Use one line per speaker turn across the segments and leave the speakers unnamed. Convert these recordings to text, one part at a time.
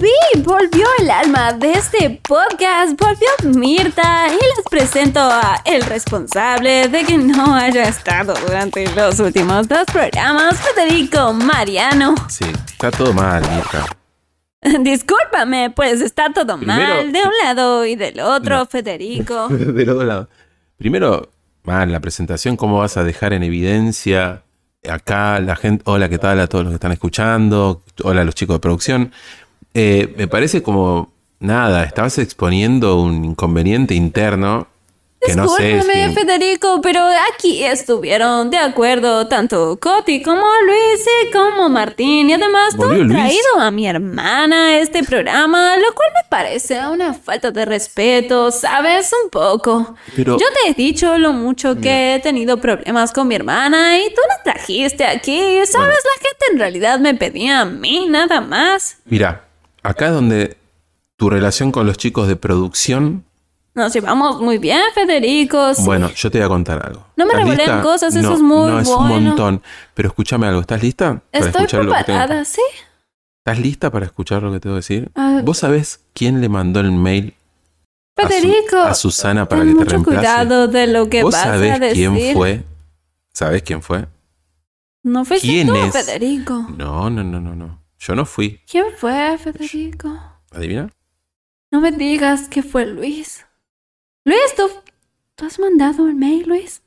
volví, volvió el alma de este podcast, volvió Mirta y les presento a el responsable de que no haya estado durante los últimos dos programas, Federico Mariano.
Sí, está todo mal, Mirta.
Discúlpame, pues está todo
Primero-
mal de un lado y del otro,
No.
Federico.
Del otro lado. Primero, mal, la presentación, cómo vas a dejar en evidencia acá la gente. Hola, ¿qué tal a todos los que están escuchando? Hola a los chicos de producción. Eh, me parece como nada, estabas exponiendo un inconveniente interno que no sé. Si-
Federico, pero aquí estuvieron de acuerdo tanto Coti como Luis y como Martín. Y además tú
¿Volvió
has traído a mi hermana a este programa, lo cual me parece una falta de respeto, ¿sabes? Un poco.
Pero-
Yo te he dicho lo mucho que he tenido problemas con mi hermana y tú la trajiste aquí. ¿Sabes? La gente en realidad me pedía a mí nada más.
Mira, acá es donde tu relación con los chicos de producción.
Nos llevamos muy bien, Federico. sí.
Bueno, yo te voy a contar algo.
No me
¿Estás
revoleen
lista?
cosas, eso
No,
es muy
No, es un montón. Pero escúchame algo, ¿estás lista?
Estoy preparada, ¿sí?
¿Estás lista para escuchar lo que te voy a decir? ¿Vos sabés quién le mandó el mail a, Su-
Federico,
a Susana para
ten
que te
mucho
reemplace?
cuidado de lo que
¿Vos
vas
sabés
a decir.
quién fue? ¿Sabés quién fue?
No fuiste
¿Quién
tú,
es?
Federico.
No, no, no, no, no. Yo no fui.
¿Quién fue, Federico?
¿Adivina?
No me digas que fue Luis. Luis, ¿tú, ¿tú has mandado el mail, Luis?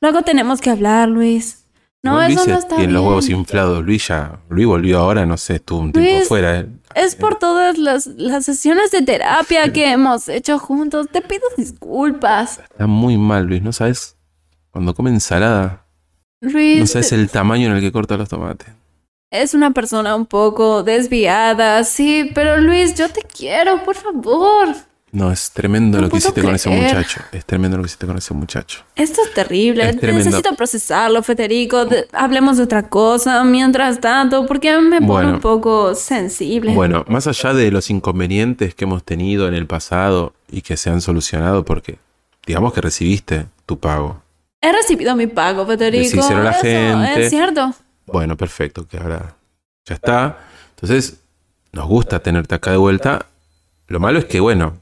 Luego tenemos que hablar, Luis. No, eso
Luis
no
es-
está bien.
los huevos inflados. Luis ya... Luis volvió ahora, no sé, estuvo un tiempo
Luis,
fuera. eh.
Es por todas las, las sesiones de terapia que hemos hecho juntos. Te pido disculpas.
Está muy mal, Luis. ¿No sabes? Cuando come ensalada,
Luis,
no sabes el tamaño en el que corta los tomates.
Es una persona un poco desviada, sí, pero Luis, yo te quiero, por favor.
No, es tremendo
No
lo que hiciste con ese muchacho. Es tremendo lo que hiciste con ese muchacho.
Esto es terrible.
Es.
Necesito procesarlo, Federico. De- hablemos de otra cosa mientras tanto, porque me
Bueno.
un poco sensible.
Bueno, más allá de los inconvenientes que hemos tenido en el pasado y que se han solucionado porque digamos que recibiste tu pago.
He recibido mi pago, Federico.
Decíselo a la
Eso
gente.
Es cierto.
Bueno, perfecto, que ahora ya está. Entonces, nos gusta tenerte acá de vuelta. Lo malo es que, bueno,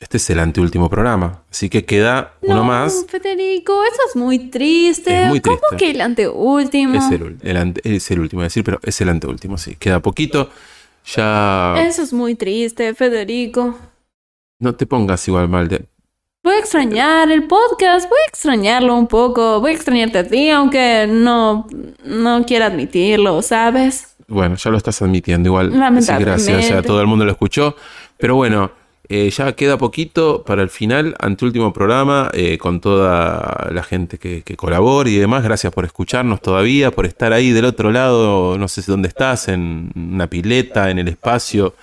este es el anteúltimo programa, así que queda uno
no,
más.
Federico, eso es muy triste.
Es muy
¿Cómo que el anteúltimo?
Es el, ul- el ante- es el último, a decir, pero es el anteúltimo, sí. Queda poquito. Ya
Eso es muy triste, Federico.
no te pongas igual mal de.
Voy a extrañar el podcast, voy a extrañarlo un poco, voy a extrañarte a ti, aunque no, no quiera admitirlo, ¿sabes?
Bueno, ya lo estás admitiendo igual. Sí, gracias, ya todo el mundo lo escuchó. Pero bueno, eh, ya queda poquito para el final, anteúltimo programa, eh, con toda la gente que, que colabora y demás. Gracias por escucharnos todavía, por estar ahí del otro lado, no sé si dónde estás, en una pileta, en el espacio,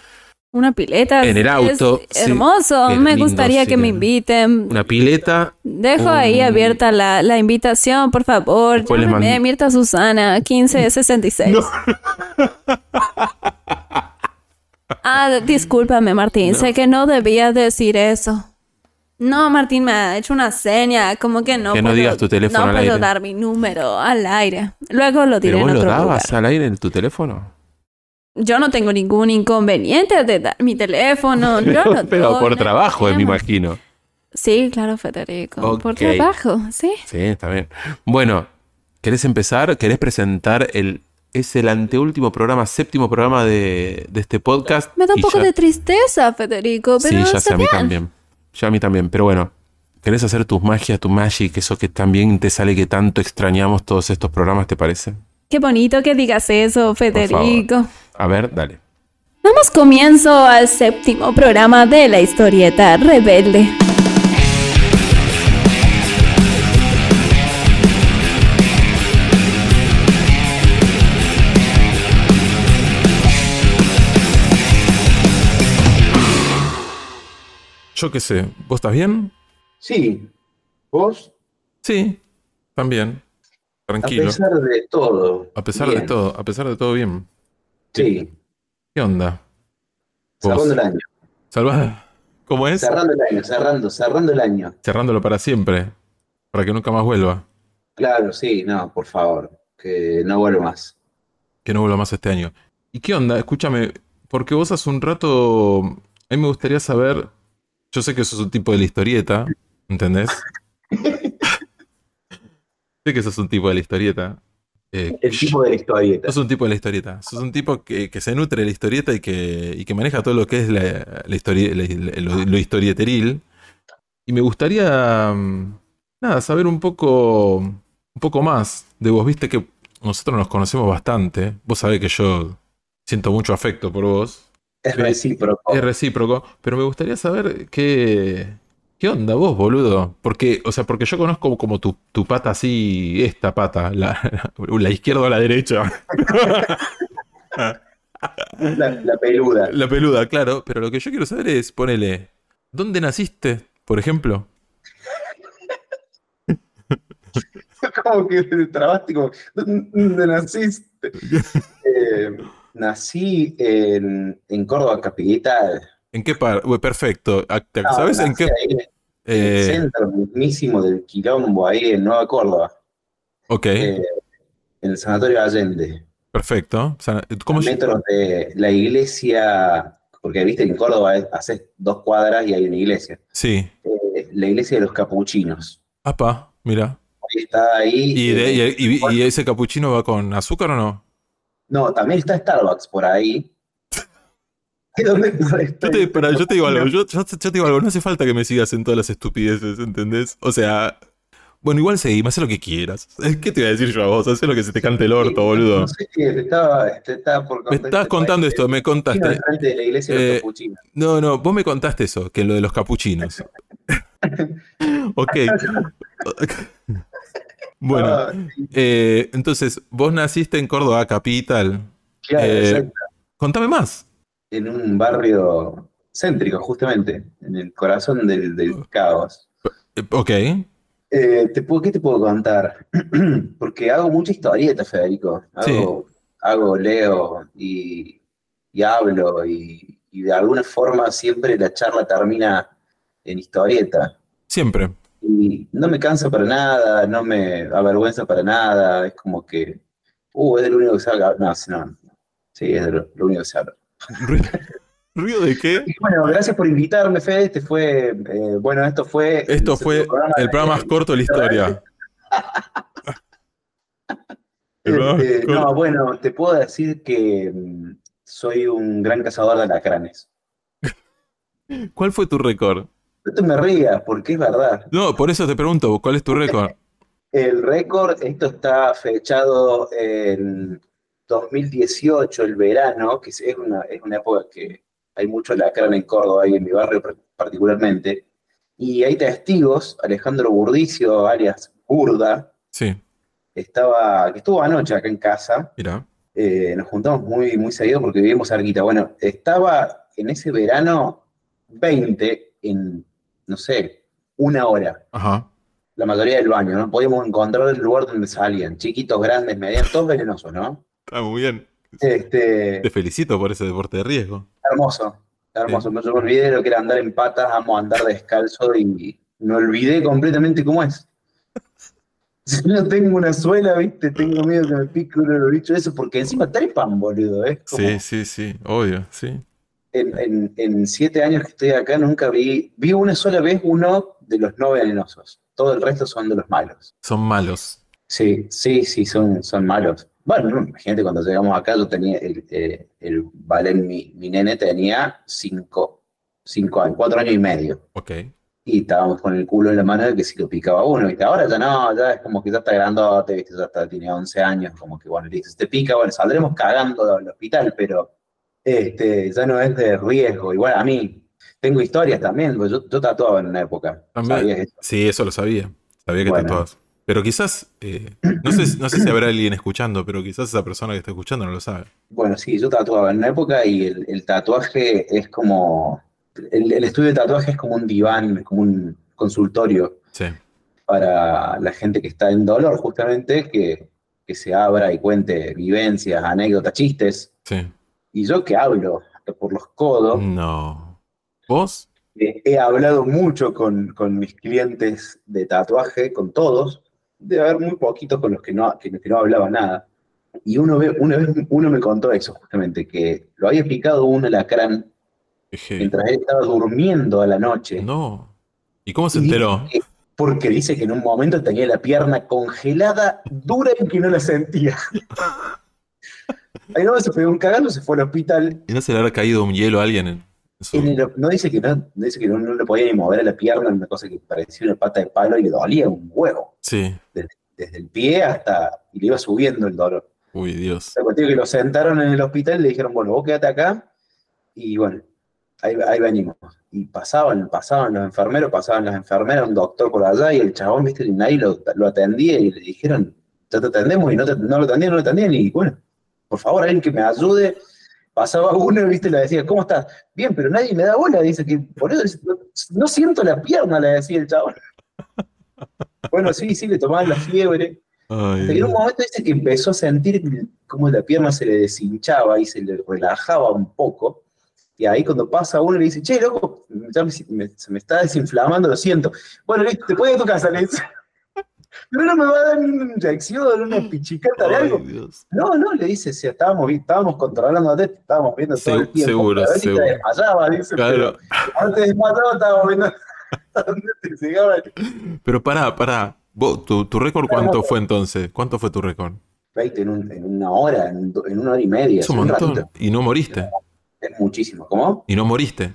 Una pileta.
En el auto,
Es hermoso, me
lindo,
gustaría
sí,
que me inviten.
una pileta.
Dejo ahí abierta la, la invitación, por favor. Llámeme Mirta Susana, 1566. Ah, discúlpame, Martín.
No.
Sé que no debía decir eso. No, Martín me ha hecho una seña, como que no
Que no
puedo,
digas tu teléfono
no
al
puedo
aire.
dar mi número al aire. Luego lo diré
¿Pero vos
en
lo
otro
dabas
lugar.
al aire en tu teléfono?
Yo no tengo ningún inconveniente de dar mi teléfono. Yo lo
Pero por
no
trabajo, me imagino.
Sí, claro, Federico. Por trabajo, sí.
Sí, está bien. Bueno, ¿querés empezar? ¿Querés presentar el... Es el anteúltimo programa, séptimo programa de, de este podcast.
Me da un poco
ya-
de tristeza, Federico, pero
Sí, ya sé, a mí también. Ya a mí también, pero bueno. ¿Querés hacer tus magias, tu magic, eso que también te sale que tanto extrañamos todos estos programas, te parece?
Qué bonito que digas eso, Federico.
A ver, dale.
Damos comienzo al séptimo programa de la historieta rebelde.
Yo qué sé, ¿vos estás bien?
Sí, vos,
Sí, también.
a
Tranquilo.
pesar de todo.
A pesar de todo, a pesar de todo bien.
Sí,
¿Qué onda? Vos.
cerrando el año.
Salva, ¿cómo es?
Cerrando el año, cerrando, cerrando el año.
Cerrándolo para siempre, para que nunca más vuelva.
Claro, sí, no, por favor, que no vuelva más.
Que no vuelva más este año. ¿Y qué onda? Escúchame,
porque vos hace un rato. A mí me gustaría saber. Yo sé que sos un tipo de la historieta, ¿entendés? sé que sos un tipo de la historieta. Eh,
El tipo de la historieta.
Sos un tipo de la historieta. Sos un tipo que, que se nutre de la historieta y que, y que maneja todo lo que es la, la historia, la- la- lo, lo historieteril. Y me gustaría, mm, nada, saber un poco, un poco más de vos. Viste que nosotros nos conocemos bastante. Vos sabés que yo siento mucho afecto por vos.
Es recíproco.
Es recíproco. Pero me gustaría saber qué, qué onda vos, boludo. Porque, o sea, porque yo conozco como tu, tu pata así, esta pata, la, la izquierda o la derecha.
La, la peluda.
La peluda, claro, pero lo que yo quiero saber es, ponele, ¿dónde naciste, por ejemplo?
como que te trabaste como, ¿dónde naciste? Eh, nací en, en Córdoba Capital.
¿En qué par? Perfecto. Ah,
No,
¿Sabes en qué?
ahí, en el
Eh,
centro mismísimo del Quilombo, ahí en Nueva Córdoba,
ok,
eh, en el Sanatorio Allende.
perfecto. ¿cómo
a metros de la iglesia, porque viste en Córdoba es- haces dos cuadras y hay una iglesia.
Sí.
Eh, la iglesia de los capuchinos.
Apa, mira.
Ahí está ahí.
¿Y, de-
eh,
y- y- y ese capuchino va con azúcar o no?
No, también está Starbucks por ahí. ¿De dónde
Yo te, pará, yo te digo algo, yo, yo- yo te digo algo, no hace falta que me sigas en todas las estupideces, ¿entendés? O sea, bueno, igual seguime, haz lo que quieras. ¿Qué te iba a decir yo a vos? Haz lo que se te cante el orto, boludo.
No sé qué, te estaba, te estaba por
Me estabas
este
contando esto, me contaste.
enfrente de la iglesia de los
Eh,
capuchinos.
No, no, vos me contaste eso, que lo de los capuchinos. ok. bueno,
Ah,
eh, entonces, vos naciste en Córdoba, capital.
claro,
eh. Contame más.
En un barrio céntrico, justamente, en el corazón del, del caos.
Eh, ok,
Eh, te puedo- ¿qué te puedo contar? Porque hago mucha historieta, Federico. Hago, hago, leo y, y hablo y, y de alguna forma siempre la charla termina en historieta.
siempre.
Y no me cansa para nada, no me avergüenza para nada. Es como que, uh, es de lo único que se habla. No, no. Sí, es de lo, lo único que se habla.
Ru- ¿Ruido de qué?
Y bueno, gracias por invitarme, Fede. Este fue, eh, bueno, esto fue.
Esto
el
fue
segundo
el programa más corto de la historia. Programa
Este, no, bueno, te puedo decir que mm, soy un gran cazador de alacranes.
¿Cuál fue tu récord?
No te me rías, porque es verdad.
No, por eso te pregunto, ¿cuál es tu récord?
El récord, esto está fechado en 2018, el verano, que es una, es una época que hay mucho alacrán en Córdoba, ahí en mi barrio particularmente. Y hay testigos, Alejandro Burdicio, alias Burda,
Sí,
estaba, que estuvo anoche acá en casa.
mira.
eh, nos juntamos muy, muy seguido porque vivimos cerquita. Bueno, estaba en ese verano 20 en, no sé, una hora.
Ajá.
La mayoría del baño, ¿no? Podíamos encontrar el lugar donde salían. Chiquitos, grandes, medianos, todos venenosos, ¿no?
Está muy bien.
Este,
Te felicito por ese deporte de riesgo.
hermoso, hermoso. Yo me olvidé de lo que era andar en patas, amo andar descalzo y me olvidé completamente cómo es. Si no tengo una suela, ¿viste? Tengo miedo que me pique uno de los bichos eso, porque encima trepan, boludo, ¿eh? Como-
Sí, sí, sí, obvio, sí.
En, en- en siete años que estoy acá nunca vi, vi una sola vez uno de los no venenosos. Todo el resto son de los malos.
Son malos.
Sí, sí, sí, son, son malos. Bueno, no, imagínate cuando llegamos acá, yo tenía, el, eh, el Valen, mi, mi nene tenía cinco, cinco años, cuatro años y medio.
Ok.
Y estábamos con el culo en la mano de que si lo picaba uno, ¿viste? Ahora ya no, ya es como que ya está grandote, ¿viste? Ya está, tiene 11 años, como que bueno, le dices, te pica, bueno, saldremos cagando del hospital, pero este, ya no es de riesgo. Igual a mí, tengo historias también, porque yo, yo tatuaba en una época.
También.
¿sabías eso?
Sí, eso lo sabía. Sabía que
Bueno.
tatuabas. Pero quizás, eh, no sé, no sé si habrá alguien escuchando, pero quizás esa persona que está escuchando no lo sabe.
Bueno, sí, yo tatuaba en una época y el, el tatuaje es como, el, el estudio de tatuaje es como un diván, es como un consultorio
Sí.
para la gente que está en dolor, justamente, que, que se abra y cuente vivencias, anécdotas, chistes.
Sí.
Y yo que hablo por los codos,
No. ¿Vos?
eh, he hablado mucho con, con mis clientes de tatuaje, con todos, debe haber muy poquitos con los que no, que, que no hablaba nada. Y uno, ve, una vez uno me contó eso, justamente, que lo había picado un alacrán
Eje.
mientras él estaba durmiendo a la noche.
No. ¿Y cómo se
Y dice
enteró?
que- porque dice que en un momento tenía la pierna congelada, dura y que no la sentía. Ahí no se pegó un cagado, se fue al hospital.
¿Y no se le habrá caído un hielo a alguien
no dice que no, no dice que no, no le podía ni mover a la pierna, una cosa que parecía una pata de palo y le dolía un huevo,
Sí.
desde el pie hasta, y le iba subiendo el dolor.
Uy, Dios.
La cuestión es que lo sentaron en el hospital y le dijeron, bueno, vos quédate acá, y bueno, ahí, ahí venimos. Y pasaban, pasaban los enfermeros, pasaban las enfermeras, un doctor por allá, y el chabón, viste, y nadie lo, lo atendía, y le dijeron, ya te atendemos, y no, te- no lo atendían, no lo atendían, y bueno, por favor, alguien que me ayude. Pasaba uno, viste, le decía, ¿cómo estás? Bien, pero nadie me da bola, dice que por eso no, no siento la pierna, le decía el chabón. Bueno, sí, sí, le tomaban la fiebre.
Ay,
que en un momento dice que empezó a sentir como la pierna se le deshinchaba y se le relajaba un poco. Y ahí cuando pasa uno le dice, che, loco, ya me- me- se me está desinflamando, lo siento. Bueno, listo, te puedes ir a tu casa, le dice. Pero no me va a dar ni una inyección, una pichicata de algo.
Dios.
No, no, le dice, si estábamos, estábamos controlando, te estábamos viendo todo el
Segu-
tiempo.
seguro, seguro.
te desmayaba, dice.
Claro.
Pero te desmayaba, estábamos viendo.
Pero pará, pará. Vos, tu, tu récord cuánto fue entonces? ¿Cuánto fue tu récord?
20 en, un- en una hora, en, una hora y media.
Es un
un
montón.
ratito.
Y no moriste.
Es muchísimo. ¿Cómo?
Y no moriste.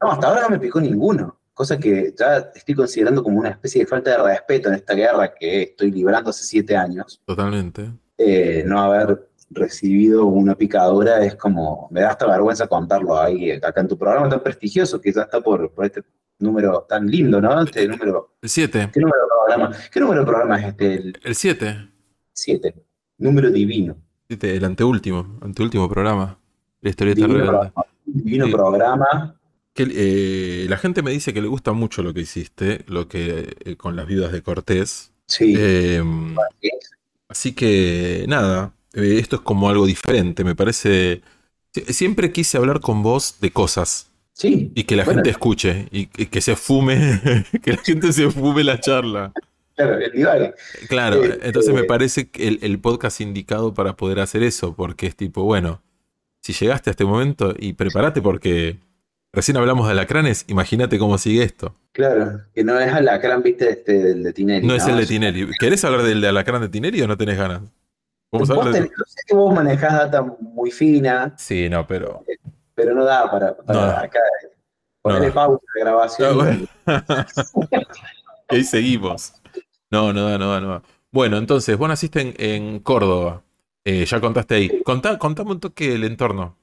No, hasta ahora no me picó ninguno. Cosa que ya estoy considerando como una especie de falta de respeto en esta guerra que estoy librando hace siete años.
Totalmente.
Eh, no haber recibido una picadura es como, me da hasta vergüenza contarlo ahí, acá en tu programa tan prestigioso que ya está por, por este número tan lindo, ¿no? Este número,
El 7.
¿qué número de programa? ¿Qué número de programa es este? El
El 7.
7. Número divino.
El anteúltimo. Anteúltimo programa. La historieta
Divino,
rebelde.
programa. divino
Sí.
programa.
Que, eh, la gente me dice que le gusta mucho lo que hiciste, lo que eh, con las viudas de Cortés.
Sí.
Eh, así que nada, eh, esto es como algo diferente. Me parece. sie- Siempre quise hablar con vos de cosas
sí.
y que la
Bueno.
gente escuche y, y que se fume, que la gente se fume la charla.
Claro, el divague.
Claro, entonces me parece que el, el podcast indicado para poder hacer eso, porque es tipo, bueno, si llegaste a este momento y prepárate porque recién hablamos de alacranes, imagínate cómo sigue esto.
Claro, que no es alacrán, viste, este, del de Tinelli.
No es el de Tinelli. ¿Querés hablar del de alacrán de Tinelli o no tenés ganas? Vamos a
Vos
de-
tenés- yo sé que vos manejás data muy fina,
Sí, no, pero...
pero no da para, para
No.
acá ponerle
No.
pausa a la grabación.
Ah, bueno. Y ahí seguimos. No, no da, no da, no da. Bueno, entonces, vos naciste en, en Córdoba. Eh, ya contaste ahí. Contá, contame un toque el entorno.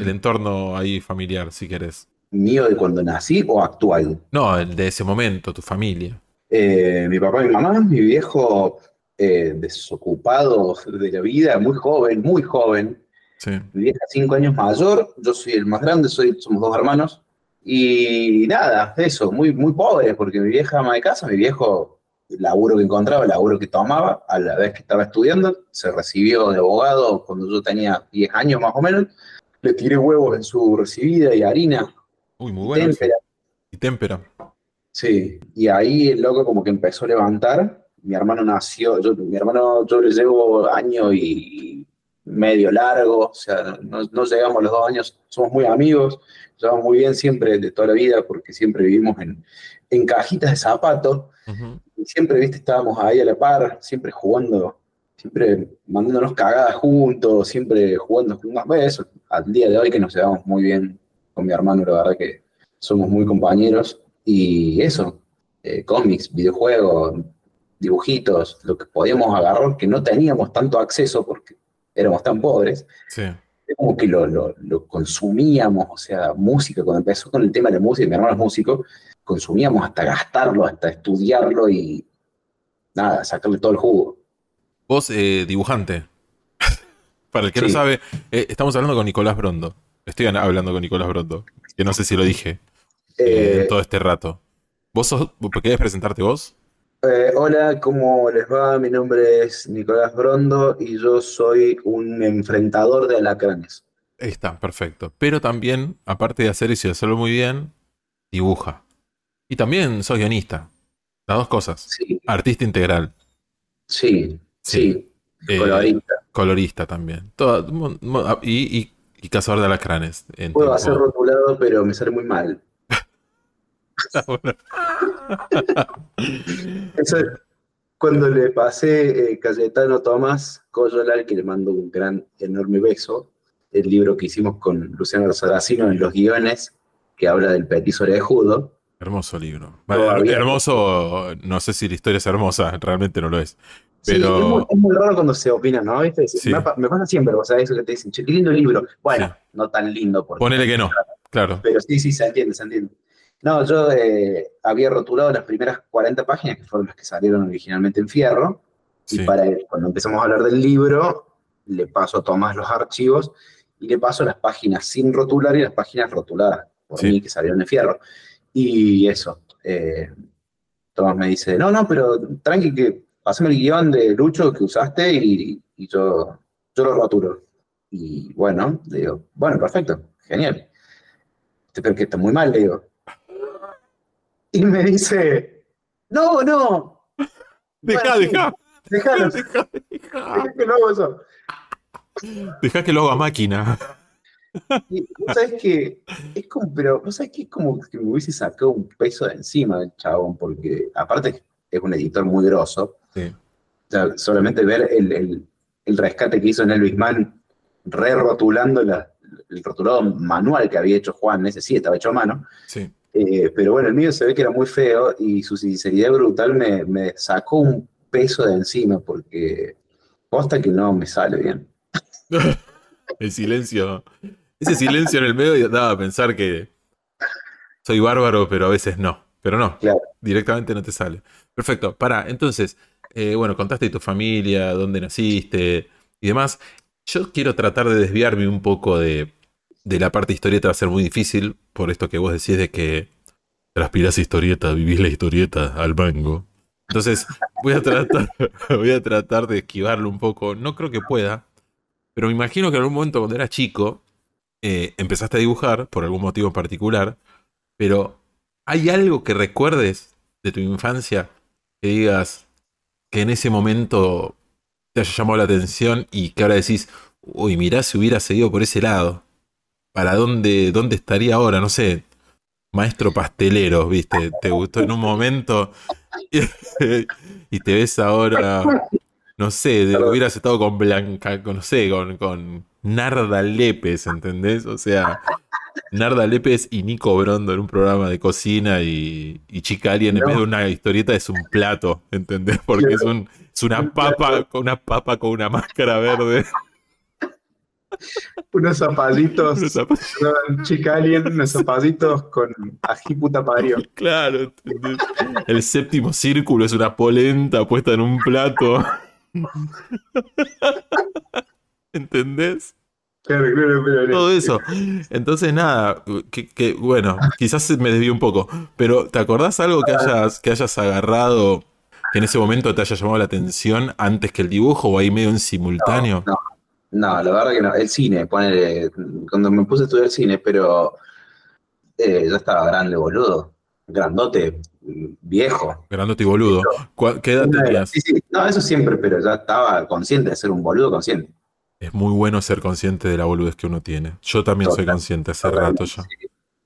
El entorno ahí familiar, si querés.
¿Mío de cuando nací o actual?
No, el de ese momento, tu familia.
Eh, mi papá y mi mamá, mi viejo eh, desocupado de la vida, muy joven, muy joven.
Sí.
Mi vieja cinco años mayor, yo soy el más grande, soy, somos dos hermanos. Y nada, eso, muy, muy pobre, porque mi vieja ama de casa, mi viejo, el laburo que encontraba, el laburo que tomaba, a la vez que estaba estudiando, se recibió de abogado cuando yo tenía 10 años más o menos. Le tiré huevos en su recibida y harina,
Uy, muy
y
bueno.
témpera.
Y témpera.
Sí, y ahí el loco como que empezó a levantar. Mi hermano nació, yo, mi hermano, yo le llevo año y medio largo, o sea, no, no llegamos a los dos años, somos muy amigos, llevamos muy bien siempre de toda la vida porque siempre vivimos en, en cajitas de zapatos y siempre, viste, estábamos ahí a la par, siempre jugando, siempre mandándonos cagadas juntos, siempre jugando. Bueno, eso, al día de hoy que nos llevamos muy bien con mi hermano, la verdad que somos muy compañeros. Y eso, eh, cómics, videojuegos, dibujitos, lo que podíamos agarrar que no teníamos tanto acceso porque éramos tan pobres,
Sí.
como que lo, lo- lo consumíamos, o sea, música, cuando empezó con el tema de la música, mi hermano es músico, consumíamos hasta gastarlo, hasta estudiarlo y nada, sacarle todo el jugo.
Vos, eh, dibujante. Para el que no sabe, eh, estamos hablando con Nicolás Brondo. Estoy an- hablando con Nicolás Brondo. Que no sé si lo dije eh,
Eh,
todo este rato. ¿Vos sos, querés presentarte vos?
hola, ¿cómo les va? Mi nombre es Nicolás Brondo y yo soy un enfrentador de alacranes.
Ahí está, perfecto. Pero también, aparte de hacer eso y hacerlo muy bien, dibuja. Y también sos guionista. Las dos cosas.
Sí,
Artista integral.
sí,
Sí. Eh,
Colorista.
colorista también. Todo- mo- y, y- y cazador de alacranes. en
Puedo
tiempo-
hacer rotulado, pero me sale muy mal. Eso es cuando le pasé eh, Cayetano Tomás Coyolar, que le mando un gran, enorme beso, el libro que hicimos con Luciano Saracino en los guiones, que habla del petiso orejudo.
Hermoso libro. Hermoso, no sé si la historia es hermosa, realmente no lo es.
Sí, es, muy, es muy raro cuando se opina, ¿no? ¿Viste?
Sí.
Me, pa- me pasa siempre, o sea, eso que te dicen, che, qué lindo libro. Bueno,
Sí.
no tan lindo. Porque,
Ponele que no, claro.
Pero sí, sí, se entiende, se entiende. No, yo eh, había rotulado las primeras 40 páginas, que fueron las que salieron originalmente en Fierro, y para cuando empezamos a hablar del libro, le paso a Tomás los archivos y le paso las páginas sin rotular y las páginas rotuladas por mí, que salieron en Fierro. Y eso, eh, Tomás me dice, no, no, pero tranqui que pasame el guion de Lucho que usaste y, y yo, yo lo rotulo. Y bueno, le digo, bueno, perfecto, genial. Pero que está muy mal, le digo. Y me dice, no, no.
Deja, deja. deja
que lo hago yo.
Deja que lo haga máquina.
Y vos sabés que es como, pero vos sabés que es como que me hubiese sacado un peso de encima del chabón, porque aparte es un editor muy grosso.
Sí.
O sea, solamente ver el, el- el rescate que hizo en Elvis Man, re-rotulando la- el rotulado manual que había hecho Juan, ese sí estaba hecho a mano.
Sí.
Eh, pero bueno, el mío se ve que era muy feo y su sinceridad brutal me, me sacó un peso de encima, porque posta que no me sale bien.
El silencio. Ese silencio en el medio daba a pensar que soy bárbaro, pero a veces no. Pero no,
Claro.
directamente no te sale. Perfecto, para, entonces, eh, bueno, contaste de tu familia, dónde naciste y demás. Yo quiero tratar de desviarme un poco de, de la parte historieta, va a ser muy difícil, por esto que vos decís de que transpirás historieta, vivís la historieta al mango. Entonces, voy a tratar, voy a tratar de esquivarlo un poco. No creo que pueda, pero me imagino que en algún momento cuando eras chico, eh, empezaste a dibujar por algún motivo en particular, pero ¿hay algo que recuerdes de tu infancia que digas que en ese momento te haya llamado la atención y que ahora decís, uy, mirá si hubiera seguido por ese lado? ¿Para dónde, dónde estaría ahora? No sé, maestro pastelero, ¿viste? Te gustó en un momento y, te ves ahora, no sé, hubieras estado con Blanca, con, no sé, con, con Narda Lépez, ¿entendés? O sea, Narda Lépez y Nico Brondo en un programa de cocina y, y Chica Alien en
No.
vez de una historieta es un plato, ¿entendés? Porque es, un, es una
Un
papa, con una papa con una máscara verde.
Unos zapallitos,
Unos zap-
chica alien, unos zapallitos con ají puta parió.
Claro, ¿entendés? El séptimo círculo es una polenta puesta en un plato. ¿Entendés?
Claro, claro, pero-
Todo eso. Entonces, nada, que, que, bueno, quizás me desvío un poco, pero ¿te acordás algo que hayas, que hayas agarrado que en ese momento te haya llamado la atención antes que el dibujo o ahí medio en simultáneo?
No, no, la verdad que no. El cine, ponele, cuando me puse a estudiar cine, pero eh, ya estaba grande, boludo. Grandote, viejo.
Grandote y boludo. ¿Cuál- ¿Qué edad tenías?
Sí, sí, no, eso siempre, pero ya estaba consciente de ser un boludo consciente.
Es muy bueno ser consciente de la boludez que uno tiene. Yo también soy consciente hace rato ya.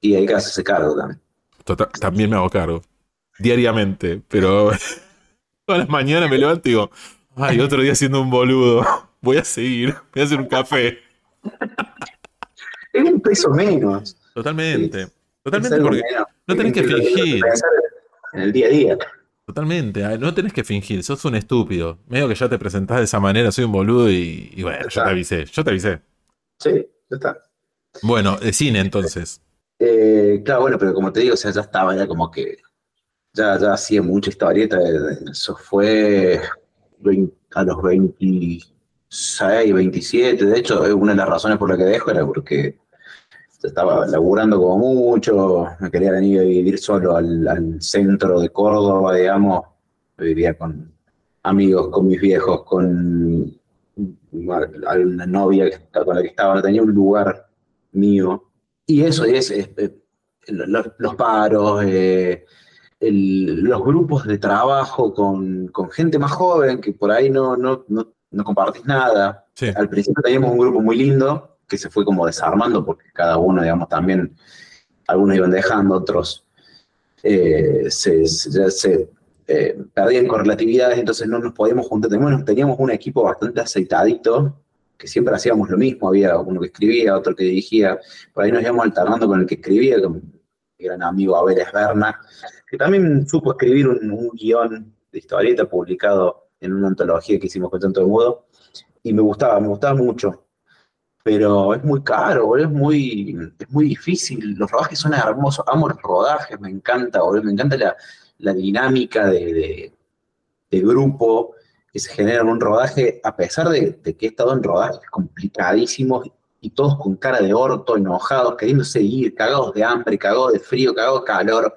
Y hay que hacerse cargo también.
Total- también me hago cargo. Diariamente, pero todas las mañanas me levanto y digo, ay, otro día siendo un boludo. Voy a seguir, voy a hacer un café.
Es un peso menos.
Totalmente. Totalmente, porque no tenés que fingir.
En el día a día.
Totalmente. ah, No tenés que fingir, sos un estúpido. Medio que ya te presentás de esa manera, soy un boludo y, y bueno, yo te avisé, yo te avisé.
Sí, ya está.
Bueno, de cine entonces.
Eh, claro, bueno, pero como te digo, o sea, ya estaba, ya como que ya, ya hacía mucha historieta. eh, Eso fue a los 26, 27. De hecho, eh, una de las razones por la que dejo era porque estaba laburando como mucho, me quería venir a vivir solo al, al centro de Córdoba, digamos. Vivía con amigos, con mis viejos, con una novia con la que estaba, tenía un lugar mío. Y eso es, es- es- los, los paros, eh, el- los grupos de trabajo con, con gente más joven que por ahí no, no, no no compartís nada.
Sí.
Al principio teníamos un grupo muy lindo que se fue como desarmando porque cada uno, digamos, también, algunos iban dejando, otros eh, se, se- se eh, perdían correlatividades, entonces no nos podíamos juntar. Teníamos, teníamos un equipo bastante aceitadito, que siempre hacíamos lo mismo, había uno que escribía, otro que dirigía, por ahí nos íbamos alternando con el que escribía, con mi gran amigo Abel Esberna, que también supo escribir un, un guion de historieta publicado en una antología que hicimos con Tanto de Mudo, y me gustaba, me gustaba mucho. Pero es muy caro, es muy, es muy difícil. Los rodajes son hermosos, amo los rodajes, me encanta, boludo, me encanta la, la dinámica de, de- grupo que se genera en un rodaje, a pesar de, que he estado en rodajes complicadísimos y todos con cara de orto, enojados, queriéndose ir, cagados de hambre, cagados de frío, cagados de calor,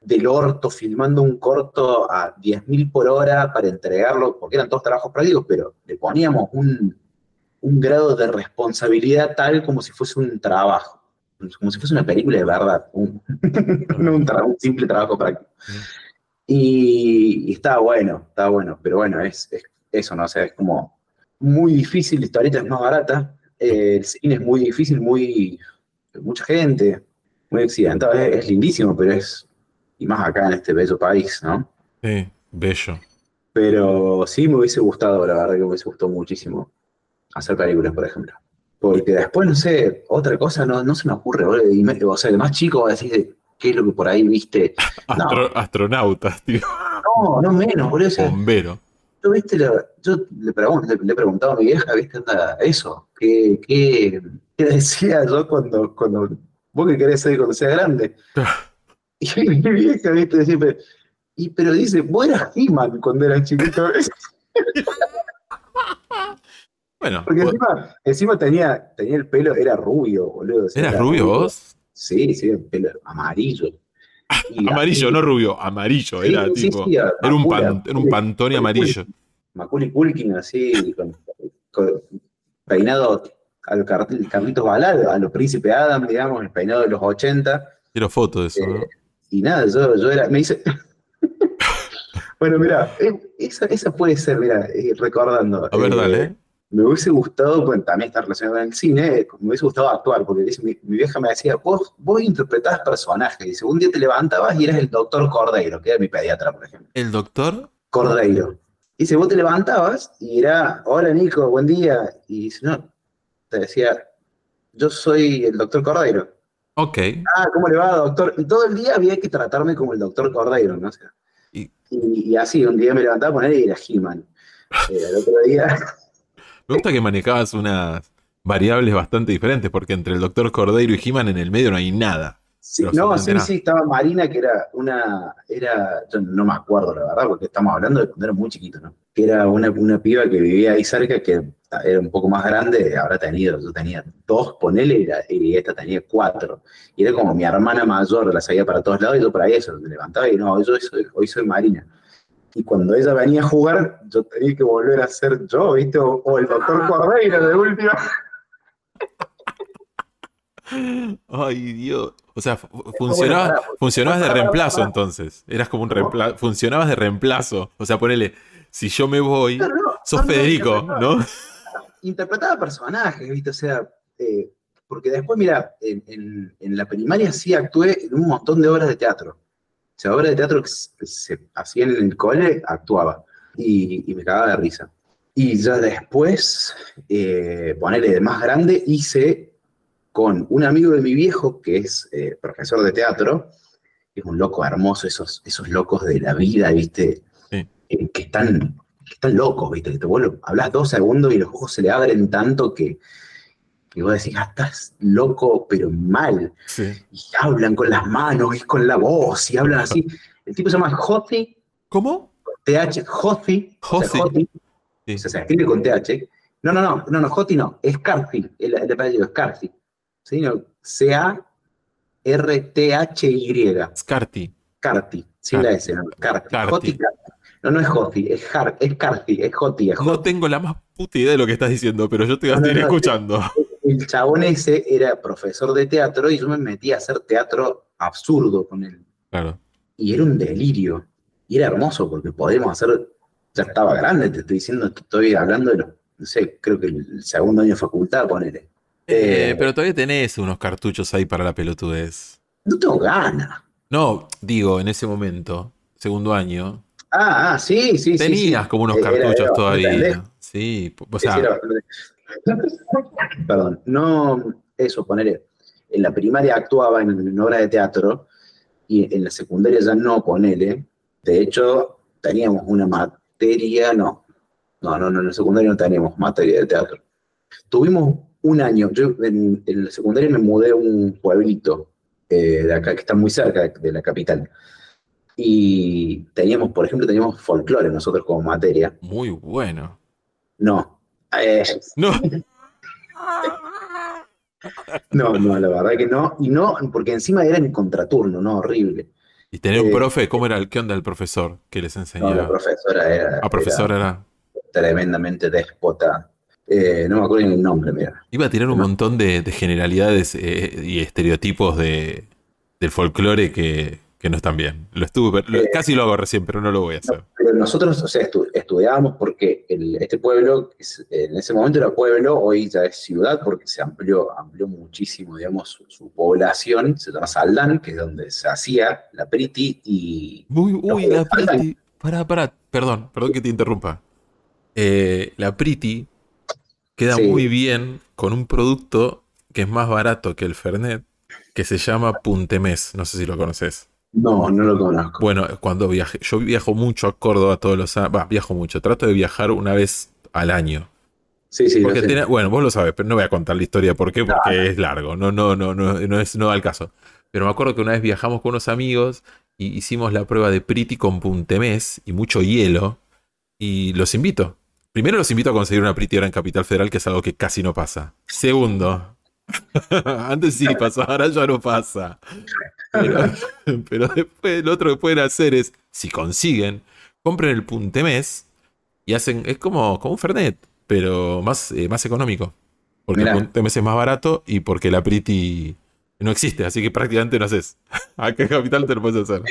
del orto, filmando un corto a 10.000 por hora para entregarlo, porque eran todos trabajos prácticos, pero le poníamos un, un grado de responsabilidad tal como si fuese un trabajo, como si fuese una película de verdad, un, no un, tra- un simple trabajo práctico. Y, y estaba bueno, estaba bueno, pero bueno, es, es eso, ¿no? O sea, es como muy difícil, la historieta es más barata, eh, el cine es muy difícil, muy mucha gente, muy accidentado, es, es lindísimo, pero es, y más acá en este bello país, ¿no?
Sí, bello.
Pero sí me hubiese gustado, la verdad que me hubiese gustado muchísimo hacer películas, por ejemplo. Porque después, no sé, otra cosa no, no se me ocurre, me- o sea, de más chico decís de qué es lo que por ahí viste. No.
Astro- Astronautas, tío.
No, no menos, boludo. O sea,
Bombero.
yo, viste, la- yo le, pregun- le, le he preguntado a mi vieja, viste, anda, eso. ¿Qué, qué, qué decía yo cuando, cuando vos que querés ser cuando sea grande? Y mi vieja, viste, siempre, y pero dice, vos eras He-Man cuando eras chiquito.
Bueno,
Porque encima, encima tenía, tenía el pelo, era rubio, boludo.
¿eras
era
rubio vos?
Sí, sí, el pelo amarillo. Y
Amarillo, no rubio, amarillo.
Sí,
Era
sí,
tipo.
sí,
Era un,
Macula,
pan- era un pantone amarillo.
Macaulay Culkin así, con, con peinado a los Car- Carlitos Balado, a los Príncipe Adam, digamos, el peinado de los 80.
Quiero foto de eso,
Eh,
¿no?
Y nada, yo, yo era, me dice... bueno, mira, esa, esa puede ser, mira, eh, recordando.
A ver,
eh,
dale. ¿Eh?
me hubiese gustado, bueno, también está relacionado con el cine, eh, me hubiese gustado actuar, porque mi, mi vieja me decía, vos, vos interpretabas personajes, dice, un día te levantabas y eras el doctor Cordeiro, que era mi pediatra, por ejemplo.
El doctor.
Cordeiro. Dice, vos te levantabas y era, hola Nico, buen día. Y dice, no, te decía, yo soy el doctor Cordeiro.
Ok.
Ah, ¿cómo le va, doctor? Y todo el día había que tratarme como el doctor Cordeiro, ¿no? O sea,
Y-
y, y así, un día me levantaba con él y era He-Man. Eh, el otro día,
Me gusta que manejabas unas variables bastante diferentes, porque entre el doctor Cordeiro y He-Man en el medio no hay nada.
sí, no, sí,
nada.
sí, estaba Marina, que era una, era, yo no me acuerdo la verdad, porque estamos hablando de cuando era muy chiquito, ¿no? Que era una, una piba que vivía ahí cerca, que era un poco más grande, habrá tenido, yo tenía dos, ponele, y, la- y esta tenía cuatro. Y era como mi hermana mayor, la sabía para todos lados, y yo para eso, me levantaba y no, yo soy- hoy soy Marina. Y cuando ella venía a jugar, yo tenía que volver a ser yo, ¿viste? O, o el doctor Cordeiro de última.
Ay, Dios. O sea, fu- funcionabas, de reemplazo entonces. Eras como un reemplazo. Funcionabas de reemplazo. O sea, ponele, si yo me voy,
No, no,
sos Federico,
interpretaba-
¿no?
interpretaba personajes, ¿viste? O sea, eh, porque después, mira, en, en- en la primaria sí actué en un montón de obras de teatro. O sea, obras de teatro que se, hacían en el cole, actuaba. Y, y me cagaba de risa. Y ya después, eh, ponerle de más grande, hice con un amigo de mi viejo, que es eh, profesor de teatro, que es un loco hermoso, esos, esos locos de la vida, ¿viste?
Sí.
Eh, que están que están locos, ¿viste? Que te hablas dos segundos y los ojos se le abren tanto que, que vos decís, ah, estás loco, pero mal.
Sí.
Y hablan con las manos y con la voz y hablan así. El tipo se llama Joti,
¿Cómo?
TH. Joti,
Sí.
o sea, se escribe con TH. No, no, no, no, no, Joti no, es Carfi, el, el apellido es Carfi. ¿Sí? No, C-A-R-T-H-Y.
Scarty.
Carti, sin la S, no, Carti.
Carti.
Joti Carti. No, no es Joti, es, Jar, es Carti, es Joti, es
No tengo la más puta idea de lo que estás diciendo, pero yo te voy a
No, no,
seguir
no,
escuchando.
El chabón ese era profesor de teatro y yo me metí a hacer teatro absurdo con él.
Claro.
Y era un delirio. Y era hermoso porque podíamos hacer ya estaba grande, te estoy diciendo, estoy hablando de los, no sé, creo que el segundo año de facultad, ponele.
Eh,
Eh,
pero todavía tenés unos cartuchos ahí para la pelotudez.
No tengo ganas.
No, digo, en ese momento, segundo año,
Ah, ah, sí, sí, sí.
tenías
sí.
como unos
Era-
cartuchos
era
todavía. Sí, o sea,
Perdón, no, eso, ponerle. En la primaria actuaba en, en obras de teatro y en la secundaria ya no, ponele. De hecho, teníamos una materia, no, no, no, no, en la secundaria no teníamos materia de teatro. Tuvimos un año, yo en, en la secundaria me mudé a un pueblito eh, de acá que está muy cerca de la capital. Y teníamos, por ejemplo, teníamos folclore nosotros como materia.
muy bueno.
No. Eh,
No,
No, no, la verdad que no. Y no, porque encima era en contraturno, ¿no? Horrible.
y tener un
Eh,
profe, ¿cómo era el, qué onda el profesor que les
No, la
enseñaba?
profesora era,
Ah, profesora era.
era tremendamente déspota. Eh, no me acuerdo ni el nombre, mira.
Iba a tirar un
No.
montón de, de generalidades eh, y estereotipos de, del folclore que, que no están bien. Lo estuve, lo-
Eh,
casi lo hago recién, pero no lo voy a hacer.
Pero nosotros, o sea, estu- estudiábamos porque el- este pueblo, en ese momento era pueblo, hoy ya es ciudad porque se amplió, amplió muchísimo, digamos, su, su población. Se llama Saldán, que es donde se hacía la Priti y
Uy, uy, la. Priti. Pará, pará, perdón, perdón que te interrumpa. Eh, la Priti queda
Sí.
muy bien con un producto que es más barato que el Fernet, que se llama Puntemés. No sé si lo conoces.
No, no lo conozco.
Bueno, cuando viaje, yo viajo mucho a Córdoba todos los años. Va, viajo mucho. Trato de viajar una vez al año.
sí, sí,
Porque tiene- bueno, vos lo sabés, pero no voy a contar la historia por qué, porque es largo, no, no, no, no, no es no da el caso. Pero me acuerdo que una vez viajamos con unos amigos y hicimos la prueba de Priti con Puntemés y mucho hielo. Y los invito. Primero los invito a conseguir una Priti ahora en Capital Federal, que es algo que casi no pasa. Segundo, antes sí pasaba, ahora ya no pasa. Pero, pero después lo otro que pueden hacer es, si consiguen, compren el Puntemés y hacen, es como, como un Fernet, pero más, eh, más económico. Porque
Mirá.
el Puntemés es más barato y porque la Priti no existe, así que prácticamente no haces. Acá en Capital te lo puedes hacer.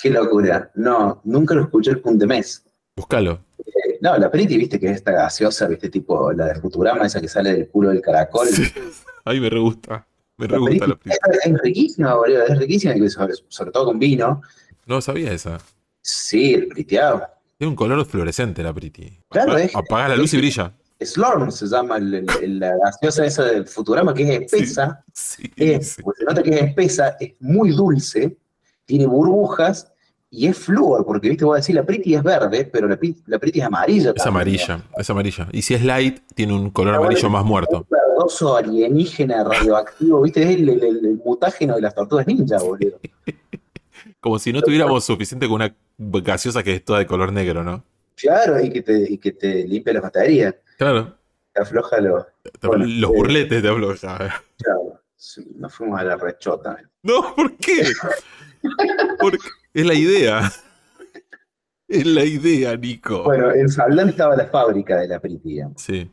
Qué locura. No, nunca lo escuché el Puntemés.
Búscalo.
Eh, no, la Priti, viste que es esta gaseosa, viste, tipo la de Futurama, esa que sale del culo del caracol.
Sí. Ay, me re gusta. Me re gusta la
es, es riquísima, boludo, es riquísima, sobre, sobre todo con vino.
No sabía esa.
Sí, el priteado.
Tiene un color fluorescente la Priti.
Claro,
Apa-
es-
Apaga la luz y brilla.
Slorm se llama el- el- el- la gaseosa esa del Futurama, que es espesa.
Sí,
Es,
sí.
pues se nota que es espesa, es muy dulce, tiene burbujas y es flúor, porque viste, voy a decir, la Priti es verde, pero la, la Priti es amarilla.
Es
también,
amarilla, es amarilla. Y si es light, tiene un color amarillo más muerto.
Un verdoso alienígena radioactivo, ¿viste? Es el, el- mutágeno de las tortugas ninja, boludo.
Como si no tuviéramos suficiente con una gaseosa que es toda de color negro, ¿no?
Claro, y que te, y que te limpia las baterías,
Claro.
te afloja los. Bueno,
Los
eh,
burletes de hablo ya.
Claro, nos fuimos a la rechota.
No, ¿por qué? Porque es la idea. Es la idea, Nico.
Bueno, en Saldán estaba la fábrica de la Priti,
Sí.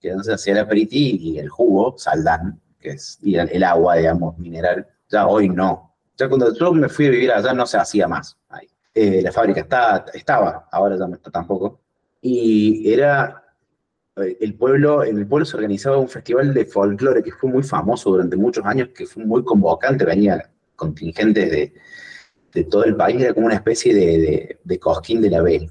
que entonces hacía la Priti y el jugo, Saldán, que es el agua, digamos, mineral. Ya hoy no. Ya cuando yo me fui a vivir allá no se hacía más. ahí. Eh, la fábrica está, estaba, ahora ya no está tampoco. Y era eh, el pueblo, en el pueblo se organizaba un festival de folclore que fue muy famoso durante muchos años, que fue muy convocante, venía contingentes de, de todo el país, era como una especie de, de, de cosquín de la B.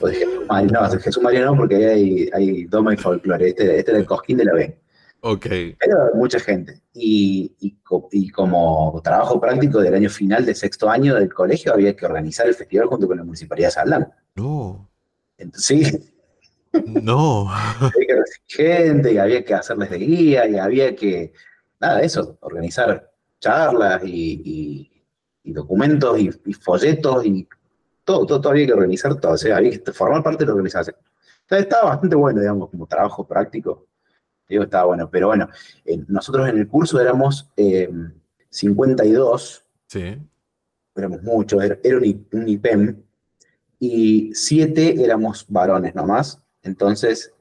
O de Jesús María, no, de Jesús María no, porque ahí hay, hay doma y folclore, este, este era el cosquín de la B.
Ok.
Era mucha gente. Y, y, co- y como trabajo práctico del año final del sexto año del colegio, había que organizar el festival junto con la Municipalidad de Saldán.
No.
Entonces, sí,
No.
había que recibir gente, y había que hacerles de guía, y había que, nada, eso, organizar charlas y, y- y documentos y, y folletos y todo, todo, todo había que organizar todo, o sea, había que formar parte de la organización. Entonces, estaba bastante bueno, digamos, como trabajo práctico. Digo, estaba bueno, pero bueno, eh, nosotros en el curso éramos eh, 52,
Sí.
éramos muchos, era, era un, un IPEM, y siete éramos varones nomás, entonces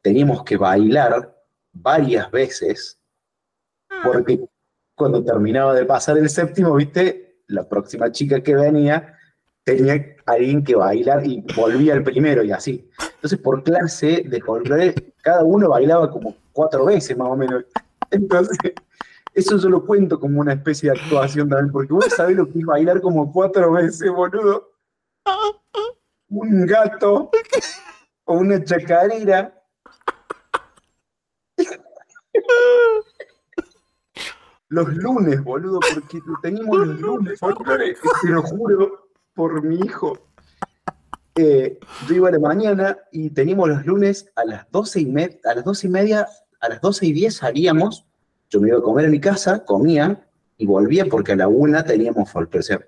teníamos que bailar varias veces, porque cuando terminaba de pasar el séptimo, viste, la próxima chica que venía tenía alguien que bailar y volvía el primero y así. Entonces, por clase de folclore, cada uno bailaba como cuatro veces más o menos. Entonces, eso yo lo cuento como una especie de actuación también, porque vos sabés lo que es bailar como cuatro veces, boludo. Un gato o una chacarera. Los lunes, boludo, porque teníamos los lunes, folclore, te lo juro, por mi hijo. Eh, yo iba a la mañana y teníamos los lunes a las doce y, media, a las doce y media, a las doce y diez salíamos, yo me iba a comer a mi casa, comía y volvía porque a la una teníamos folclore. O sea,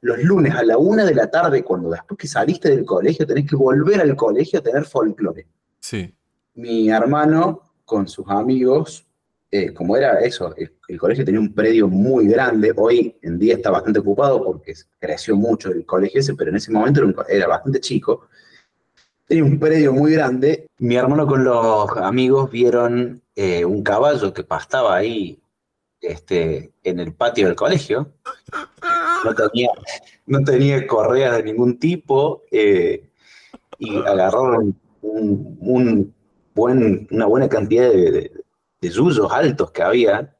los lunes a la una de la tarde, cuando después que saliste del colegio, tenés que volver al colegio a tener folclore.
Sí.
Mi hermano con sus amigos, eh, como era eso, el, colegio tenía un predio muy grande, hoy en día está bastante ocupado porque creció mucho el colegio ese, pero en ese momento era, bastante chico. Tenía un predio muy grande. Mi hermano con los amigos vieron eh, un caballo que pastaba ahí este, en el patio del colegio. No tenía, no tenía correas de ningún tipo eh, y agarraron una buena cantidad de, de yuyos altos que había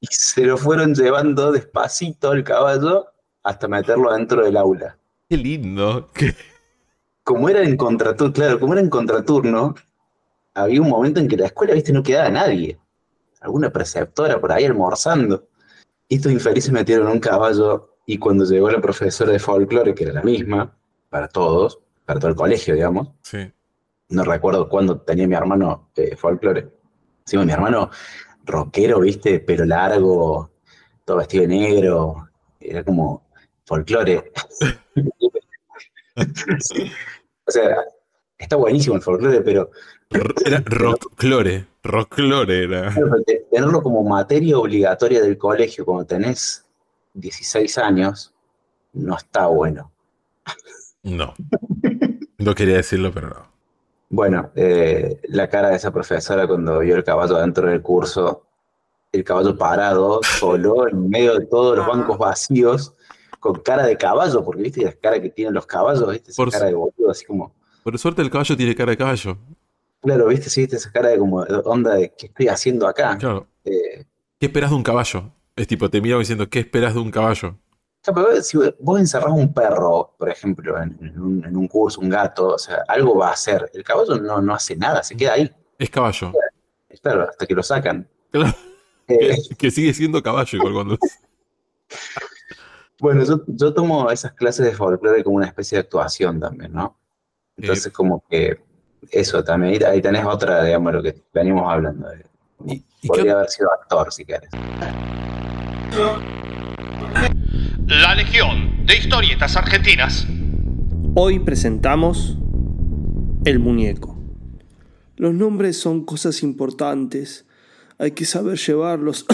y se lo fueron llevando despacito el caballo hasta meterlo dentro del aula.
Qué lindo. Qué-
Como era en contraturno, claro, como era en contraturno, había un momento en que la escuela, viste, no quedaba nadie. Alguna preceptora por ahí almorzando. Y estos infelices metieron un caballo y cuando llegó la profesora de folclore, que era la misma, para todos, para todo el colegio, digamos,
Sí.
no recuerdo cuándo tenía mi hermano eh, folclore. Sí, mi hermano rockero, viste, pelo largo, todo vestido de negro, era como folclore. Sí. O sea, está buenísimo el folclore, pero
Era rockclore. Rockclore era.
Tenerlo como materia obligatoria del colegio cuando tenés 16 años no está bueno.
No. No quería decirlo, pero no.
Bueno, eh, la cara de esa profesora cuando vio el caballo dentro del curso, el caballo parado, solo, en medio de todos los bancos vacíos, con cara de caballo, porque viste la cara que tienen los caballos, viste esa
Por
cara de boludo, así como,
Por suerte el caballo tiene cara de caballo.
claro, viste, sí, viste esa cara de como onda de ¿qué estoy haciendo acá?
Claro.
Eh,
¿Qué esperas de un caballo? Es tipo, te mira diciendo, ¿qué esperas de un caballo?
Claro, pero si vos encerrás un perro, por ejemplo, en, en un, en un curso, un gato, o sea, algo va a hacer. El caballo no, no hace nada, se queda ahí,
Es caballo.
claro, hasta que lo sacan.
Claro,
Eh,
que, que sigue siendo caballo igual cuando...
bueno, yo, yo tomo esas clases de folclore como una especie de actuación también, ¿no? Entonces, como que eso también, ahí, ahí tenés otra, digamos, lo que venimos hablando. de-
¿Y, y qué,
podría haber sido actor, si querés.
La Legión de Historietas Argentinas.
Hoy presentamos El muñeco. Los nombres son cosas importantes, hay que saber llevarlos.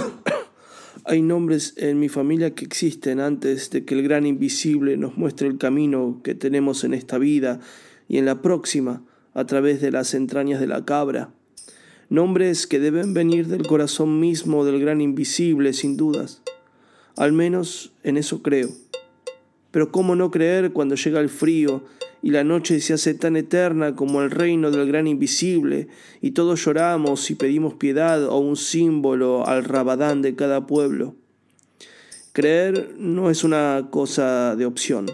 hay nombres en mi familia que existen antes de que el gran invisible nos muestre el camino que tenemos en esta vida y en la próxima a través de las entrañas de la cabra. Nombres que deben venir del corazón mismo del gran invisible, sin dudas. Al menos en eso creo. Pero ¿cómo no creer cuando llega el frío y la noche se hace tan eterna como el reino del gran invisible y todos lloramos y pedimos piedad o un símbolo al rabadán de cada pueblo? Creer no es una cosa de opción.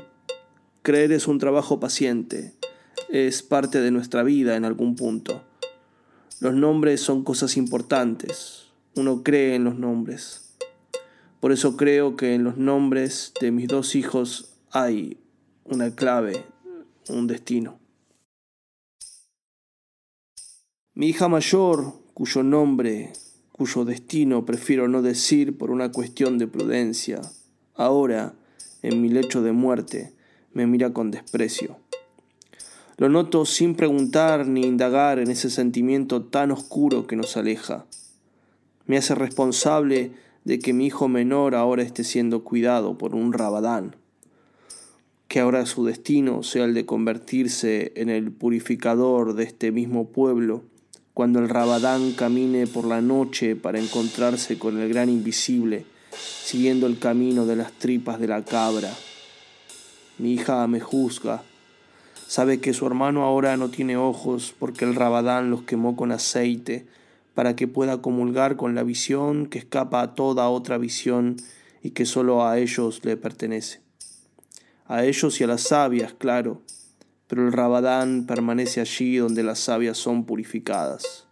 Creer es un trabajo paciente. Es parte de nuestra vida en algún punto. Los nombres son cosas importantes. Uno cree en los nombres. Por eso creo que en los nombres de mis dos hijos hay una clave, un destino. Mi hija mayor, cuyo nombre, cuyo destino prefiero no decir por una cuestión de prudencia, ahora, en mi lecho de muerte, me mira con desprecio. Lo noto sin preguntar ni indagar en ese sentimiento tan oscuro que nos aleja. Me hace responsable de que mi hijo menor ahora esté siendo cuidado por un rabadán, que ahora su destino sea el de convertirse en el purificador de este mismo pueblo, cuando el rabadán camine por la noche para encontrarse con el gran invisible, siguiendo el camino de las tripas de la cabra. Mi hija me juzga. Sabe que su hermano ahora no tiene ojos porque el rabadán los quemó con aceite para que pueda comulgar con la visión que escapa a toda otra visión y que solo a ellos le pertenece. A ellos y a las sabias, claro, pero el rabadán permanece allí donde las sabias son purificadas.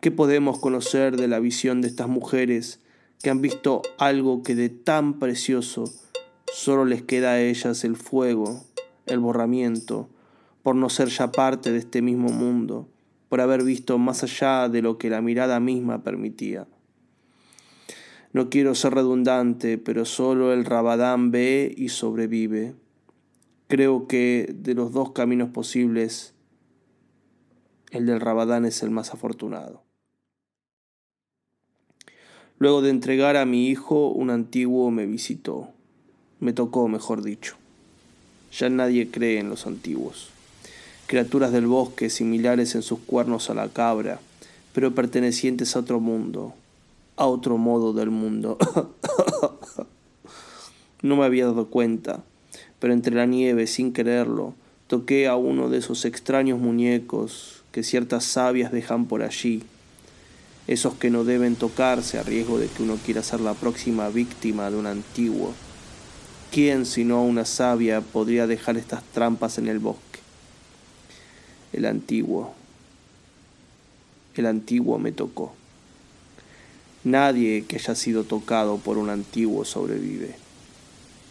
¿Qué podemos conocer de la visión de estas mujeres que han visto algo que de tan precioso solo les queda a ellas el fuego, el borramiento, por no ser ya parte de este mismo mundo, por haber visto más allá de lo que la mirada misma permitía? No quiero ser redundante, pero solo el Rabadán ve y sobrevive. Creo que de los dos caminos posibles, el del Rabadán es el más afortunado. Luego de entregar a mi hijo, un antiguo me visitó. Me tocó, mejor dicho. Ya nadie cree en los antiguos. Criaturas del bosque similares en sus cuernos a la cabra, pero pertenecientes a otro mundo, a otro modo del mundo. no me había dado cuenta, pero entre la nieve, sin quererlo, toqué a uno de esos extraños muñecos que ciertas sabias dejan por allí esos que no deben tocarse a riesgo de que uno quiera ser la próxima víctima de un antiguo. ¿Quién sino una sabia podría dejar estas trampas en el bosque? El antiguo. El antiguo me tocó. Nadie que haya sido tocado por un antiguo sobrevive.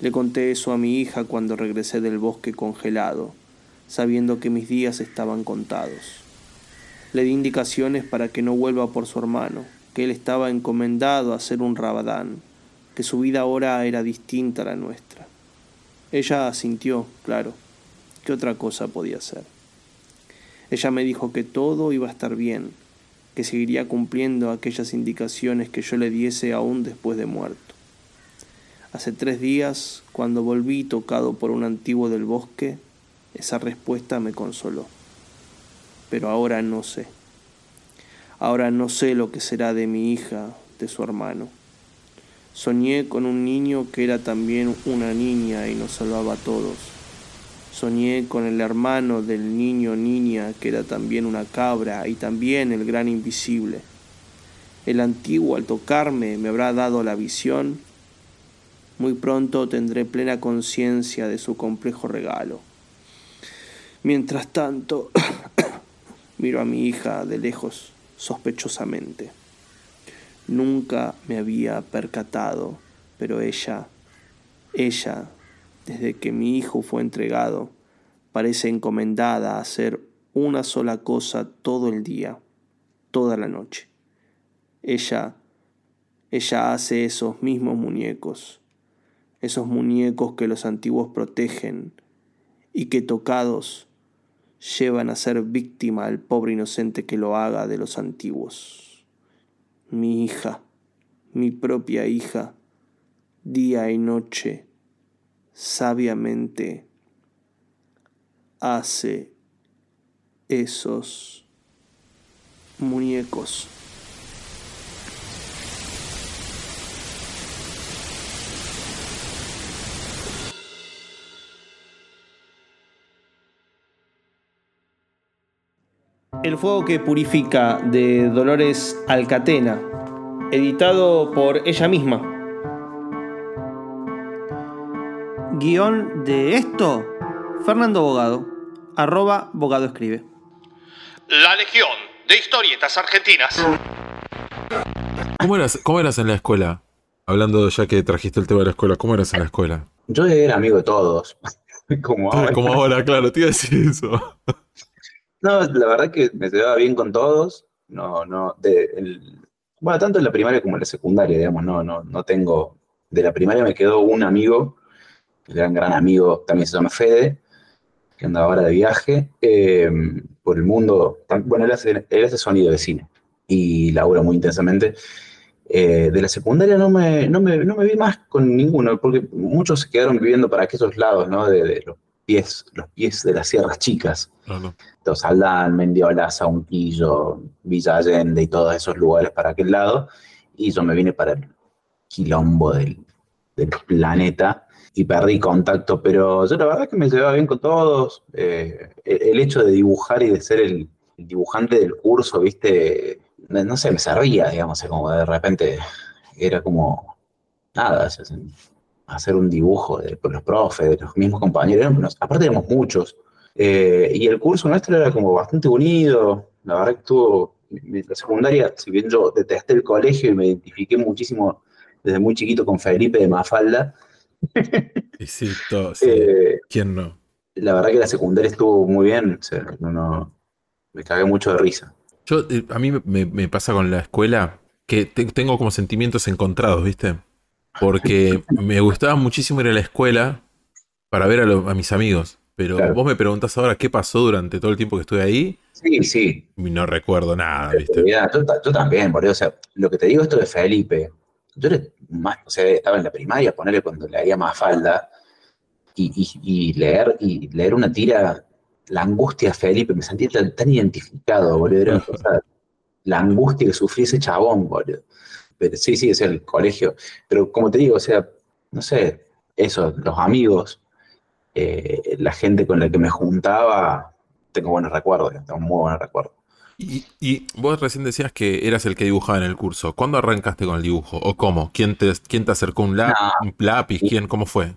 Le conté eso a mi hija cuando regresé del bosque congelado, sabiendo que mis días estaban contados. Le di indicaciones para que no vuelva por su hermano, que él estaba encomendado a ser un rabadán, que su vida ahora era distinta a la nuestra. Ella asintió, claro. ¿Qué otra cosa podía ser? Ella me dijo que todo iba a estar bien, que seguiría cumpliendo aquellas indicaciones que yo le diese aún después de muerto. Hace tres días, cuando volví tocado por un antiguo del bosque, esa respuesta me consoló pero ahora no sé. Ahora no sé lo que será de mi hija, de su hermano. Soñé con un niño que era también una niña y nos salvaba a todos. Soñé con el hermano del niño niña que era también una cabra y también el gran invisible. El antiguo al tocarme me habrá dado la visión. Muy pronto tendré plena conciencia de su complejo regalo. Mientras tanto, Miro a mi hija de lejos, sospechosamente. Nunca me había percatado, pero ella, ella, desde que mi hijo fue entregado, parece encomendada a hacer una sola cosa todo el día, toda la noche. Ella, ella hace esos mismos muñecos, esos muñecos que los antiguos protegen y que tocados llevan a ser víctima al pobre inocente que lo haga de los antiguos. Mi hija, mi propia hija, día y noche, sabiamente hace esos muñecos. El fuego que purifica de Dolores Alcatena, editado por ella misma. Guión de esto, Fernando Bogado, arroba Bogado escribe.
La Legión de Historietas Argentinas.
¿Cómo eras, ¿Cómo eras en la escuela? Hablando ya que trajiste el tema de la escuela, ¿cómo eras en la escuela?
Yo era amigo de todos. Como ahora.
Como ahora, claro, te iba a decir eso.
No, la verdad que me llevaba bien con todos. No, no, de, el- bueno, tanto en la primaria como en la secundaria, digamos, no, no, no tengo. De la primaria me quedó un amigo, un gran amigo, también se llama Fede, que anda ahora de viaje eh, por el mundo. Bueno, él hace, él hace sonido de cine y labura muy intensamente. Eh, de la secundaria no me, no, me, no me vi más con ninguno, porque muchos se quedaron viviendo para aquellos lados, ¿no? De, de los pies, los pies de las sierras chicas.
Claro.
Entonces, Aldán, Mendiola, Saunquillo, Villa Allende y todos esos lugares para aquel lado. Y yo me vine para el quilombo del, del planeta. Y perdí contacto, pero yo la verdad que me llevaba bien con todos. Eh, el, hecho de dibujar y de ser el, dibujante del curso, viste, no sé, me servía, digamos, como de repente era como nada, hacer un dibujo de, los profes, de los mismos compañeros, aparte éramos muchos, eh, y el curso nuestro era como bastante unido, la verdad que estuvo, la secundaria, si bien yo detesté el colegio y me identifiqué muchísimo desde muy chiquito con Felipe de Mafalda,
Y sí, todo, sí.
eh,
¿Quién no?
la verdad que la secundaria estuvo muy bien, o sea, no, no- me cagué mucho de risa.
Yo, eh, a mí me, me pasa con la escuela que te- tengo como sentimientos encontrados, ¿viste? Porque me gustaba muchísimo ir a la escuela para ver a, lo- a mis amigos. Pero
Claro.
vos me preguntás ahora qué pasó durante todo el tiempo que estuve ahí
Sí, sí,
no recuerdo nada, ¿viste?
Mira, yo, ta- yo también, boludo. O sea, lo que te digo esto de Felipe, yo era más, o sea, estaba en la primaria, ponerle cuando leía más falda y, y- y leer, y leer una tira, la angustia Felipe, me sentía tan, tan identificado, boludo. Era una cosa- la angustia que sufría ese chabón, boludo. Pero sí, sí, es el colegio. Pero como te digo, o sea, no sé, eso, los amigos, eh, la gente con la que me juntaba, tengo buenos recuerdos, tengo muy buenos recuerdos.
Y, y vos recién decías que eras el que dibujaba en el curso. ¿Cuándo arrancaste con el dibujo? ¿O cómo? ¿Quién te, quién te acercó un, lá-
No.
un lápiz? ¿Quién? ¿Cómo fue?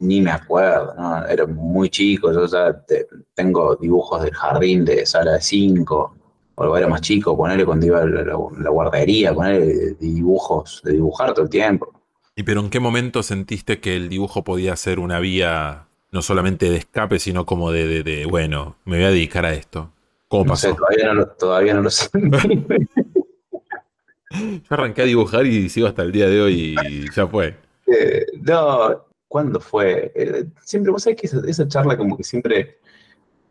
Ni me acuerdo, ¿no? Era muy chico, yo ya te- tengo dibujos del jardín de sala de 5, o algo era más chico, ponerle cuando iba a la, la- la guardería, ponerle dibujos, de dibujar todo el tiempo.
¿Y pero en qué momento sentiste que el dibujo podía ser una vía no solamente de escape, sino como de, de- de, bueno, me voy a dedicar a esto? ¿Cómo
No sé,
pasó?
todavía no lo, todavía no lo sé.
Yo arranqué a dibujar y sigo hasta el día de hoy y ya fue.
Eh, no, ¿cuándo fue? Eh, siempre, vos sabés que esa, esa charla como que siempre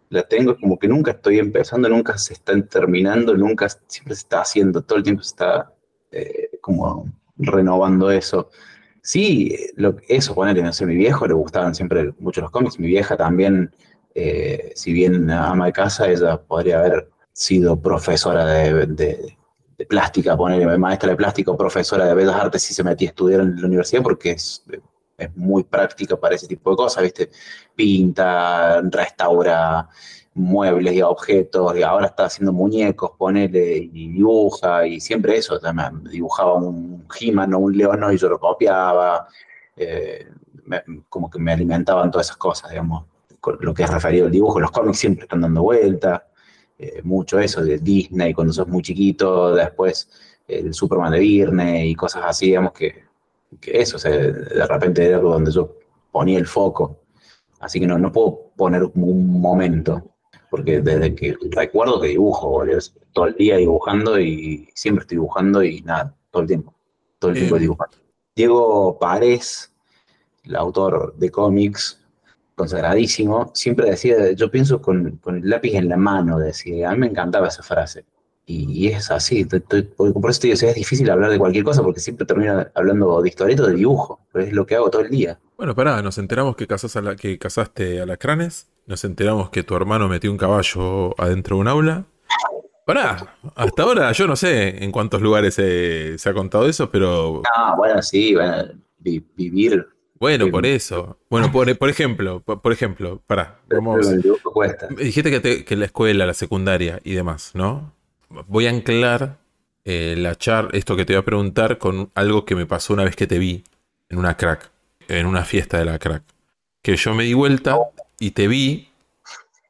la tengo, como que nunca estoy empezando, nunca se está terminando, nunca, siempre se está haciendo, todo el tiempo se está eh, como renovando eso. Sí, lo, eso, ponerle, no sé, mi viejo le gustaban siempre mucho los cómics, mi vieja también, eh, si bien ama de casa, ella podría haber sido profesora de, plástica, ponerle maestra de plástico, profesora de bellas artes si se metía a estudiar en la universidad porque es, es muy práctica para ese tipo de cosas, ¿viste? Pinta, restaura muebles y objetos, y ahora está haciendo muñecos, ponele, y dibuja, y siempre eso, o dibujaba un He-Man o un León y yo lo copiaba, eh, me- como que me alimentaban todas esas cosas, digamos, lo que es referido al dibujo, los cómics siempre están dando vuelta, eh, mucho eso de Disney cuando sos muy chiquito, después el Superman de Disney y cosas así, digamos que, que eso, o sea, de repente era donde yo ponía el foco. Así que no, no puedo poner un momento, porque desde que recuerdo que dibujo, boludo, todo el día dibujando y siempre estoy dibujando y nada, todo el tiempo, todo el tiempo dibujando. Diego Párez, el autor de cómics, consagradísimo, siempre decía, yo pienso con, con el lápiz en la mano, decía, a mí me encantaba esa frase. Y, y es así, estoy- estoy- por, eso te digo, es difícil hablar de cualquier cosa, porque siempre termino hablando de historieto, de dibujo, pero es lo que hago todo el día.
Bueno, pará, nos enteramos que, casás a la, que casaste alacranes, nos enteramos que tu hermano metió un caballo adentro de un aula. Pará, hasta ahora yo no sé en cuántos lugares se, se ha contado eso, pero
Ah, bueno, sí, bueno, vi- vivir,
bueno,
Sí.
por eso. Bueno, por, por ejemplo, por, por ejemplo, pará, vamos. Dijiste que, te- que la escuela, la secundaria y demás, ¿no? Voy a anclar eh, la char, esto que te voy a preguntar con algo que me pasó una vez que te vi en una crack, en una fiesta de la crack. Que yo me di vuelta y te vi,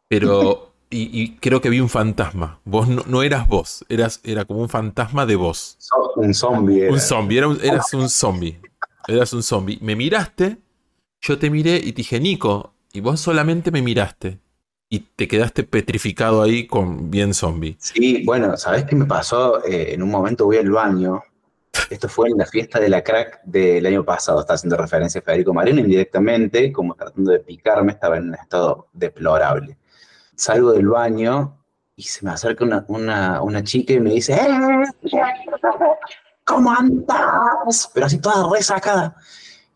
pero. Y, y creo que vi un fantasma. Vos no, no eras vos, eras, era como un fantasma de vos.
Un zombie. era.
Un zombie, era un- eras un zombie. Eras un zombie. Me miraste, yo te miré y te dije, Nico, y vos solamente me miraste. Y te quedaste petrificado ahí con bien zombie.
Sí, bueno, ¿sabés qué me pasó? Eh, en un momento voy al baño. Esto fue en la fiesta de la crack del año pasado. Está haciendo referencia a Federico Marino indirectamente, como tratando de picarme, estaba en un estado deplorable. Salgo del baño y se me acerca una, una, una chica y me dice, ¡Eh! ¿Cómo andás? Pero así toda resacada.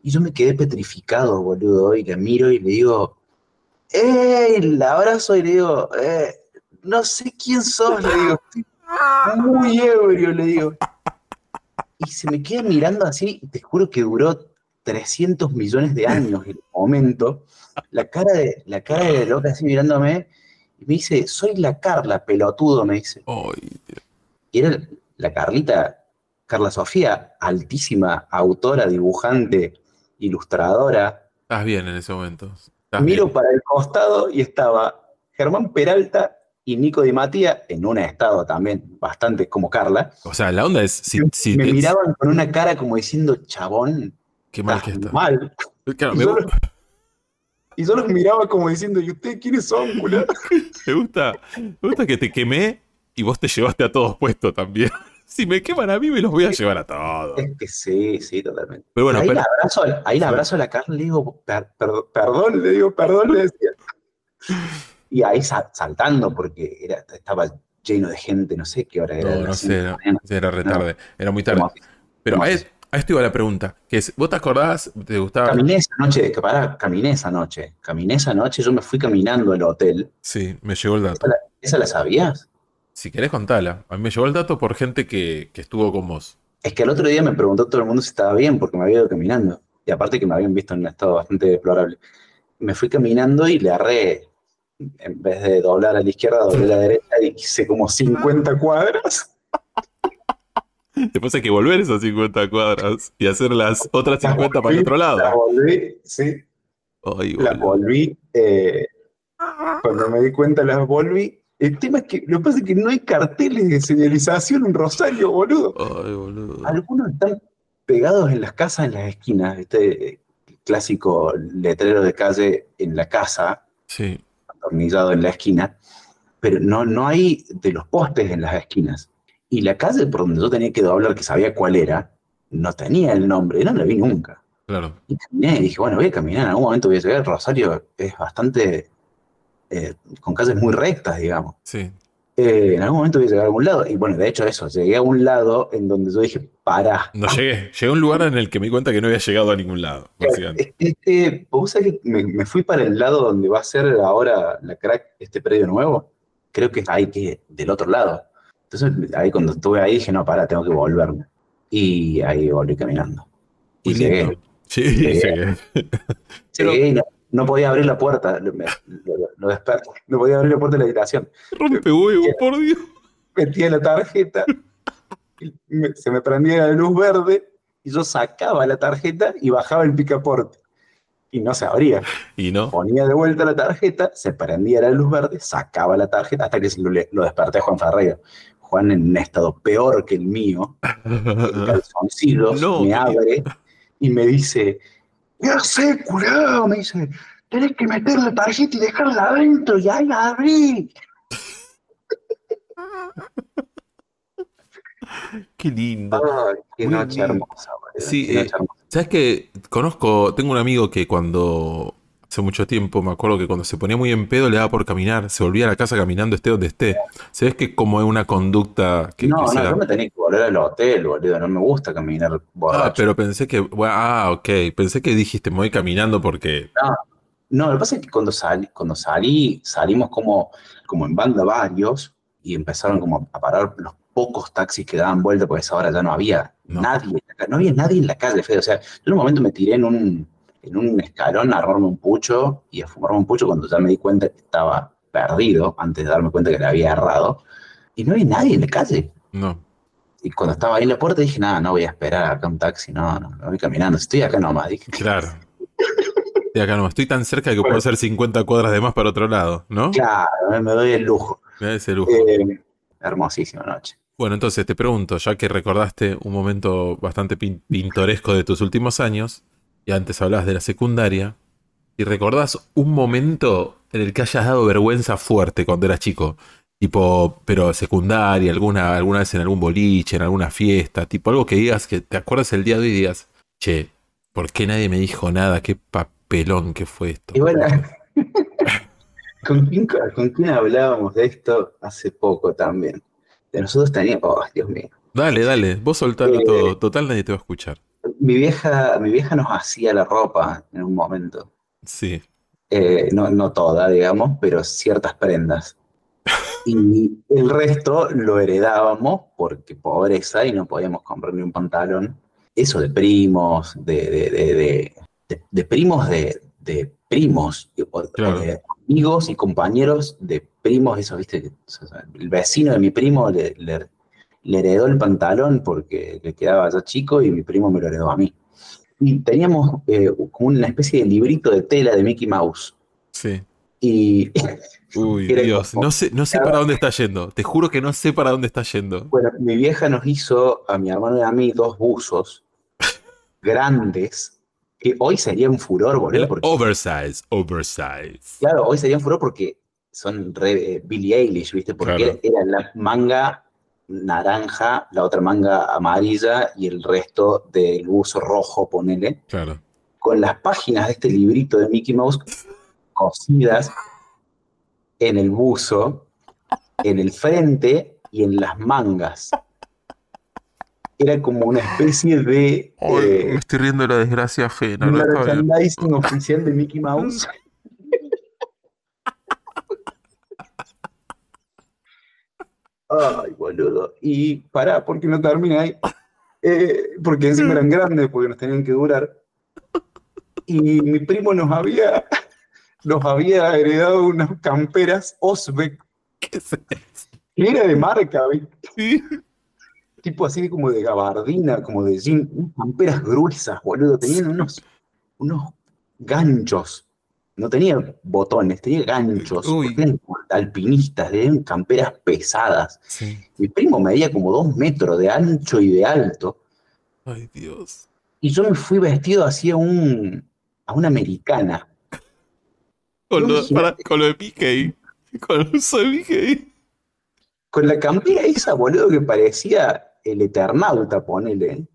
Y yo me quedé petrificado, boludo, y la miro y le digo, ¡Eh! La abrazo y le digo, eh, no sé quién sos, le digo, muy ebrio, le digo. Y se me queda mirando así, y te juro que duró 300 millones de años el momento. La cara de la cara de loca así mirándome y me dice, soy la Carla, pelotudo, me dice. Y era la Carlita, Carla Sofía, altísima autora, dibujante, ilustradora.
estás bien en ese momento.
Miro
bien.
para el costado y estaba Germán Peralta y Nico Di Mattía en un estado también bastante como Carla.
O sea, la onda es. Si, si
me
te-
miraban con una cara como diciendo, chabón,
Qué mal que está.
mal.
Claro,
Y
me,
yo, los, y yo los miraba como diciendo, ¿y ustedes quiénes son,
me gusta, me gusta que te quemé y vos te llevaste a todos puestos también. Si me queman a mí, me los voy a llevar a todos.
Es que sí, sí, totalmente.
Pero bueno,
ahí,
pero-
la abrazo, a- ahí abrazo a la Carla y le digo, "Per- per- perdón, le digo, perdón, le decía. Y ahí sa- saltando, porque era, estaba lleno de gente, no sé qué hora era.
No, no sé, no, era retarde, era muy tarde. Pero a, es- a esto iba la pregunta, que es, ¿vos te acordás? ¿Te gustaba?
Caminé esa noche, que pará, caminé esa noche. Caminé esa noche, yo me fui caminando al hotel.
Sí, me llegó el dato.
¿Esa la sabías?
Si querés contala. A mí me llegó el dato por gente que, que estuvo con vos.
Es que el otro día me preguntó todo el mundo si estaba bien porque me había ido caminando. Y aparte que me habían visto en un estado bastante deplorable. Me fui caminando y le arré, en vez de doblar a la izquierda, doblé a la derecha y hice como 50 cuadras.
Después hay que volver esas 50 cuadras y hacer las otras 50 para el otro
La
lado.
volví, sí,
Ay,
la volví. eh, cuando me di cuenta las volví. El tema es que lo que pasa es que no hay carteles de señalización en Rosario, boludo.
Ay, boludo.
Algunos están pegados en las casas, en las esquinas. Este clásico letrero de calle en la casa,
Sí.
atornillado en la esquina, pero no, no hay de los postes en las esquinas. Y la calle por donde yo tenía que doblar, que sabía cuál era, no tenía el nombre, no la vi nunca.
Claro.
Y caminé y dije, bueno, voy a caminar, en algún momento voy a llegar. Rosario es bastante, eh, con calles muy rectas, digamos.
Sí.
Eh, en algún momento voy a llegar a algún lado. Y bueno, de hecho eso, llegué a un lado en donde yo dije, pará.
No llegué. Llegué a un lugar en el que me di cuenta que no había llegado a ningún lado. básicamente.
Este, vos sabés que me, me fui para el lado donde va a ser ahora la crack, este predio nuevo. Creo que es ahí que, del otro lado. Entonces, ahí cuando estuve ahí dije, no, para, tengo que volverme. Y ahí volví caminando. Y llegué.
Sí,
Llegué.
llegué.
Llegué no, podía abrir la puerta. Lo, me- lo- lo desperté. No podía abrir la puerta de la habitación.
Rompe huevo, por Dios.
Metía la tarjeta, me- se me prendía la luz verde y yo sacaba la tarjeta y bajaba el picaporte. Y no se abría.
Y no.
ponía de vuelta la tarjeta, se prendía la luz verde, sacaba la tarjeta hasta que lo, lo desperté a Juan Ferreira. Juan en un estado peor que el mío, en calzoncillos,
No,
me abre y me dice, ya sé, curado, me dice, tenés que meter la tarjeta y dejarla adentro y ahí la abrí.
Qué lindo.
Ay, qué
Muy
noche hermosa, boludo,
Sí,
qué
eh,
noche hermosa.
¿Sabes que Conozco, tengo un amigo que cuando hace mucho tiempo, me acuerdo que cuando se ponía muy en pedo le daba por caminar, se volvía a la casa caminando esté donde esté. ¿Sabes que como es una conducta que,
No, no, yo me tenía que volver al hotel, boludo, no me gusta caminar borracho.
Ah, pero pensé que, bueno, ah, ok, pensé que dijiste me voy caminando porque,
No, lo que pasa es que cuando salí, cuando salí, salimos como, como en banda varios y empezaron como a parar los pocos taxis que daban vuelta, porque a esa hora ya no había
No.
nadie, en la ca- no había nadie en la calle, Fede. O sea, yo en un momento me tiré en un, en un escalón a armarme un pucho y a fumarme un pucho cuando ya me di cuenta que estaba perdido, antes de darme cuenta que le había errado, y no había nadie en la calle.
no,
Y cuando estaba ahí en la puerta dije, nada, no voy a esperar acá un taxi, no, no, me voy caminando, estoy acá nomás, dije.
claro. Y acá no, estoy tan cerca que puedo hacer 50 cuadras de más para otro lado, ¿no?
Claro, me- doy el lujo.
Me da ese lujo.
Eh, hermosísima noche.
Bueno, entonces te pregunto, ya que recordaste un momento bastante pin- pintoresco de tus últimos años, y antes hablabas de la secundaria, y recordás un momento en el que hayas dado vergüenza fuerte cuando eras chico, tipo, pero secundaria, alguna, alguna vez en algún boliche, en alguna fiesta, tipo algo que digas, que te acuerdas el día de hoy y digas, che, ¿por qué nadie me dijo nada? ¿Qué papelón que fue esto?
Y bueno, ¿con quién, ¿con quién hablábamos de esto hace poco también? De nosotros teníamos, oh, Dios mío.
Dale, dale, vos soltalo
Eh,
todo, total nadie te va a escuchar.
Mi vieja, mi vieja nos hacía la ropa en un momento.
Sí,
Eh, no, no toda, digamos, pero ciertas prendas. Y el resto lo heredábamos porque pobreza y no podíamos comprar ni un pantalón. eso de primos, de, de, de, de- de- primos de, de primos,
Claro.
de amigos y compañeros de primos, eso, viste, el vecino de mi primo le, le- le heredó el pantalón porque le quedaba ya chico y mi primo me lo heredó a mí. Y teníamos eh, una especie de librito de tela de Mickey Mouse.
Sí.
Y
Uy, Dios.
como-
No sé, no sé para dónde está yendo. Te juro que no sé para dónde está yendo.
Bueno, mi vieja nos hizo a mi hermano y a mí dos buzos grandes que hoy serían furor, boludo. Porque,
oversize, oversize.
claro, hoy serían furor porque son re eh, Billie Eilish, ¿viste? Porque
Claro.
era, era la manga naranja, la otra manga amarilla y el resto del buzo rojo, ponele,
Claro.
con las páginas de este librito de Mickey Mouse cosidas en el buzo, en el frente y en las mangas. Era como una especie de eh,
me estoy riendo de la desgracia ajena. bien.
merchandising oficial de Mickey Mouse. Ay, boludo. Y pará, porque no termina ahí. Eh, porque encima eran grandes, porque nos tenían que durar. Y mi primo nos había, nos había heredado unas camperas Osbeck,
¿Qué es eso?
que era de marca, ¿viste?
Sí.
tipo así como de gabardina, como de jean, unas camperas gruesas, boludo. Tenían unos, unos ganchos. No tenía botones, tenía ganchos. Eran alpinistas, eran camperas pesadas.
Sí.
Mi primo medía como dos metros de ancho y de alto.
Ay, Dios.
Y yo me fui vestido así a, un, a una americana.
Con lo, para- con lo de Mickey. Con uso de Mickey.
Con la campera esa, boludo, que parecía el Eternauta, ponele.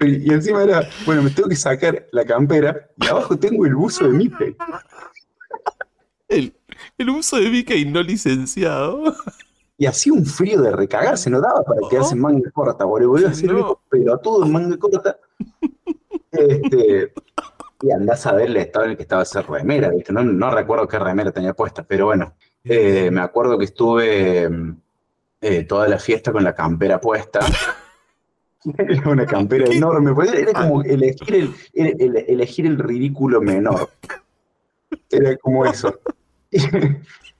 Y y encima era, bueno, me tengo que sacar la campera y abajo tengo el buzo de Mickey.
El, el uso de Mickey no licenciado.
Y hacía un frío de recagarse, no daba para quedarse en manga corta, boludo. Volvió a hacer
No.
pero todo en manga corta. Este, y andás a ver el estado en el que estaba esa remera, ¿viste? No, no recuerdo qué remera tenía puesta, pero bueno. Eh, me acuerdo que estuve mm, eh, toda la fiesta con la campera puesta. Era una campera enorme, pues era como elegir el, el- el- elegir el ridículo menor. Era como eso.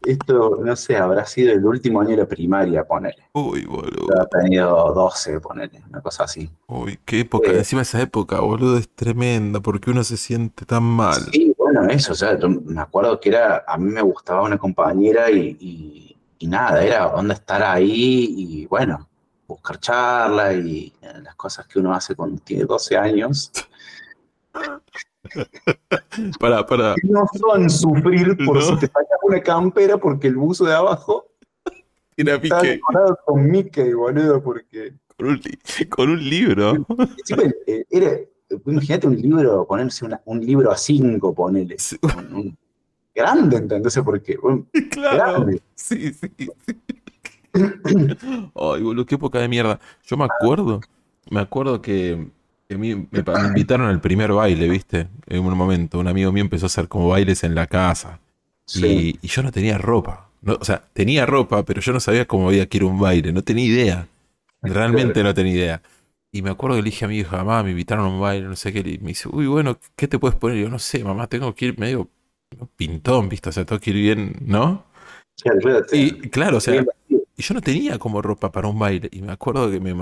Esto, no sé, habrá sido el último año de la primaria, ponele.
Uy, boludo.
Habrá tenido 12, ponele, una cosa así.
Uy, qué época.
Eh.
Encima esa época, boludo, es tremenda porque uno se siente tan mal.
Sí, bueno, eso, o sea, yo me acuerdo que era, a mí me gustaba una compañera y, y- y nada, era onda estar ahí y bueno, buscar charla y eh, las cosas que uno hace cuando tiene 12 años.
Para, para.
No son sufrir por
No.
si te sacas una campera porque el buzo de abajo
Era
está decorado con Mickey, boludo, porque
con un, con un libro.
eh, era, imagínate un libro, ponerse una- un libro a 5, ponele.
Sí,
un- un- grande, ¿entendés? Porque, bueno,
Claro.
grande.
Sí, sí, sí. Ay, boludo, qué época de mierda. Yo me acuerdo, me acuerdo que, que a mí me, me invitaron al primer baile, ¿viste? En un momento, un amigo mío empezó a hacer como bailes en la casa.
Sí.
Y, y yo no tenía ropa. No, o sea, tenía ropa, pero yo no sabía cómo había que ir a un baile. No tenía idea. Realmente no tenía idea. Y me acuerdo que le dije a mi hija, mamá, me invitaron a un baile, no sé qué. Y me dice, uy, bueno, ¿qué te puedes poner? Y yo no sé, mamá, tengo que ir medio pintón, ¿viste? O sea, tengo que ir bien, ¿no?
Claro, claro,
Y claro, o sea. Y yo no tenía como ropa para un baile. Y me acuerdo que me,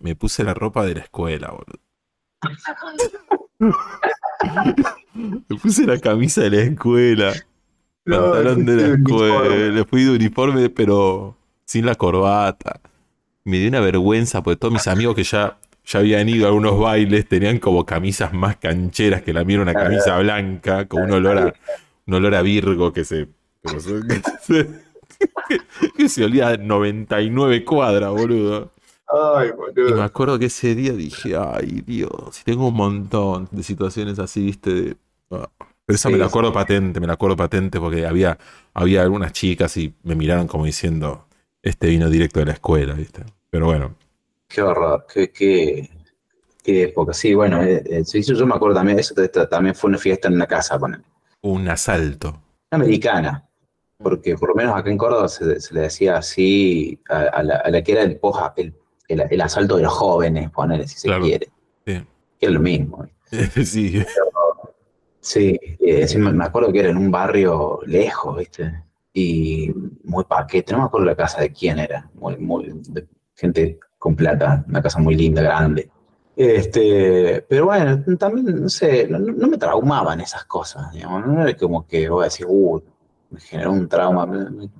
me puse la ropa de la escuela, boludo. me puse la camisa de la escuela.
No,
Pantalón de la escuela.
uniforme.
Fui de uniforme, pero sin la corbata. Me dio una vergüenza porque todos mis amigos que ya, ya habían ido a algunos bailes tenían como camisas más cancheras que la mía una camisa blanca con un olor a, un olor a Virgo se- que se, que se olía a 99 cuadras, boludo.
Ay,
Y me
boludo.
acuerdo que ese día dije, ay Dios, tengo un montón de situaciones así, viste, de... ah. Esa
Sí,
me la
sí.
acuerdo patente, me la acuerdo patente porque había, había algunas chicas y me miraron como diciendo, este vino directo de la escuela, viste. Pero bueno,
Qué horror, qué, qué, qué época. Sí, bueno, eh, eh, yo, yo me acuerdo también, eso también fue una fiesta en una casa, ponele.
un asalto.
Americana, porque por lo menos acá en Córdoba se, se le decía así a, a la, a la que era el poja, el, el, el asalto de los jóvenes, ponerle si se quiere.
Sí.
Que es lo mismo.
sí.
Sí, eh, me acuerdo que era en un barrio lejos, ¿viste? Y muy paquete, no me acuerdo la casa de quién era, muy, muy, de gente con plata, una casa muy linda, grande. Este, pero bueno, también, no sé, no, no me traumaban esas cosas, digamos, no era como que voy a decir, uh, me generó un trauma. me- me-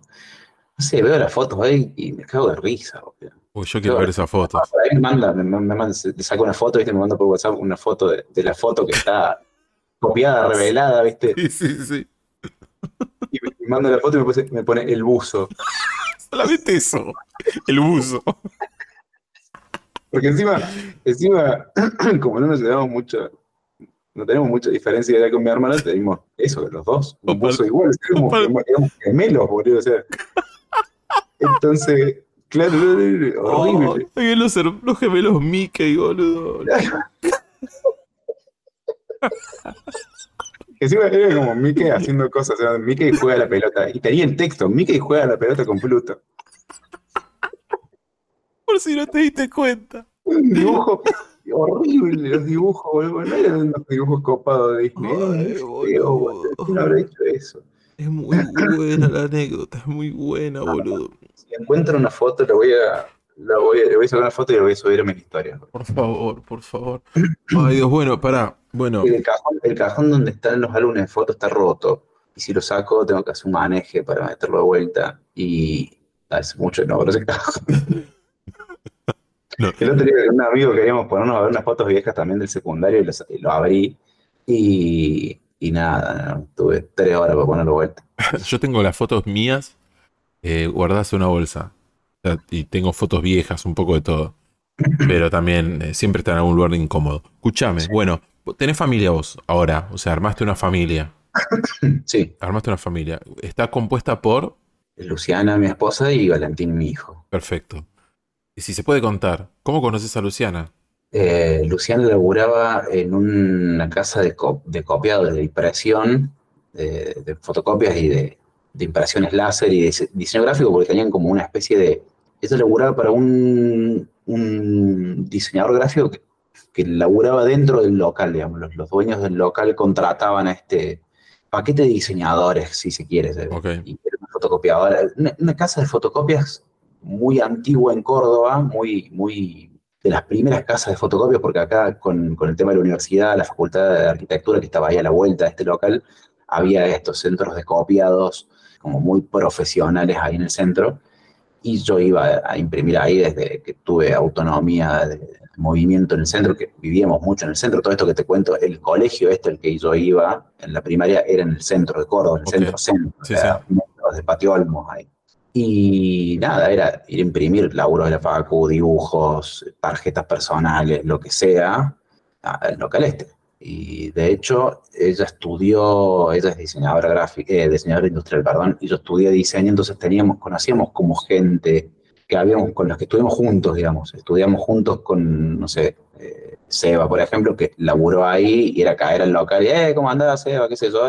no sé, veo las fotos ahí y me cago de risa, boludo.
Uy, yo quiero ver esas fotos.
Me manda, me, me manda, le saco una foto, ¿viste? Me manda por WhatsApp una foto de, de la foto que está copiada, revelada, ¿viste?
Sí, sí, sí.
Y me, manda la foto y me pone el buzo.
Solamente eso. El buzo.
Porque encima, encima, como no nos llevamos mucho, no tenemos mucha diferencia de edad con mi hermana, tenemos eso, los dos, un buzo igual, éramos, gemelos, boludo, o sea. Entonces, claro, horrible.
Ay, los, los gemelos Mickey, boludo.
Encima era como Mickey haciendo cosas, o sea, Mickey juega la pelota, y tenía el texto, Mickey juega la pelota con Pluto.
Por si no te diste cuenta.
Un dibujo horrible, los dibujos, boludo. No eran unos dibujos copados de Disney.
Ay, boludo.
¿Quién habrá hecho eso?
Es muy buena la anécdota, es muy buena, boludo.
Si encuentro una foto, la voy a, la voy le voy a sacar una foto y la voy a subir a mi historia.
Por favor, por favor. Ay, Dios, bueno, pará. Bueno,
El cajón, el cajón donde están los álbumes de fotos está roto. Y si lo saco, tengo que hacer un maneje para meterlo de vuelta. Y hace mucho que no abro ese cajón.
No.
El otro día con un amigo queríamos ponernos a ver unas fotos viejas también del secundario y, los- y lo abrí. Y, y nada, no, tuve tres horas para ponerlo vuelta.
yo tengo las fotos mías eh, guardadas en una bolsa. Y tengo fotos viejas, un poco de todo. Pero también eh, siempre están en algún lugar incómodo. Escúchame, bueno, tenés familia vos ahora. O sea, armaste una familia.
Sí,
Armaste una familia. Está compuesta por.
Luciana, mi esposa, y Valentín, mi hijo.
Perfecto. Y si se puede contar, ¿cómo conoces a Luciana?
Eh, Luciana laburaba en una casa de, co- de copiado, de impresión, de, de fotocopias y de, de impresiones láser y de dise- diseño gráfico, porque tenían como una especie de... Ella laburaba para un, un diseñador gráfico que, que laburaba dentro del local, digamos. Los, los dueños del local contrataban a este paquete de diseñadores, si se quiere.
Ok.
Y era una fotocopiadora, una, una casa de fotocopias muy antigua en Córdoba, muy, muy de las primeras casas de fotocopias, porque acá con, con el tema de la universidad, la facultad de arquitectura que estaba ahí a la vuelta de este local, había estos centros de copiados como muy profesionales ahí en el centro, y yo iba a, imprimir ahí desde que tuve autonomía de, de movimiento en el centro, que vivíamos mucho en el centro, todo esto que te cuento, el colegio este al que yo iba en la primaria era en el centro de Córdoba, en el centro centro,
Sí,
o sea, de Patio Olmos ahí. Y nada, era ir a imprimir laburos de la facu, dibujos, tarjetas personales, lo que sea, al local este. Y de hecho, ella estudió, ella es diseñadora gráfica, eh, diseñadora industrial, perdón, y yo estudié diseño, entonces teníamos, conocíamos como gente que habíamos, con los que estuvimos juntos, digamos, estudiamos juntos con, no sé, eh, Seba, por ejemplo, que laburó ahí y era caer al local y, eh, ¿cómo andás, Seba? ¿Qué sé yo?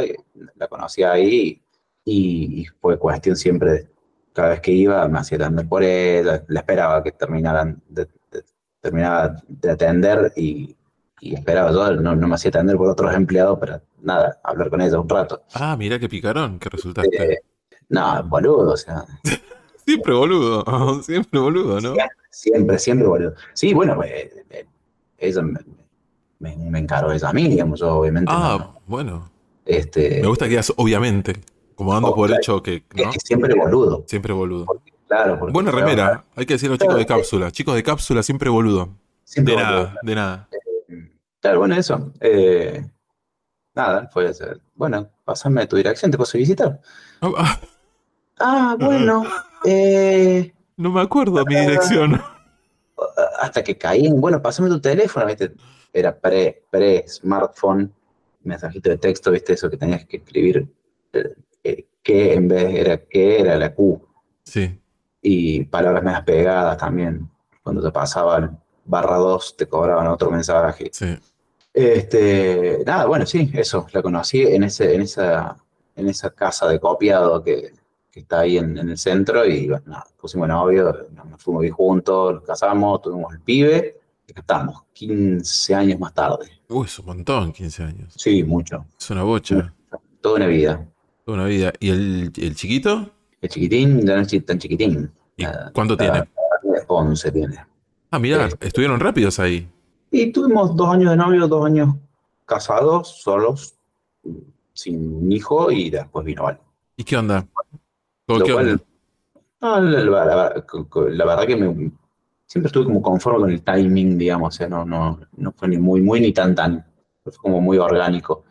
La conocía ahí y, y fue cuestión siempre de, cada vez que iba me hacía atender por ella, la esperaba que terminaran de, de- terminaba de atender y, y esperaba yo, no, no me hacía atender por otros empleados para nada, hablar con ella un rato.
Ah, mira qué picarón que resultaste.
Eh, no, boludo, o sea,
Siempre boludo. Siempre boludo, ¿no?
siempre, siempre boludo. Sí, bueno, eh, eh, ella me, me, me encaró ella a mí, digamos, yo obviamente
Ah,
no.
bueno.
este,
Me gusta que digas obviamente. Como dando por hecho que,
es que siempre boludo,
Siempre boludo.
claro. porque-
Buena remera. Hay que decir a los chicos de cápsula. Chicos de cápsula, siempre boludo.
Siempre
De
boludo.
nada, de nada.
Claro, bueno, eso. Eh, nada, fue ser. Bueno, pásame tu dirección, te a visitar.
Ah, ah,
Ah, bueno. eh,
no me acuerdo mi dirección.
hasta que caí en, bueno, pásame tu teléfono, ¿viste? Era pre, pre-smartphone, mensajito de texto, ¿viste? Eso que tenías que escribir, eh, que en vez era que era la Q.
Sí.
Y palabras más pegadas también. Cuando te pasaban barra 2, te cobraban otro mensaje.
Sí.
Este, nada, bueno, sí, eso, la conocí en ese, en esa, en esa casa de copiado que, que está ahí en, en el centro, y bueno, nada, pusimos novio, nos fuimos vivir juntos, nos casamos, tuvimos el pibe, y estamos, 15 años más tarde.
Uy, es un montón, 15 años.
Sí, mucho.
Es una bocha.
Toda una vida.
Toda una vida. ¿Y el, el chiquito?
El chiquitín ya no es tan chiquitín.
¿Y cuánto tiene?
11 tiene.
Ah, mirá,
Sí.
estuvieron rápidos ahí.
Y tuvimos dos años de novio, dos años casados, solos, sin hijo, y después vino Val.
¿Y qué onda? ¿Cómo- qué
cual-
onda?
No, la, la- la- la verdad que me, siempre estuve como conforme con el timing, digamos, o sea, no, no, no fue ni muy, muy ni tan tan, fue como muy orgánico.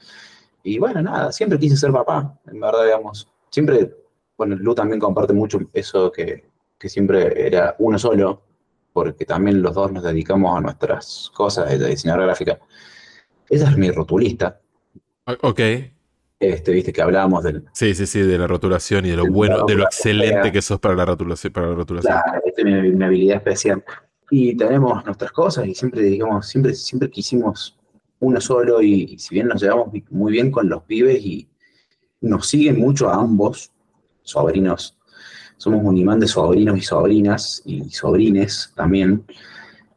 Y bueno, nada, siempre quise ser papá, en verdad, digamos, siempre, bueno, Lu también comparte mucho eso que, que siempre era uno solo, porque también los dos nos dedicamos a nuestras cosas de diseñadora gráfica. Ella es mi rotulista,
Ok.
este, viste que hablábamos del,
Sí, sí, sí, de la rotulación y de lo bueno, de lo excelente que sos para la rotulación. Para la rotulación.
Claro, esta es mi, mi habilidad especial. Y tenemos nuestras cosas y siempre, digamos, siempre, siempre quisimos uno solo y, y si bien nos llevamos muy bien con los pibes y nos siguen mucho a ambos, sobrinos, somos un imán de sobrinos y sobrinas y sobrines también,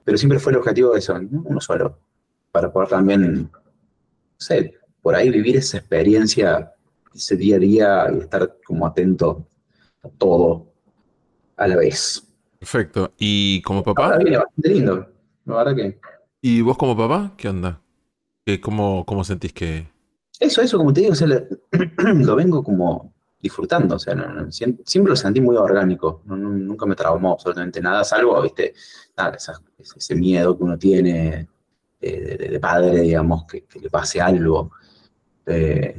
pero siempre fue el objetivo de eso, ¿no? uno solo, para poder también, no sé, por ahí vivir esa experiencia, ese día a día y estar como atento a todo a la vez.
Perfecto. ¿Y como papá?
Ahora viene bastante lindo. La verdad que.
¿Y vos como papá? ¿Qué onda? ¿Qué, cómo, ¿Cómo sentís que...?
Eso, eso, como te digo, o sea, lo, lo vengo como disfrutando. O sea, no- no, siem- siempre lo sentí muy orgánico. no- nunca me traumó absolutamente nada, salvo, viste, nada, esa- ese, miedo que uno tiene eh, de, de- de padre, digamos, que, que le pase algo. Eh,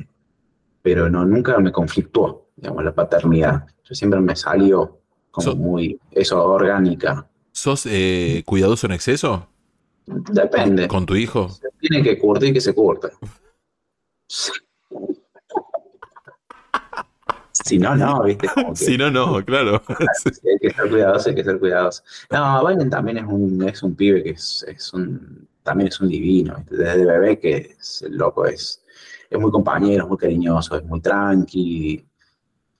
pero no, nunca me conflictuó, digamos, la paternidad. Yo siempre me salió como
So-
muy, eso, orgánica.
¿Sos eh, cuidadoso en exceso?
Depende.
¿Con tu hijo?
Se tiene que curtir que se curta. Si no, no, viste. Que,
Si no, no, claro.
hay que ser cuidadoso, hay que ser cuidadoso. No, Biden también es un, es un pibe que es, es un, también es un divino, ¿viste? Desde bebé que es, el loco es, es muy compañero, es muy cariñoso, es muy tranqui.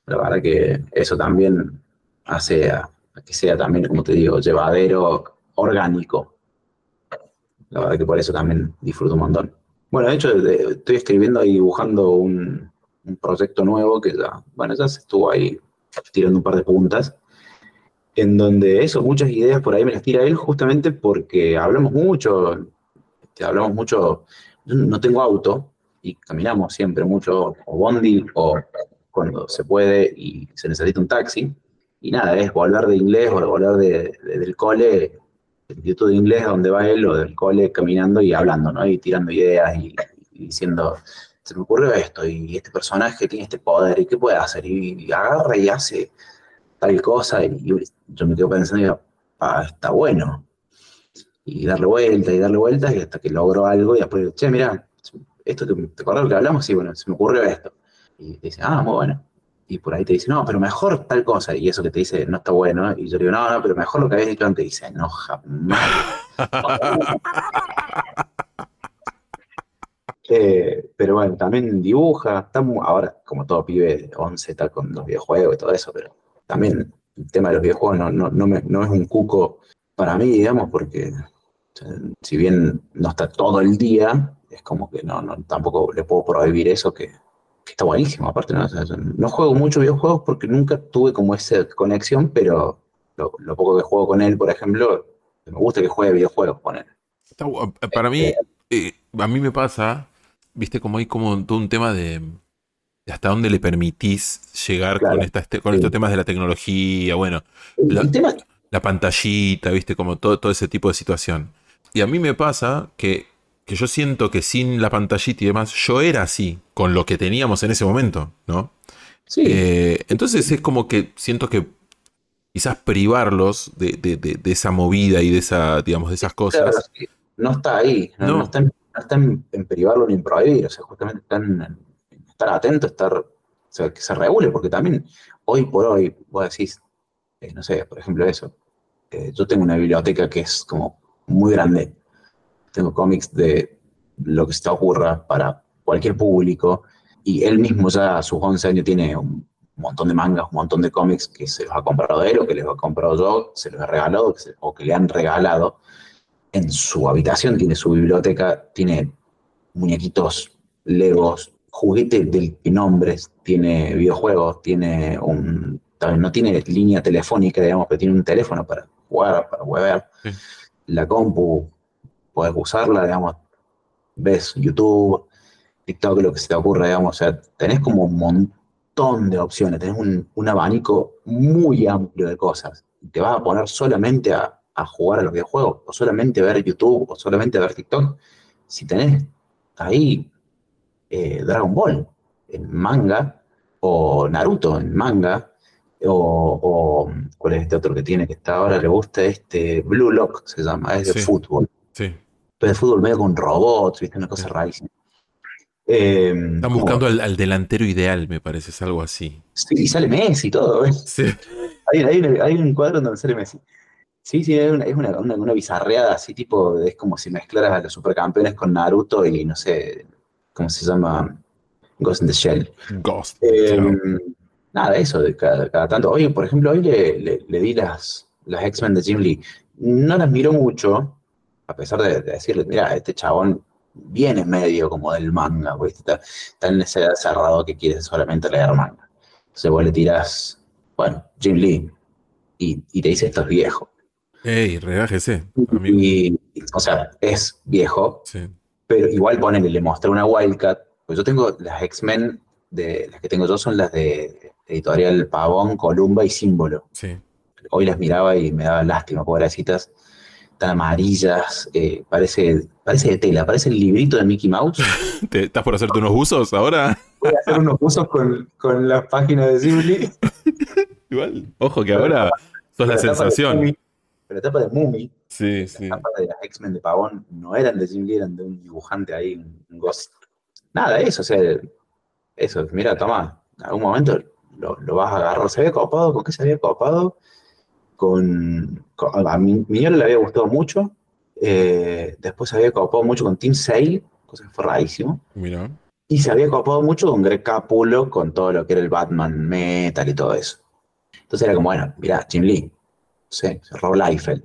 La verdad que eso también hace a, a que sea también, como te digo, llevadero, orgánico. La verdad que por eso también disfruto un montón. Bueno, de hecho, de- estoy escribiendo y dibujando un, un proyecto nuevo que ya, bueno, ya se estuvo ahí tirando un par de puntas, en donde eso, muchas ideas por ahí me las tira él justamente porque hablamos mucho, este, hablamos mucho, yo no tengo auto y caminamos siempre mucho, o bondi, o cuando se puede y se necesita un taxi, y nada, es volver de inglés o volver de- de- del cole, instituto de inglés donde va él o del cole caminando y hablando, ¿no? Y tirando ideas y, diciendo, se me ocurrió esto y este personaje tiene este poder y qué puede hacer y, agarra y hace tal cosa y, yo me quedo pensando y digo, "Ah, está bueno. Y darle vueltas y darle vueltas y hasta que logro algo y después, che, mira, esto te, ¿te acuerdas lo que hablamos? Sí, bueno, se me ocurrió esto. Y dice, ah, muy bueno. Y por ahí te dice, no, pero mejor tal cosa. Y eso que te dice, no está bueno. Y yo le digo, no, no, pero mejor lo que habías dicho antes. Y dice, no, jamás. Eh, pero bueno, también dibuja. Está ahora, como todo pibe de 11, está con los videojuegos y todo eso, pero también el tema de los videojuegos no, no, no, me- no es un cuco para mí, digamos, porque si bien no está todo el día, es como que no, no tampoco le puedo prohibir eso que, que está buenísimo. Aparte, no, O sea, yo no juego mucho videojuegos porque nunca tuve como esa conexión, pero lo, lo poco que juego con él, por ejemplo, me gusta que juegue videojuegos con él.
Está gu- para mí, eh, a mí me pasa, viste, como hay como todo un tema de, hasta dónde le permitís llegar
Claro.
con, esta, este- con
Sí.
estos temas de la tecnología, bueno,
El,
La-
el tema
la pantallita, viste, como todo, todo ese tipo de situación. Y a mí me pasa que, que yo siento que sin la pantallita y demás, yo era así, con lo que teníamos en ese momento, ¿no?
sí,
Eh, entonces es como que siento que quizás privarlos de, de- de- de esa movida y de esa, digamos, de esas
Claro,
cosas.
sí, no está ahí, no,
No.
no está, en, no está en- privarlo ni en prohibir, o sea, justamente está en, estar atento, estar, o sea, que se regule, porque también hoy por hoy, vos decís, eh, no sé, por ejemplo eso, eh, yo tengo una biblioteca que es como muy grande, tengo cómics de lo que se te ocurra para cualquier público, y él mismo ya a sus 11 años tiene un montón de mangas, un montón de cómics que se los ha comprado él o que les ha comprado yo, se los he regalado que se- o que le han regalado. En su habitación tiene su biblioteca, tiene muñequitos, legos, juguetes del nombres, tiene videojuegos, tiene un... No tiene línea telefónica, digamos, pero tiene un teléfono para jugar, para web.
Sí.
La compu, puedes usarla, digamos, ves YouTube, TikTok, lo que se te ocurra, digamos, o sea, tenés como un montón de opciones, tenés un, un abanico muy amplio de cosas. Te vas a poner solamente a, a jugar a los videojuegos, o solamente a ver YouTube, o solamente a ver TikTok. Si tenés ahí eh, Dragon Ball en manga, o Naruto en manga, o, o ¿cuál es este otro que tiene que está ahora? Le gusta este Blue Lock, se llama, es de
Sí.
fútbol
Sí.
pero de fútbol medio con robots, ¿viste? Una cosa rarísima. Eh,
Están buscando al, al delantero ideal, me parece, es algo así.
Sí, y sale Messi y todo, ¿ves?
Sí.
Hay, hay un- hay un cuadro donde sale Messi. Sí, sí, es una, es una, una- una bizarreada así, tipo, es como si mezclaras a los supercampeones con Naruto y no sé, ¿cómo se llama? Ghost in the Shell.
Ghost.
Eh,
Chao.
nada, eso, de cada, cada tanto. Oye, por ejemplo, hoy le, le- le di las, las X-Men de Jim Lee. No las miro mucho, a pesar de, de decirle, mira, este chabón viene medio como del manga, ¿viste? Está, está en edad cerrado que quiere solamente leer manga. Entonces vos le tirás, bueno, Jim Lee, y, y te dice esto es viejo.
Ey, relájese, amigo.
Y, o sea, es viejo,
Sí.
pero igual ponele, le mostré una Wildcat. Pues yo tengo las X-Men, de las que tengo yo son las de editorial Pavón, Columba y Símbolo.
Sí.
Hoy las miraba y me daba lástima, pobrecitas. Están amarillas, eh, parece, parece de tela, parece el librito de Mickey Mouse.
¿Te- ¿Estás por hacerte unos buzos ahora?
Voy a hacer unos usos con, con las páginas de Ghibli.
Igual. Ojo que ahora sos la sensación.
Pero la etapa de Mumi,
Sí, sí.
la etapa de las X-Men de Pavón, no eran de Jim Lee, eran de un dibujante ahí, un, un ghost. Nada, eso, o sea, eso, mira, toma, en algún momento lo, lo vas a agarrar. ¿Se había copado? ¿Con qué se había copado? Con, con- a mi Miñola le había gustado mucho. eh, después se había copado mucho con Team Sale, cosa que fue rarísimo.
Mira.
Y se había copado mucho con Greg Capullo, con todo lo que era el Batman Metal y todo eso. Entonces era como, bueno, mira, Jim Lee, sé, Rob Liefeld.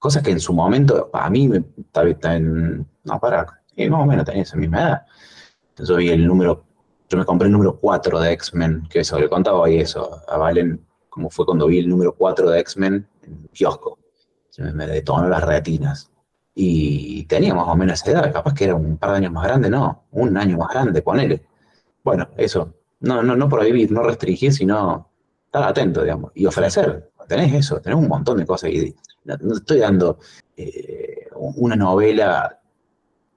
Cosas que en su momento, a mí, en, no, para, sí, más o menos tenía esa misma edad. Entonces yo vi el número, yo me compré el número 4 de X-Men, que eso, le contaba hoy eso a Valen, como fue cuando vi el número 4 de X-Men en kiosco. Se me, me detonó las retinas. Y tenía más o menos esa edad, capaz que era un par de años más grande, no, un año más grande, ponele. Bueno, eso, no, no, no prohibir, no restringir, sino estar atento, digamos, y ofrecer. Tenés eso, tenés un montón de cosas. Y no, no estoy dando eh, una novela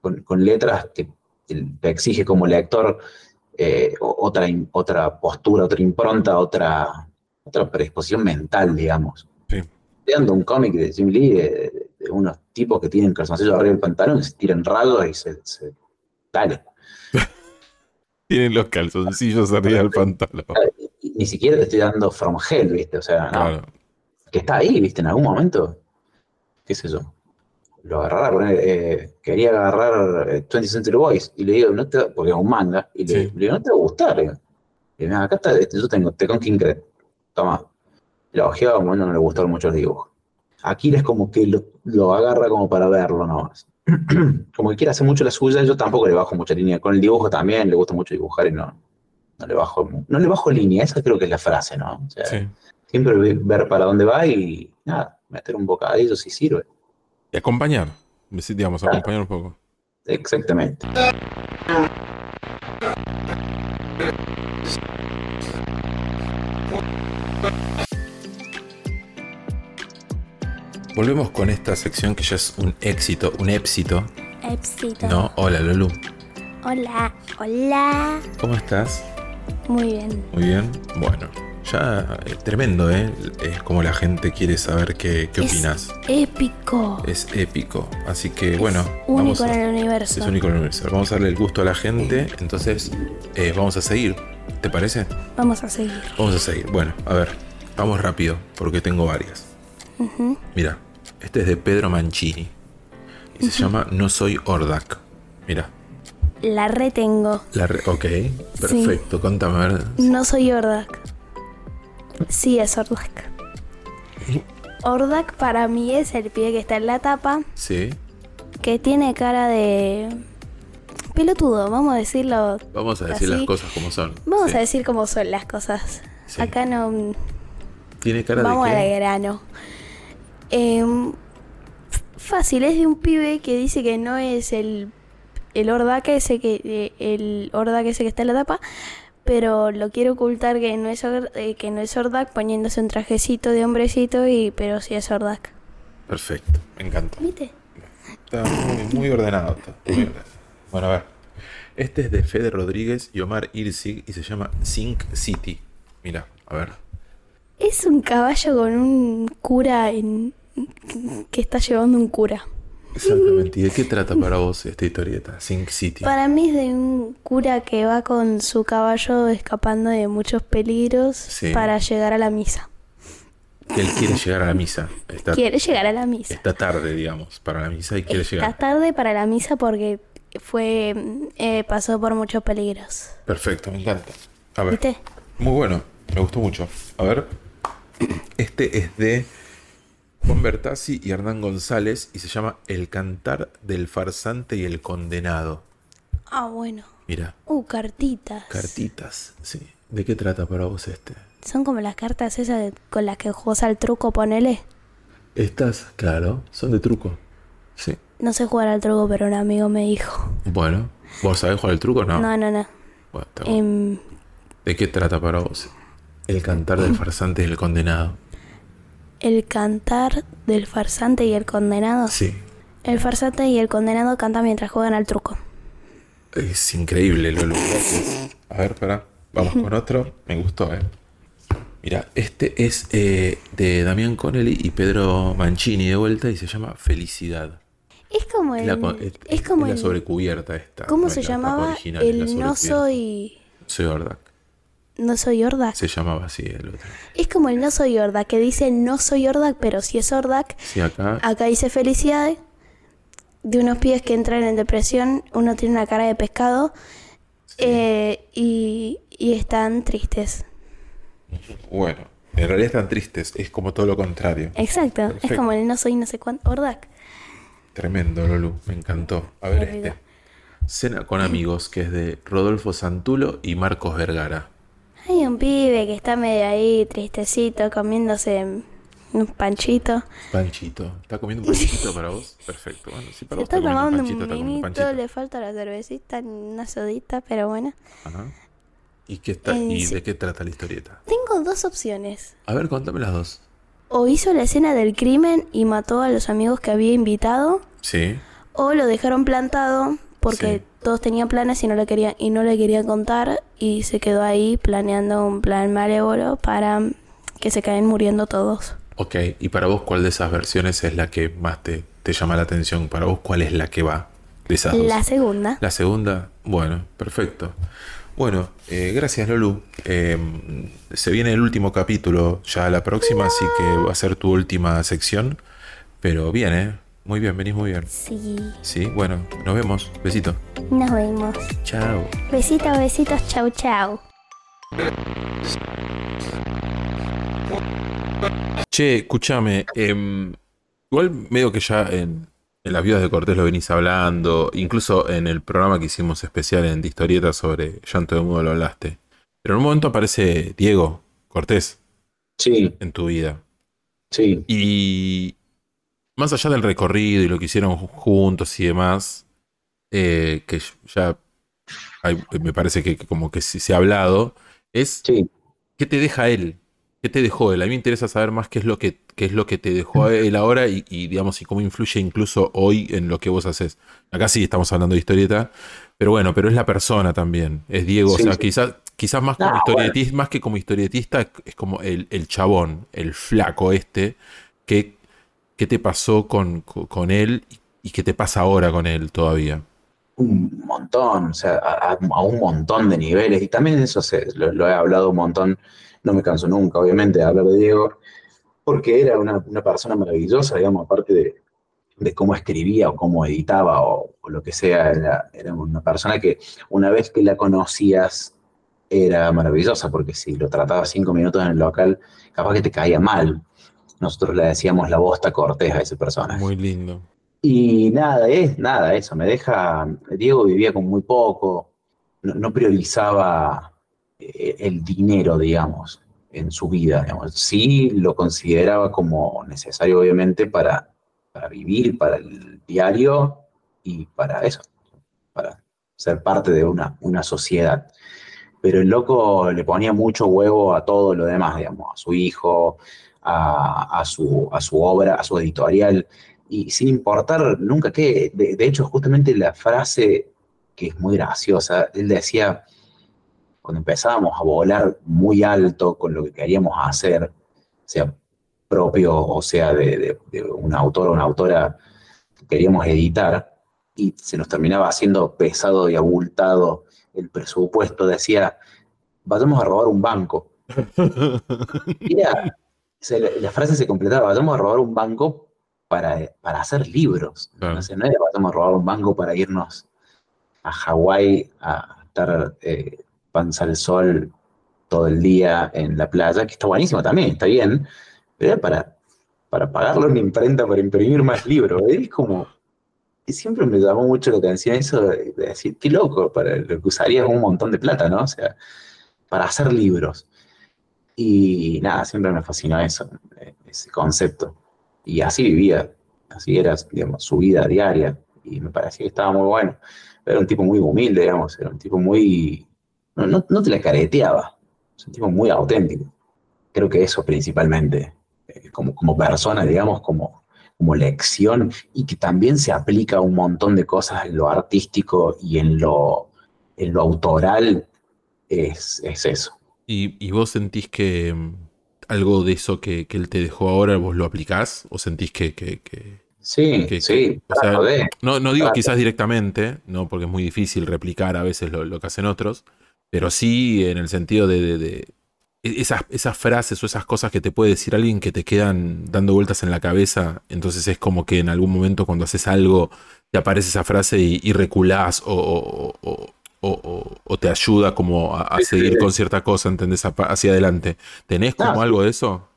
con, letras que te exige como lector eh, otra, otra postura, otra impronta, otra, otra predisposición mental, digamos.
Sí.
Dando un cómic de Jim Lee de, de unos tipos que tienen calzoncillos arriba del pantalón y se tiran rayos y se, se- Dale.
Tienen los calzoncillos arriba del pantalón.
Ni siquiera te estoy dando From Hell, ¿viste? O sea, no,
Claro.
que está ahí, ¿viste? En algún momento, qué sé yo, lo agarrará, poner, eh, quería agarrar eh, 20th Century Boys y le digo, no te, porque es un manga, y le,
Sí.
le digo, no te va a gustar. digo. Y mira, acá está, este, yo tengo Tecon King Cred, toma. Lo ojeaba, bueno, no le gustaron mucho los dibujos. Aquí es como que lo, lo agarra como para verlo nomás. como que quiere hacer mucho la suya, yo tampoco le bajo mucha línea. Con el dibujo también, le gusta mucho dibujar y no, no le bajo, no le bajo línea, esa creo que es la frase, ¿no? O sea,
Sí.
siempre ve- ver para dónde va y nada, meter un bocadillo si sirve.
Y acompañar. Digamos, acompañar un poco.
Exactamente.
Volvemos con esta sección que ya es un éxito, un éxito.
Éxito.
No, hola Lulu.
Hola, hola.
¿Cómo estás?
Muy bien.
Muy bien. Bueno, ya eh, tremendo, ¿eh? Es como la gente quiere saber qué, qué
Es
opinas.
Épico.
Es épico. Así que bueno,
Único en
a,
el universo.
es único en el universo. Vamos a darle el gusto a la gente. Entonces, eh, vamos a seguir. ¿Te parece?
Vamos a seguir.
Vamos a seguir. Bueno, a ver, vamos rápido, porque tengo varias. Mira, este es de Pedro Mancini. Y se llama No soy Ordak. Mira,
La retengo.
la re- ok, perfecto, contame, a ver.
No soy Ordak.
Sí, es Ordak. Ordak para mí es el pie que está en la tapa,
Sí.
que tiene cara de pelotudo, vamos a decirlo.
Vamos a decir
Así.
las cosas como son.
Vamos
Sí.
a decir cómo son las cosas.
Sí.
Acá no
Tiene cara
vamos
de
al
qué?
grano. Em, fácil, es de un pibe que dice que no es el el ese que eh, el Ordak ese que está en la tapa, pero lo quiere ocultar que no es eh, que no es Ordak poniéndose un trajecito de hombrecito y pero sí es Ordak.
Perfecto, me encanta.
¿Viste?
Está muy, muy ordenado. está muy ordenado. Bueno, a ver. Este es de Fede Rodríguez y Omar Irsig y se llama Sync City. Mira, a ver.
Es un caballo con un cura en que está llevando un cura.
Exactamente. ¿Y de qué trata para vos esta historieta? Sync City.
Para mí es de un cura que va con su caballo escapando de muchos peligros
Sí.
para llegar a la misa.
Él quiere llegar a la misa. Está,
Quiere llegar a la misa.
está tarde, digamos, para la misa y quiere
Está
llegar.
tarde para la misa porque fue eh, pasó por muchos peligros.
Perfecto, me encanta. A ver.
¿Viste?
Muy bueno, me gustó mucho. A ver. Este es de Juan Bertazzi y Hernán González y se llama El cantar del farsante y el condenado.
Ah, bueno.
Mira,
Uh, cartitas.
cartitas, sí. ¿De qué trata para vos este?
Son como las cartas esas de- con las que jugás al truco, ponele.
Estas, claro, son de truco. Sí.
No sé jugar al truco, pero un amigo me dijo.
Bueno, ¿vos sabés jugar el truco o no?
No, no, no.
Bueno.
Em,
¿De qué trata para vos? El cantar del farsante y el condenado.
El cantar del farsante y el condenado.
Sí.
El farsante y el condenado cantan mientras juegan al truco.
Es increíble, Lolo. Gracias. A ver, pará. Vamos con otro. Me gustó, eh. Mira, este es eh, de Damián Connelly y Pedro Mancini de vuelta y se llama Felicidad.
Es como el.
La, es-
es como
es la
el.
sobrecubierta esta.
¿Cómo
no
se llamaba?
original,
El no soy.
Soy Ordak.
No soy Ordak.
Se llamaba así el otro.
Es como el no soy Ordak, que dice no soy Ordak, pero si es Ordak.
Sí, acá.
Acá dice felicidad de unos pies que entran en depresión. Uno tiene una cara de pescado eh, y, y están tristes.
Bueno, en realidad están tristes. Es como todo lo contrario.
Exacto, es como el no soy no sé cuánto Ordak.
Tremendo, Lolu. Me encantó. A ver este. Cena con amigos, que es de Rodolfo Santulo y Marcos Vergara.
Hay un pibe que está medio ahí tristecito comiéndose un panchito.
Panchito. ¿Está comiendo un panchito para vos? Perfecto. Bueno, sí, para
Se
vos
está tomando un
panchito,
vinito, le falta la cervecita, una sodita, pero bueno.
Ajá. ¿Y, qué está,
Eh,
¿Y
sí.
de qué trata la historieta?
Tengo dos opciones.
A ver, contame las dos.
O hizo la escena del crimen y mató a los amigos que había invitado,
Sí.
o lo dejaron plantado porque
Sí.
Todos tenían planes y no le querían y no le querían contar y se quedó ahí planeando un plan malévolo para que se caen muriendo todos.
Ok. ¿Y para vos cuál de esas versiones es la que más te, te llama la atención? ¿Para vos cuál es la que va de esas dos?
La segunda.
La segunda, bueno, perfecto. Bueno, eh, gracias Lolu. Eh, se viene el último capítulo ya la próxima, así que va a ser tu última sección. Pero bien, ¿eh? Muy bien, venís muy bien.
Sí,
Sí, bueno, nos vemos. Besito.
nos vemos.
Chao.
Besitos, besitos, chau, chau.
Che, escúchame. em, igual medio que ya en, en las viudas de Cortés lo venís hablando, incluso en el programa que hicimos especial en de historietas sobre Llanto de Mudo lo hablaste. Pero en un momento aparece Diego Cortés
Sí,
en tu vida.
sí.
Y más allá del recorrido y lo que hicieron ju- juntos y demás, eh, que ya hay- me parece que, que como que se ha hablado, es
Sí,
¿qué te deja él? ¿Qué te dejó él? A mí me interesa saber más qué es lo que, qué es lo que te dejó a él ahora y, y, digamos, y cómo influye incluso hoy en lo que vos haces. Acá sí estamos hablando de historieta, pero bueno, pero es la persona también, es Diego,
Sí,
o sea,
sí.
quizás, quizás más como historietista, más que como historietista, es como el, el chabón, el flaco este, que, ¿qué te pasó con, con- él y, qué te pasa ahora con él todavía?
un montón, o sea, a, un montón de niveles. Y también eso se, lo, he hablado un montón, no me canso nunca, obviamente, de hablar de Diego, porque era una, una persona maravillosa, digamos, aparte de, de cómo escribía o cómo editaba o, lo que sea, era, era una persona que una vez que la conocías, era maravillosa, porque si lo trataba cinco minutos en el local, capaz que te caía mal. Nosotros le decíamos la bosta cortés a ese personaje.
Muy lindo.
Y nada, es nada, eso, me deja, Diego vivía con muy poco, no, no priorizaba eh, el dinero, digamos, en su vida, digamos. Sí lo consideraba como necesario, obviamente, para, para vivir, para el diario y para eso, para ser parte de una, una sociedad. Pero el loco le ponía mucho huevo a todo lo demás, digamos, a su hijo, a, a su, a su obra, a su editorial y sin importar nunca qué. De, de, hecho, justamente la frase que es muy graciosa, él decía, cuando empezábamos a volar muy alto con lo que queríamos hacer, sea propio o sea de, de, de un autor o una autora que queríamos editar, y se nos terminaba haciendo pesado y abultado el presupuesto, decía, vayamos a robar un banco. se, la frase se completaba, vayamos a robar un banco para, para hacer libros. Claro. No, sé, no era vamos a robar un banco para irnos a Hawái a estar eh, panza al sol todo el día en la playa, que está buenísimo también, está bien, pero era para, para pagarlo en imprenta, para imprimir más libros. Es como, y siempre me llamó mucho la atención eso de, de decir, qué loco, para lo que usarías un montón de plata, ¿no? O sea, para hacer libros. Y nada, siempre me fascinó eso, ese concepto. Y así vivía, así era, digamos, su vida diaria. Y me parecía que estaba muy bueno. Era un tipo muy humilde, digamos, era un tipo muy... No, no, no te la careteaba, es un tipo muy auténtico. Creo que eso principalmente, eh, como, como persona, digamos, como, como lección, y que también se aplica a un montón de cosas en lo artístico y en lo, en lo autoral, es, es eso.
¿Y, ¿Y, vos sentís que mm, algo de eso que, que, él te dejó ahora vos lo aplicás? ¿O sentís que... que, que
sí, sí.
o sea, de, no, no digo quizás directamente, no porque es muy difícil replicar a veces lo, lo que hacen otros, pero sí en el sentido de, de, de esas, esas, frases o esas cosas que te puede decir alguien que te quedan dando vueltas en la cabeza, entonces es como que en algún momento cuando haces algo te aparece esa frase y, y reculás o, o, o, o, o, te ayuda como a, a sí, seguir sí. con cierta cosa, ¿entendés? Hacia adelante. ¿Tenés como no, algo de eso?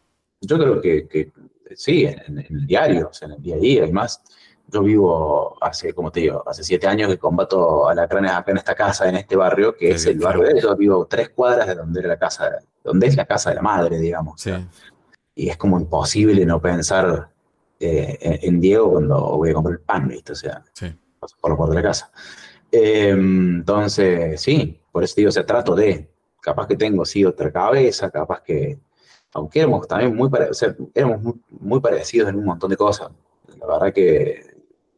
Yo creo que, que sí, en, en, el diario, o sea, en el día a día. Además, yo vivo hace, como te digo, hace siete años que combato alacranes acá en esta casa, en este barrio, que sí, es el barrio de ellos. Vivo tres cuadras de donde era la casa, donde es la casa de la madre, digamos.
Sí.
Y es como imposible no pensar eh, en, en, Diego cuando voy a comprar el pan, ¿viste? O sea,
sí.
por lo por de la casa. Entonces, sí, por eso digo, se trato de, capaz que tengo, sí, otra cabeza, capaz que, aunque éramos también muy, o sea, éramos muy, parecidos en un montón de cosas. La verdad que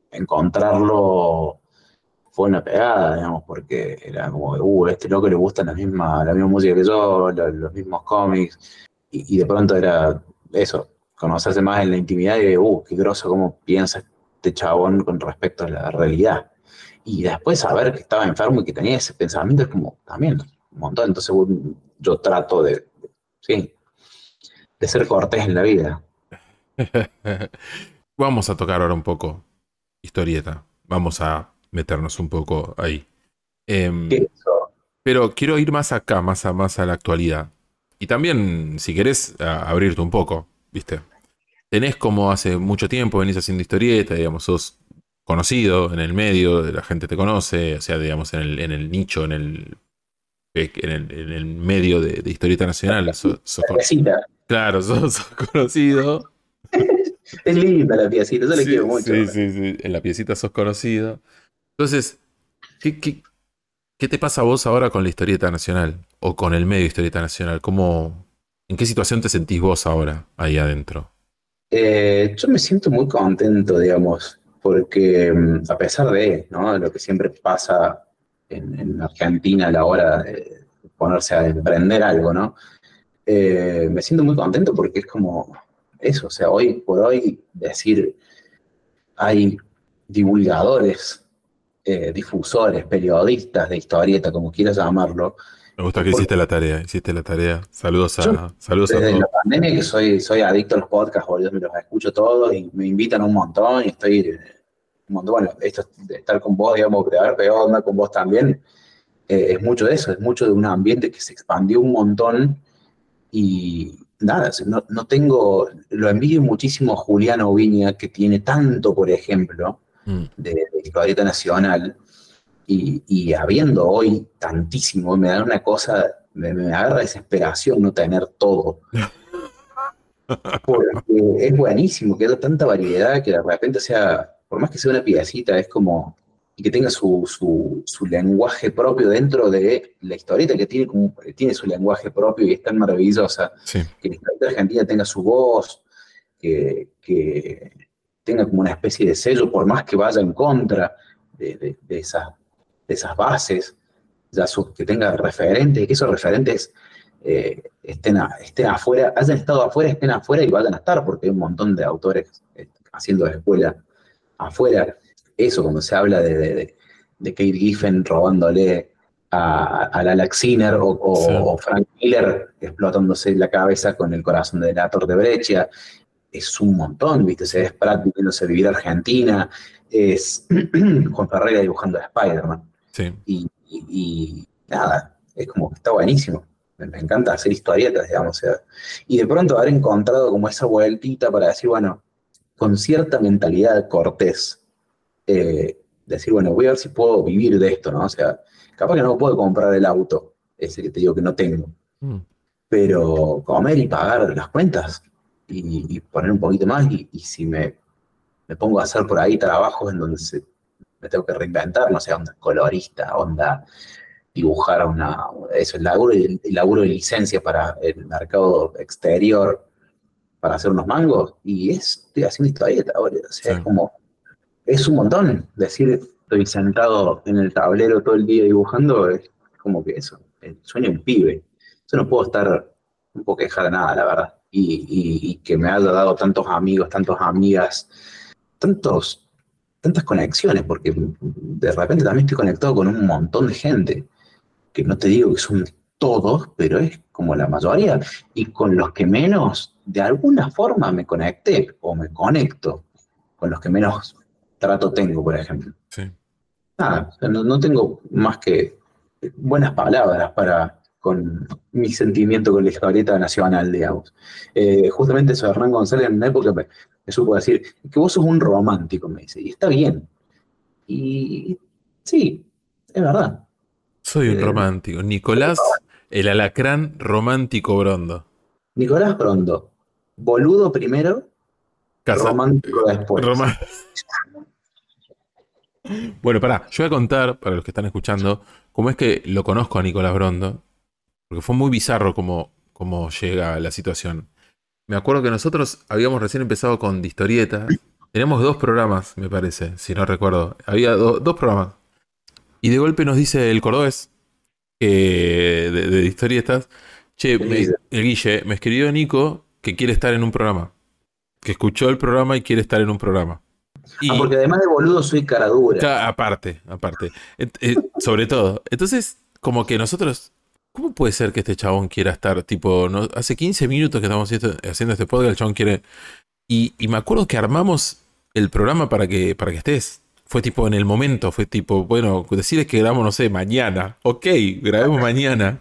encontrarlo fue una pegada, digamos, porque era como, uh, a este loco le gusta la misma, la misma música que yo, los, mismos cómics, y, y, de pronto era eso, conocerse más en la intimidad y, uh, qué groso cómo piensa este chabón con respecto a la realidad y después saber que estaba enfermo y que tenía ese pensamiento es como también un montón. Entonces yo trato de, de sí, de ser cortés en la vida.
Vamos a tocar ahora un poco historieta. Vamos a meternos un poco ahí. Eh, pero quiero ir más acá, más a, más a la actualidad. Y también, si querés, abrirte un poco, ¿viste? Tenés como hace mucho tiempo, venís haciendo historieta, digamos, sos conocido en el medio, la gente te conoce, o sea, digamos, en el, en el nicho, en el, en el, en el medio de, de, historieta nacional. Sos, sos claro, sos, sos, conocido.
es linda la piecita, yo le quiero mucho.
Sí, sí, sí, en la piecita sos conocido. Entonces, ¿qué, qué, ¿qué te pasa a vos ahora con la historieta nacional? O con el medio de historieta nacional? ¿Cómo, ¿En qué situación te sentís vos ahora, ahí adentro?
Eh, yo me siento muy contento, digamos porque mm, a pesar de lo que siempre pasa en, en, Argentina a la hora de ponerse a emprender algo, ¿no? Eh, me siento muy contento porque es como eso, o sea, hoy por hoy decir hay divulgadores, eh, difusores, periodistas de historieta, como quieras llamarlo.
Me gusta que hiciste la tarea, hiciste la tarea. Saludos a,
yo,
saludos
desde
a todos.
la pandemia que soy, soy adicto a los podcasts, boludo, me los escucho todos y me invitan un montón y estoy un montón, bueno, esto de estar con vos, digamos, haber pegado onda con vos también, eh, es mucho de eso, es mucho de un ambiente que se expandió un montón y nada, no, no tengo, lo envidio muchísimo a Juliano Viña, que tiene tanto, por ejemplo,
Mm.
de, de historieta nacional, y, y habiendo hoy tantísimo, me da una cosa, me, me agarra desesperación no tener todo. Porque es buenísimo que haya tanta variedad que de repente sea, por más que sea una piecita, es como, y que tenga su, su, su lenguaje propio dentro de la historieta, que tiene, como, tiene su lenguaje propio y es tan maravillosa,
Sí.
que la historieta argentina tenga su voz, que, que tenga como una especie de sello, por más que vaya en contra de, de- de esas, de esas bases, ya su- que tenga referentes, que esos referentes eh, estén, a- estén afuera, hayan estado afuera, estén afuera y vayan a estar, porque hay un montón de autores eh, haciendo escuela afuera. Eso, cuando se habla de, de, de- Kate Giffen robándole a, a Lala Sinner o, o-
Sí.
o Frank Miller explotándose la cabeza con el corazón de Delator de Breccia, es un montón, ¿viste? Se es Pratt viviéndose vivir Argentina, es Juan Ferreira dibujando a Spider-Man
Sí.
y, y- y nada, es como que está buenísimo. Me, me encanta hacer historietas, digamos. o sea, y de pronto haber encontrado como esa vueltita para decir, bueno, con cierta mentalidad cortés, eh, decir, bueno, voy a ver si puedo vivir de esto, ¿no? O sea, capaz que no puedo comprar el auto, ese que te digo que no tengo,
Mm.
pero comer y pagar las cuentas y, y poner un poquito más y, y si me, me pongo a hacer por ahí trabajos en donde se- me tengo que reinventar, no sé, onda colorista, onda dibujar una, eso, el laburo, el, laburo de licencia para el mercado exterior para hacer unos mangos y es, estoy haciendo historieta ahora, o sea,
Sí.
es como, es un montón decir, estoy sentado en el tablero todo el día dibujando, es como que eso, el sueño un pibe. Yo no puedo estar, puedo quejar de nada, la verdad. Y, y- y que me haya dado tantos amigos, tantas amigas, tantos, tantas conexiones, porque de repente también estoy conectado con un montón de gente, que no te digo que son todos, pero es como la mayoría, y con los que menos, de alguna forma me conecté o me conecto, con los que menos trato tengo, por ejemplo
Sí.
nada, no tengo más que buenas palabras para con mi sentimiento con la historieta nacional, digamos. Eh, justamente eso, Hernán González en una época me supo decir que vos sos un romántico, me dice, y está bien. Y sí, es verdad.
Soy un
Eh,
romántico. Nicolás, el alacrán romántico brondo.
Nicolás Brondo, boludo primero,
Casa-
romántico después.
Roma- Bueno, pará, yo voy a contar, para los que están escuchando, cómo es que lo conozco a Nicolás Brondo, porque fue muy bizarro cómo, cómo llega la situación. Me acuerdo que nosotros habíamos recién empezado con Distorietas, teníamos dos programas, me parece, si no recuerdo. Había do- dos programas. Y de golpe nos dice el cordobés eh, de, de Historietas, che,
El
me-
Guille.
el Guille, me escribió Nico que quiere estar en un programa. Que escuchó el programa y quiere estar en un programa. Y,
Ah, porque además de boludo soy cara dura.
Aparte, aparte. Eh, sobre todo. Entonces, como que nosotros. ¿Cómo puede ser que este chabón quiera estar, tipo, no, hace 15 minutos que estamos haciendo, haciendo este podcast, el chabón quiere. Y, y me acuerdo que armamos el programa para que, para que estés. Fue tipo en el momento, fue tipo, bueno, decirles que grabamos, no sé, mañana. Ok, grabemos mañana.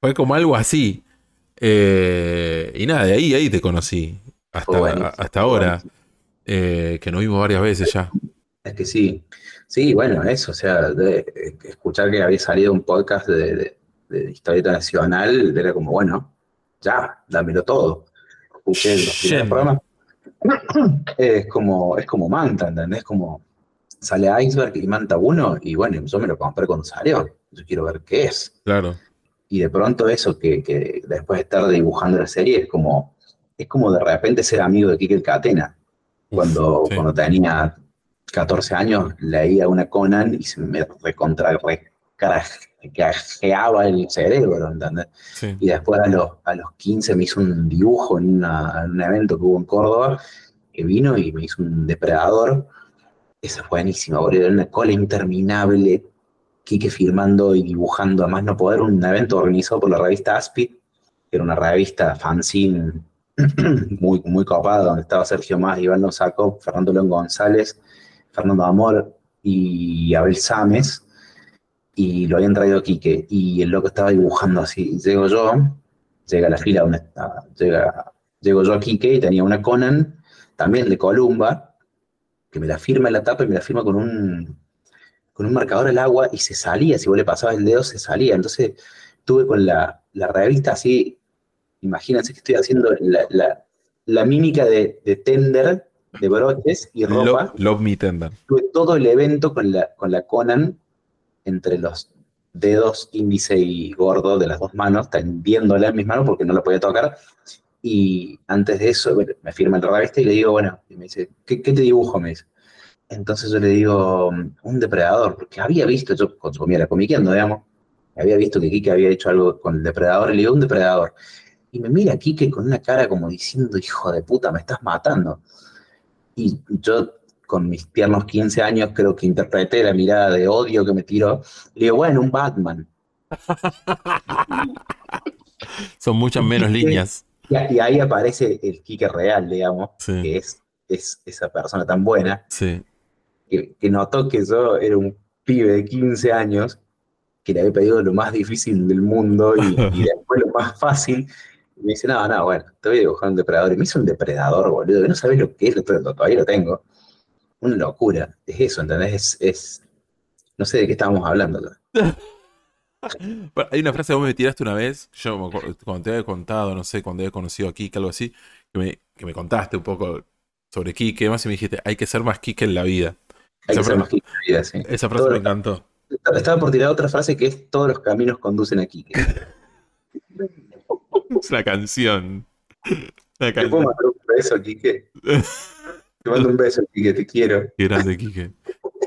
Fue como algo así. Eh, y nada, de ahí, ahí te conocí. Hasta, hasta ahora. eh, que nos vimos varias veces ya.
Es que sí, sí, bueno, eso, o sea, de- eh, escuchar que había salido un podcast de, de, de historieta nacional, era como, bueno, ya, dámelo todo. Escuché los primeros
Lleno.
programas. Es como, es como Manta, ¿entendés? Como sale Iceberg y Manta 1, y bueno, yo me lo compré cuando salió. Yo quiero ver qué es.
Claro.
Y de pronto eso, que, que después de estar dibujando la serie, es como, es como de repente ser amigo de Kike Catena. Cuando,
sí.
cuando tenía 14 años, leía una Conan y se me recontra recarajeaba el cerebro, ¿entendés?
Sí.
Y después a los, a los 15 me hizo un dibujo en, una- en un evento que hubo en Córdoba, que vino y me hizo un depredador. Esa fue buenísima, boludo. Era una cola interminable. Quique firmando y dibujando, a más no poder, un evento organizado por la revista Aspid, que era una revista fanzine muy, muy copada, donde estaba Sergio Más, Iván Losaco, Fernando León González, Fernando Amor y Abel Sames. Y lo habían traído a Quique, y el loco estaba dibujando así, llego yo, llega a la fila donde llega, llego yo a Quique y tenía una Conan, también de Columba, que me la firma en la tapa y me la firma con un, con un marcador al agua y se salía, si vos le pasabas el dedo se salía, entonces tuve con la, la revista así, imagínense que estoy haciendo la, la, la mímica de, de tender, de broches y ropa.
Love, love me tender.
Tuve todo el evento con la, con la Conan entre los dedos índice y gordo de las dos manos, tendiéndola en mis manos porque no la podía tocar. Y antes de eso, me firma el revista y le digo, bueno, y me dice, ¿qué, qué te dibujo? Me dice. Entonces yo le digo, un depredador, porque había visto, yo consumía la comiqueando, digamos, había visto que Kike había hecho algo con el depredador, y le digo, un depredador. Y me mira Kike con una cara como diciendo, hijo de puta, me estás matando. Y yo, con mis tiernos 15 años, creo que interpreté la mirada de odio que me tiró. Le digo, bueno, un Batman.
Son muchas menos líneas.
Y, y ahí aparece el Kike real, digamos,
Sí.
que es, es esa persona tan buena,
Sí.
que, que notó que yo era un pibe de 15 años, que le había pedido lo más difícil del mundo y, y después lo más fácil. Y me dice, no, no, bueno, te voy a dibujar un depredador. Y me hizo un depredador, boludo, que no sabes lo que es, lo- todavía lo tengo. Una locura. Es eso, ¿entendés? Es, es- no sé de qué estábamos hablando.
Hay una frase que vos me tiraste una vez, yo cuando te había contado, no sé, cuando había conocido a Kike, algo así, que me, que me contaste un poco sobre Kike y demás, y me dijiste, hay que ser más Kike en la vida.
Hay
Esa
que ser más que la vida, sí.
Esa frase
Todo-
me encantó.
Estaba por tirar otra frase que es todos los caminos conducen aquí.
Es una canción. Una
¿Te puedo
canción.
mandar un beso, Quique? Te mando un beso, Quique, te quiero.
Qué grande, Kike.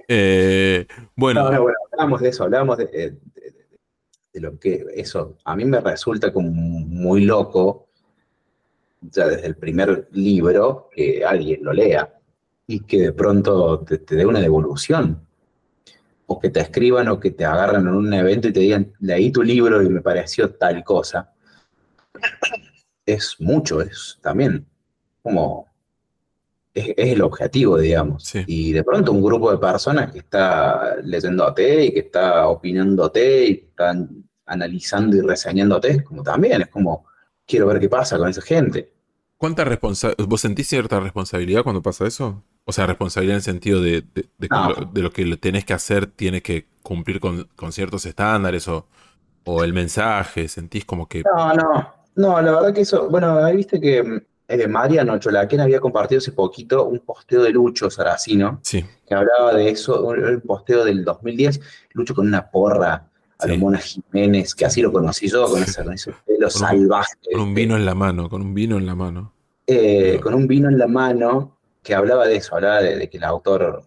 Eh, bueno,
No, no, bueno, hablábamos de eso, hablábamos de, de- de- de lo que eso a mí me resulta como muy loco, ya desde el primer libro, que alguien lo lea y que de pronto te, te dé una devolución. O que te escriban o que te agarran en un evento y te digan, leí tu libro y me pareció tal cosa. Es mucho, es también como es, es el objetivo, digamos.
Sí.
Y de pronto un grupo de personas que está leyéndote y que está opinándote y están analizando y reseñándote, es como también, es como, quiero ver qué pasa con esa gente.
¿cuánta responsabilidad? ¿Vos sentís cierta responsabilidad cuando pasa eso? O sea, responsabilidad en el sentido de, de, de que
No.
lo, de lo que tenés que hacer tiene que cumplir con, con ciertos estándares o, o el mensaje, sentís como que...
No, no, no, la verdad que eso, bueno, ahí viste que eh, Mariano Cholaquén había compartido hace poquito un posteo de Lucho Saracino,
Sí,
que hablaba de eso, un, un posteo del 2010, Lucho con una porra a
Sí.
Mona Jiménez, que así lo conocí yo, con, esa, con ese pelo
Con un-
salvaje.
con un vino en la mano, con un vino en la mano.
eh, con un vino en la mano, que hablaba de eso, hablaba de, de que el autor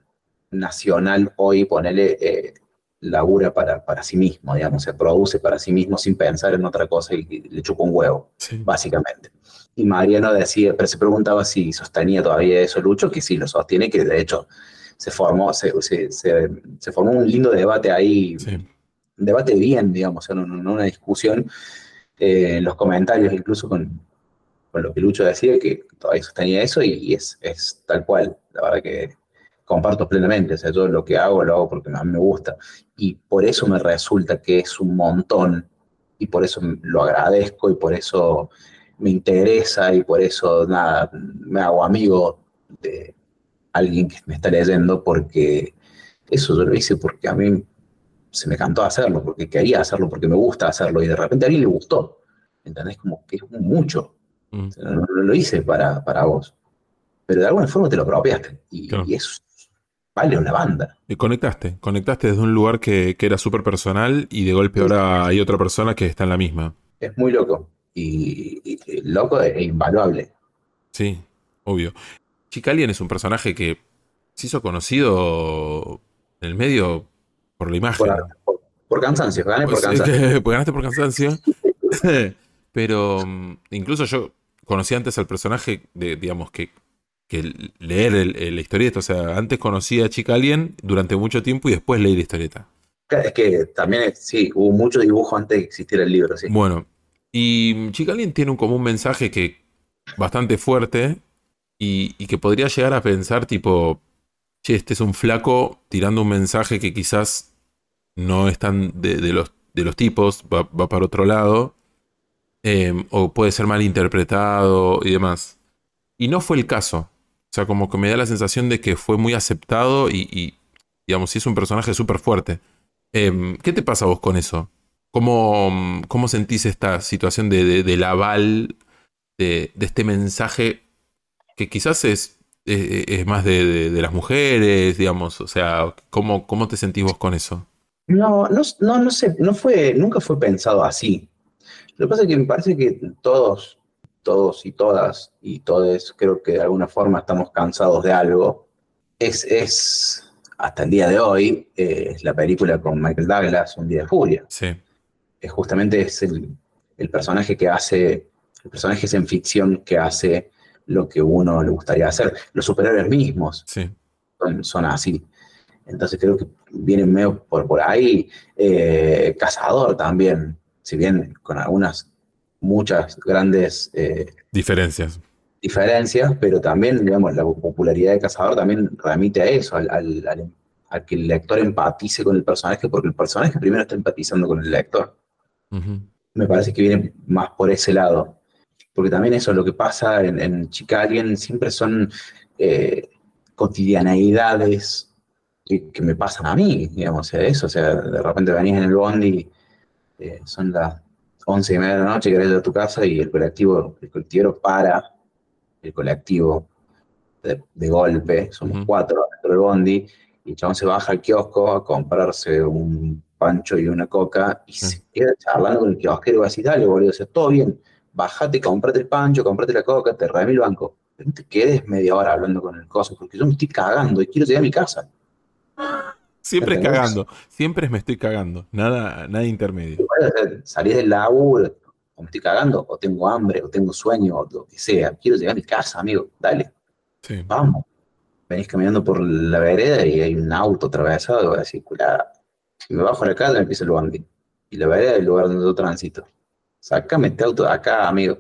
nacional hoy, ponele, eh, labura para, para sí mismo, digamos, se produce para sí mismo sin pensar en otra cosa y, y le chupa un huevo,
Sí.
básicamente. Y Mariano decía, pero se preguntaba si sostenía todavía eso Lucho, que sí lo sostiene, que de hecho se formó, se, se- se- se formó un lindo debate ahí,
Sí.
un debate bien, digamos, no una discusión eh, en los comentarios, incluso con, con lo que Lucho decía, que todavía sostenía eso y, y es, es tal cual. La verdad que comparto plenamente, o sea, yo lo que hago lo hago porque mí me gusta y por eso me resulta que es un montón y por eso lo agradezco y por eso me interesa y por eso, nada, me hago amigo de alguien que me está leyendo porque eso yo lo hice porque a mí se me cantó hacerlo, porque quería hacerlo, porque me gusta hacerlo, y de repente a alguien le gustó. ¿Entendés? Como que es mucho.
Mm.
O sea, no, no lo hice para, para vos. Pero de alguna forma te lo apropiaste. Y,
Claro.
y eso vale una banda.
Y conectaste, conectaste desde un lugar que, que era súper personal y de golpe ahora hay otra persona que está en la misma.
Es muy loco. Y, y- y loco e invaluable.
Sí, obvio. Chicalien es un personaje que se hizo conocido en el medio por la imagen.
Por, por- por cansancio, gané por
Pues, es
cansancio.
pues ganaste por cansancio. Pero mm, incluso yo conocí antes al personaje de, digamos, que, que leer el- el- la historieta. O sea, antes conocí a Chicalien durante mucho tiempo y después leí la historieta.
Es que también, sí, hubo mucho dibujo antes de que existiera el libro, sí.
Bueno, y Chicalien tiene un, como un mensaje que bastante fuerte y, que podría llegar a pensar tipo, che, este es un flaco tirando un mensaje que quizás no es tan de, los, de los tipos, va, va para otro lado, eh, o puede ser mal interpretado y demás. Y no fue el caso. O sea, como que me da la sensación de que fue muy aceptado y, digamos, sí es un personaje súper fuerte. Eh, ¿Qué te pasa a vos con eso? ¿Cómo, cómo sentís esta situación de, de- del aval de, de este mensaje que quizás es, es más de, las mujeres, digamos? O sea, ¿cómo, ¿cómo te sentís vos con eso?
No, no, no, no sé, no fue, nunca fue pensado así. Lo que pasa es que me parece que todos, todos y todas y todes, creo que de alguna forma estamos cansados de algo. Es, es hasta el día de hoy, eh, es la película con Michael Douglas, Un día de furia.
Sí,
Es justamente es el, el personaje que hace, el personaje es en ficción que hace lo que uno le gustaría hacer. Los superhéroes mismos
sí.
son, son así. Entonces creo que vienen medio por, por ahí. Eh, Cazador también, si bien con algunas, muchas grandes eh,
Diferencias.
diferencias, pero también, digamos, la popularidad de Cazador también remite a eso, al, al- al- a que el lector empatice con el personaje, porque el personaje primero está empatizando con el lector. Me parece que viene más por ese lado. Porque también eso, lo que pasa en, en Chica Alien siempre son eh, cotidianeidades que, que me pasan a mí, digamos, o sea, eso. O sea, de repente venís en el bondi, eh, son las once y media de la noche, querés ir a tu casa y el colectivo, el colectivero para el colectivo de, de golpe, somos cuatro dentro del bondi, y el chabón se baja al kiosco a comprarse un pancho y una coca y
Sí.
se queda charlando con el kiosquero y va a decir, dale, boludo, o sea, todo bien, bájate, comprate el pancho, comprate la coca, te remil el banco. Pero no te quedes media hora hablando con el coso, porque yo me estoy cagando y quiero llegar a mi casa.
Siempre
¿Entendés?
cagando. Siempre me estoy cagando. Nada, nada intermedio.
Salís del laburo, o me estoy cagando, o tengo hambre, o tengo sueño, o lo que sea. Quiero llegar a mi casa, amigo, dale,
Sí.
vamos. Venís caminando por la vereda y hay un auto atravesado, y voy a decir, culada. Me bajo la calle, me empieza el bondi. Y la vereda es el lugar donde yo transito. Sácame este auto de acá, amigo.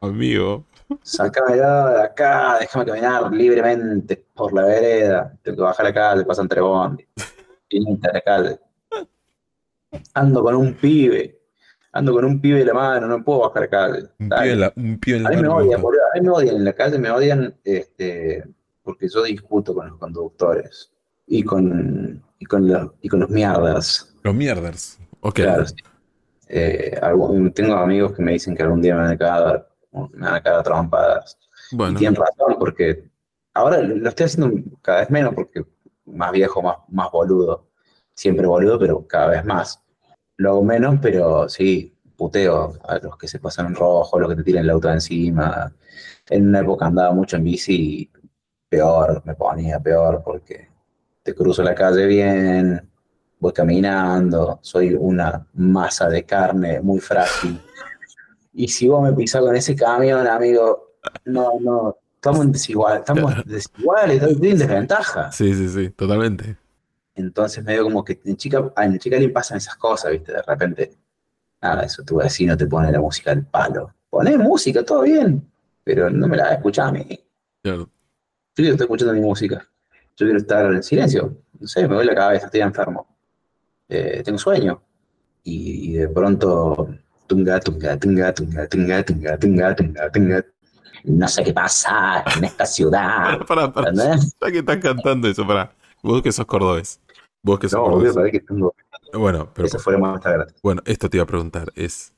Amigo.
Sácame de acá, déjame caminar libremente por la vereda. Tengo que bajar la calle, pasan tres bondi. Pinta la calle. Ando con un pibe. Ando con un pibe de la mano, no puedo bajar la calle.
Un
Dale.
pío en la, un pío en la
A mí me
mano me
odian, boludo. A mí me odian en la calle, me odian este, porque yo discuto con los conductores y con, y con, los, y con los mierdas.
Los mierders. Ok.
Claro, sí. Eh, algún- tengo amigos que me dicen que algún día me van a cagar, me van a cagar trompadas. Y tienen razón, porque ahora lo estoy haciendo cada vez menos porque más viejo, más, más boludo. Siempre boludo, pero cada vez más. Lo hago menos, pero sí, puteo a los que se pasan en rojo, los que te tiran el auto encima. En una época andaba mucho en bici y peor, me ponía peor porque te cruzo la calle bien, voy caminando, soy una masa de carne muy frágil. Y si vos me pisás con ese camión, amigo, no, no, estamos en desigual, estamos desiguales, estoy en desventaja.
sí, sí, sí, totalmente.
Entonces medio como que en chica, en chica le pasan esas cosas, viste, de repente, nada, eso tu vecino te pone la música al palo. Poné música, todo bien, pero no me la escuchás a mí.
Claro.
Yo estar escuchando mi música. Yo quiero estar en silencio. No sé, me duele la cabeza, estoy enfermo. Eh, tengo sueño. Y, y de pronto, tunga, tunga, tunga, tunga, tunga, tunga, tunga, tunga, tunga. No sé qué pasa en esta ciudad.
Pará, pará. Ya que estás cantando eso, pará. Vos que sos cordobés. Vos que sos
No, obvio,
cordobés.
parece que tengo.
Bueno, pero
Eso fuera muestra gratis.
bueno, esto te iba a preguntar. Es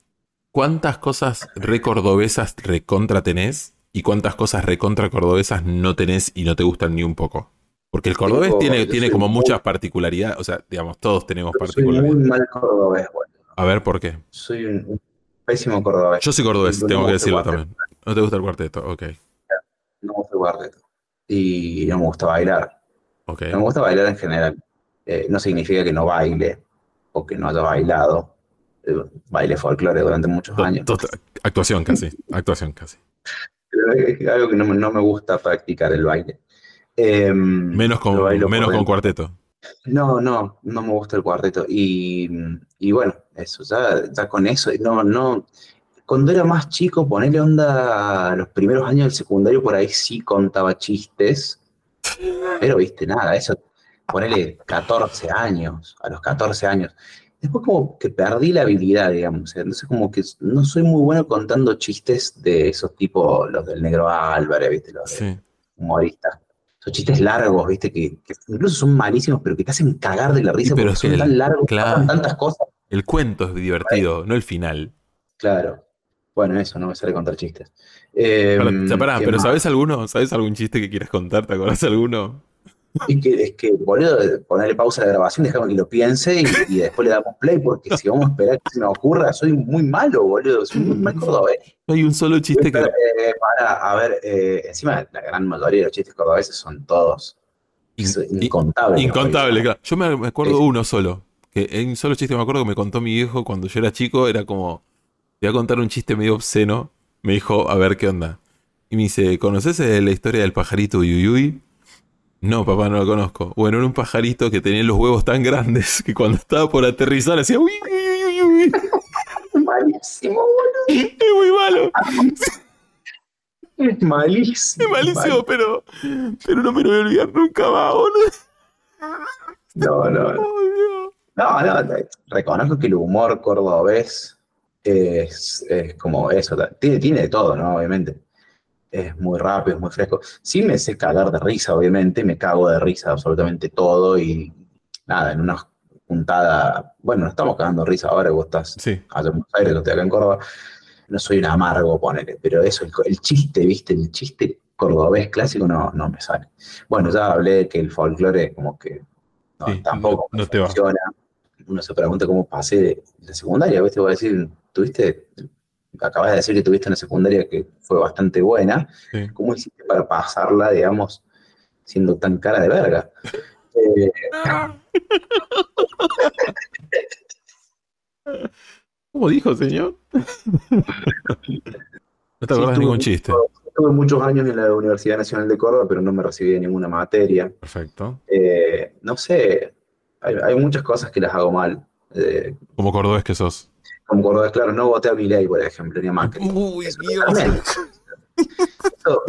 ¿cuántas cosas recordobesas recontra tenés? Y cuántas cosas recontra cordobesas no tenés y no te gustan ni un poco. Porque el cordobés tiene, tiene como
muy-
muchas particularidades. O sea, digamos, todos tenemos
Yo soy muy
particularidades.
mal cordobés, güey.
A ver, ¿por qué?
Soy un, pésimo cordobés.
Yo soy cordobés,
No
tengo que decirlo también. No te gusta el cuarteto, ok.
No me gusta el cuarteto. Y no me gusta bailar.
Ok.
No me gusta bailar en general. Eh, no significa que no baile o que no haya bailado. Eh, baile folclore durante muchos
To-
años.
actuación casi, actuación casi.
Pero es algo que no, no me gusta practicar el baile. Eh,
Menos con, menos con cuarteto.
No, no, no me gusta el cuarteto. Y, y bueno, eso, ya, ya con eso, no, no. Cuando era más chico, ponerle onda a los primeros años del secundario, por ahí sí contaba chistes. Pero viste, nada, eso ponele 14 años, a los 14 años. Después como que perdí la habilidad, digamos. Entonces como que no soy muy bueno contando chistes de esos tipos, los del negro Álvarez, ¿viste? Los de
Sí.
humoristas. Esos chistes largos, ¿viste? Que, que incluso son malísimos, pero que te hacen cagar de la risa
Sí, pero
porque
es
son
el-
tan largos,
claro.
tantas cosas.
El cuento es divertido, no el final.
Claro. Bueno, eso, no me sale contar chistes. Eh,
Pará, o sea, pará,
¿qué
pero? ¿sabes alguno? ¿Sabes algún chiste que quieras contar? ¿Te acordás alguno?
Es que, es que, boludo, ponerle pausa a la grabación, dejamos que lo piense y, y después le damos play, porque si vamos a esperar que se me ocurra, soy muy malo, boludo, soy muy mal cordobés.
Hay un solo chiste que.
Eh, para, a ver, eh, encima la gran mayoría de los chistes cordobeses son todos
In- in-
incontables.
Incontable, claro. Yo me, me acuerdo
Sí.
uno solo. Que en un solo chiste me acuerdo que me contó mi viejo cuando yo era chico. Era como. Te voy a contar un chiste medio obsceno. Me dijo, a ver qué onda. Y me dice, ¿conoces eh, la historia del pajarito Yuyuy? No, papá, no lo conozco. Bueno, era un pajarito que tenía los huevos tan grandes que cuando estaba por aterrizar hacía. "Uy, uy, uy, uy, uy".
Malísimo, boludo.
Es muy malo.
Es malísimo.
Es malísimo, pero. Pero no me lo voy a olvidar nunca más, boludo.
No, no, no.
Oh.
No, no, reconozco que el humor cordobés es, es como eso, tiene, tiene de todo, ¿no? Obviamente. Es muy rápido, es muy fresco. Sí me sé cagar de risa, obviamente, me cago de risa absolutamente todo y nada, en una juntada, bueno, nos estamos cagando de risa ahora, vos estás
Sí.
allá en Buenos Aires, yo estoy acá en Córdoba, no soy un amargo, ponele, pero eso, el, el chiste, ¿viste? El chiste cordobés clásico no, no me sale. Bueno, ya hablé de que el folclore como que no,
Sí,
tampoco
no- no te va.
funciona. Uno se pregunta cómo pasé de la secundaria, ¿viste? Voy a decir, tuviste, acabas de decir que tuviste una secundaria que fue bastante buena,
Sí.
¿cómo hiciste para pasarla, digamos, siendo tan cara de verga? Eh,
¿Cómo dijo, señor? no te
Sí,
acordás de
tuve
ningún chiste.
Tuve muchos años en la Universidad Nacional de Córdoba, pero no me recibí de ninguna materia.
Perfecto.
Eh, no sé, hay, hay muchas cosas que las hago mal. Eh,
Como cordobés que sos.
Como cordobés, claro, no voté a Milei, por ejemplo, ni a Macri.
Uy, Dios.
También. Eso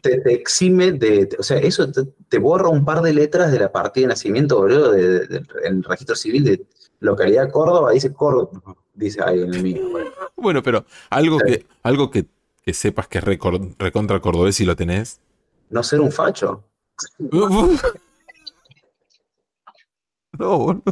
te, te exime de, te- o sea, eso te, te borra un par de letras de la partida de nacimiento, boludo, de- de- del- en el registro civil de localidad Córdoba, dice Córdoba, dice ahí en el mío. bueno.
Bueno, pero algo
Sí.
que, algo que, que sepas que es recontra cordobés si lo tenés.
No ser un facho.
No, boludo.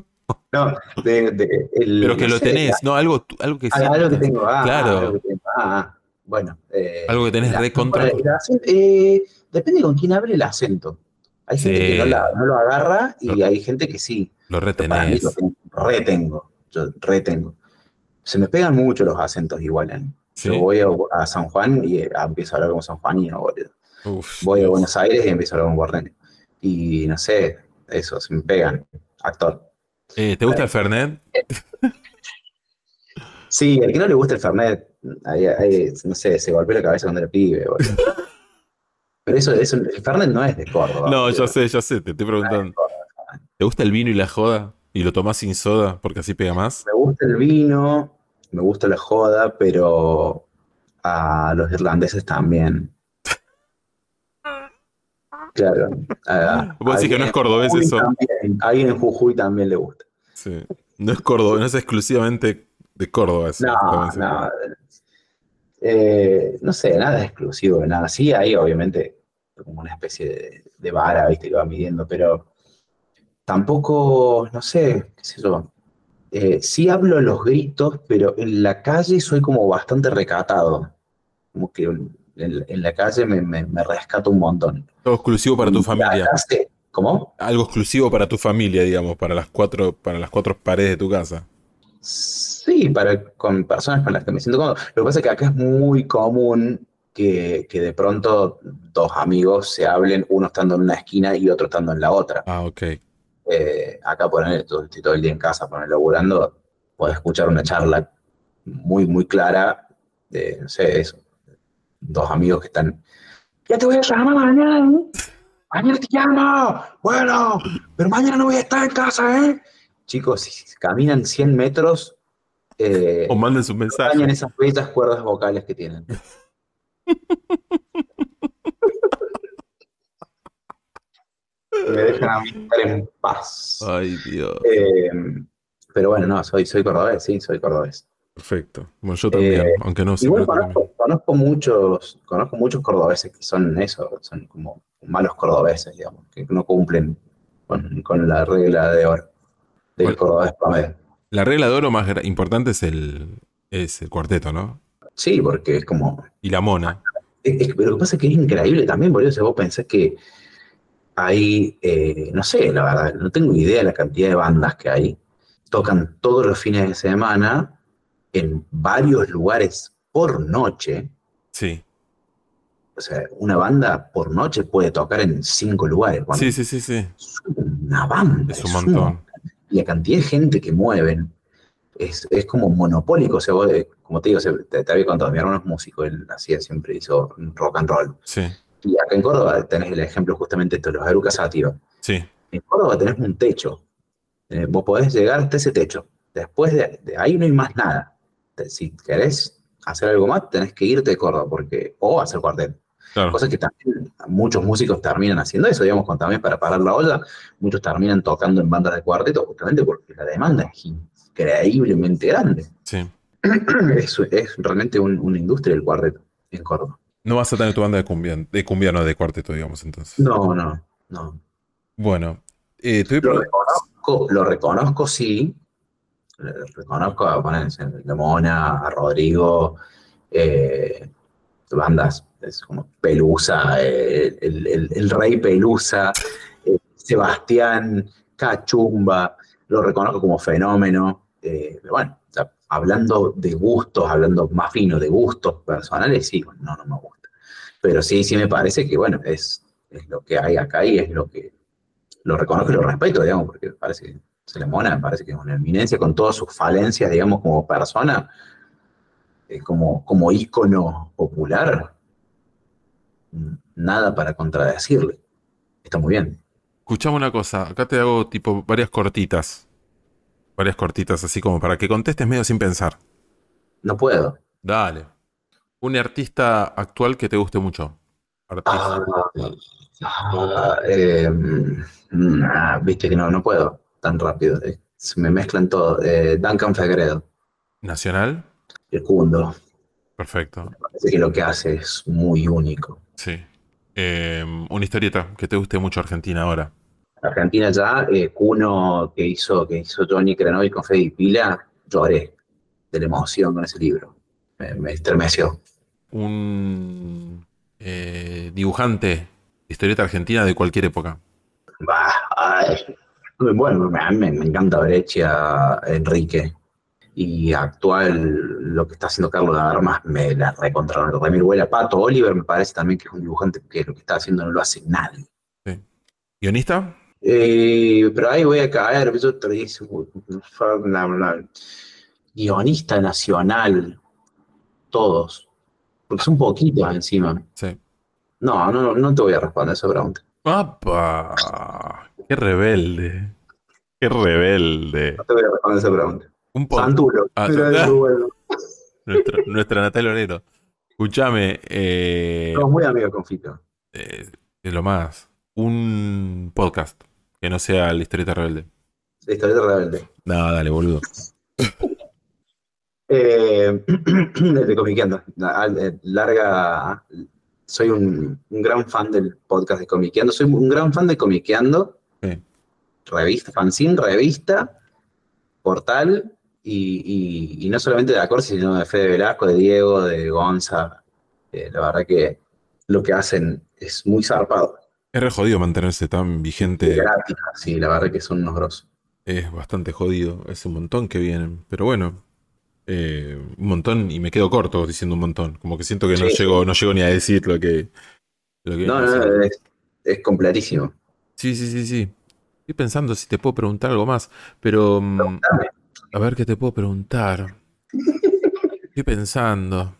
No, de, de- el-
pero que
no
lo
sé,
tenés, no, algo, algo que
Ah, algo que tengo, ah,
Claro.
algo que tengo, ah, ah, bueno. eh,
Algo que tenés contra-
acento, eh, depende con quién hable el acento. Hay gente
Sí.
que no, la- no lo agarra y
Lo-
hay gente que sí.
Lo retenés.
lo retengo, yo retengo. Se me pegan mucho los acentos igual. ¿eh?
Sí.
Yo voy a, a San Juan y eh, empiezo a hablar como sanjuanino, boludo.
Uf,
Voy a. Buenos Aires y empiezo a hablar como guardenio. Y no sé, eso, se me pegan. Actor.
Eh, ¿Te gusta el Fernet?
Sí, al que no le gusta el Fernet, ahí- ahí, no sé, se golpeó la cabeza cuando era pibe, boludo. Pero eso, eso, el Fernet no es de Córdoba.
No, ya sé, ya sé, te estoy preguntando. ¿Te gusta el vino y la joda? ¿Y lo tomás sin soda porque así pega más?
Me gusta el vino, me gusta la joda, pero a los irlandeses también. Claro. a-
Vos decís que no es cordobés eso.
también- a alguien en Jujuy también le gusta.
Sí. No es Córdoba, no es exclusivamente de Córdoba. eso,
No, no. Eh, no sé, nada exclusivo de nada. Sí, hay obviamente como una especie de, de vara, ¿viste? Que va midiendo, pero tampoco, no sé, qué sé yo. Eh, sí hablo los gritos, pero en la calle soy como bastante recatado. Como que en, en la calle me, me- me rescato un montón.
Algo exclusivo para tu familia.
¿Cómo?
Algo exclusivo para tu familia, digamos, para las cuatro, para las cuatro paredes de tu casa.
Sí, para, con personas con las que me siento cómodo. Lo que pasa es que acá es muy común que, que de pronto dos amigos se hablen, uno estando en una esquina y otro estando en la otra.
Ah, ok.
Eh, acá poner, estoy todo el día en casa, poner laburando, puedes escuchar una charla muy, muy clara de, no sé, eso. Dos amigos que están. Ya te voy a llamar mañana. ¿eh? Mañana te llamo. Bueno, pero mañana no voy a estar en casa, ¿eh? Chicos, si caminan 100 metros, eh,
O manden sus mensajes.
dañan esas bellas cuerdas vocales que tienen. me dejan a mí estar en paz.
Ay, Dios.
Eh, pero bueno, no, soy, soy cordobés, sí, soy cordobés.
Perfecto. Bueno, yo también,
Eh,
aunque no sé. También.
conozco, conozco muchos, conozco muchos cordobeses que son eso, son como malos cordobeses, digamos, que no cumplen con, con la regla de oro del
¿Cuál?
cordobés promedio.
La regla de oro más importante es el, es el cuarteto, ¿no?
Sí, porque es como.
Y la mona.
es- es- pero lo que pasa es que es increíble también, por eso vos pensás que hay, eh, no sé, la verdad, no tengo idea de la cantidad de bandas que hay. Tocan todos los fines de semana en varios lugares por noche.
Sí.
O sea, una banda por noche puede tocar en cinco lugares. cuando
Sí, sí, sí, sí.
Es una banda.
Es un montón.
Y la cantidad de gente que mueven es, es como monopólico. O sea, vos, eh, como te digo, te, te había contado, mi hermano es músico, él hacía siempre, hizo rock and roll.
Sí,
Y acá en Córdoba tenés el ejemplo justamente esto, los Erucas Sativa.
sí.
En Córdoba tenés un techo. Eh, vos podés llegar hasta ese techo. Después de, de ahí no hay más nada. Te- Si querés hacer algo más, tenés que irte de Córdoba porque, o hacer cuarteto.
Claro.
Cosa que también muchos músicos terminan haciendo eso, digamos, con, también para parar la olla, muchos terminan tocando en bandas de cuarteto justamente porque la demanda es increíblemente grande.
Sí.
Es, es realmente un- una industria el cuarteto en Córdoba.
No vas a tener tu banda de cumbia, de cumbia no, de cuarteto, digamos, entonces.
No, no, no.
Bueno, eh,
Lo reconozco, lo reconozco sí. Lo reconozco a poner a Mona, a Rodrigo, eh, bandas es como Pelusa, eh, el, el- el Rey Pelusa, eh, Sebastián, Cachumba, lo reconozco como fenómeno. eh, bueno, hablando de gustos, hablando más fino de gustos personales, sí, no, no me gusta. Pero sí, sí me parece que, bueno, es, es lo que hay acá y es lo que lo reconozco y lo respeto, digamos, porque me parece que se le mona, me parece que es una eminencia con todas sus falencias, digamos, como persona, eh, como, como ícono popular, nada para contradecirle. Está muy bien.
Escuchame una cosa, acá te hago tipo varias cortitas. Varias cortitas, así como para que contestes medio sin pensar.
No puedo.
Dale. Un artista actual que te guste mucho. Artista.
Ah, eh, mm, ah, viste que no, no puedo tan rápido. eh, se me mezclan todo. Eh, Duncan Fegredo,
Nacional.
el Cundo.
Perfecto.
Parece que lo que hace es muy único.
Sí. Eh, una historieta que te guste mucho Argentina ahora.
Argentina ya, eh, Cuno que hizo, que hizo Johnny Crenoy con Fede y Pila, lloré de la emoción con ese libro. Me, me estremeció.
Un eh, dibujante, historieta argentina de cualquier época.
Bah, ay. Bueno, me, me encanta Breccia, Enrique. Y actual, lo que está haciendo Carlos Armas, me la recontra, Ramiro Huela. Pato Oliver me parece también que es un dibujante que lo que está haciendo no lo hace nadie.
¿Guionista?
Eh, pero ahí voy a caer, yo te dije, guionista nacional, todos, porque son poquitos encima.
Sí.
No, no, no te voy a responder esa pregunta.
¡Apa! ¡Qué rebelde! ¡Qué rebelde!
No te voy a responder esa pregunta.
Un poco.
Santulo.
Ah,
bueno.
Nuestra, nuestra Natalia Oreiro. Escúchame, eh,
Somos muy amigos con Fito.
eh, es lo más. Un podcast que no sea la historieta rebelde.
La historia de rebelde.
No, dale, boludo.
Eh, de Comiqueando. Eh, Larga. Soy un, un gran fan del podcast de Comiqueando. Soy un gran fan de Comiqueando. Revista, fanzine, revista, portal. Y, y- y no solamente de Acorsi, sino de Fede Velasco, de Diego, de Gonza. Eh, la verdad que lo que hacen es muy zarpado.
Es re jodido mantenerse tan vigente.
Gratis, sí, la verdad que son unos grosos.
Es bastante jodido. Es un montón que vienen. Pero bueno. eh, un montón y me quedo corto diciendo un montón. Como que siento que no llego, no llego ni a decir lo que. Lo que
No, no, no, es, es completísimo.
Sí, sí, sí, sí. Estoy pensando si te puedo preguntar algo más, pero mm, a ver qué te puedo preguntar. Estoy pensando.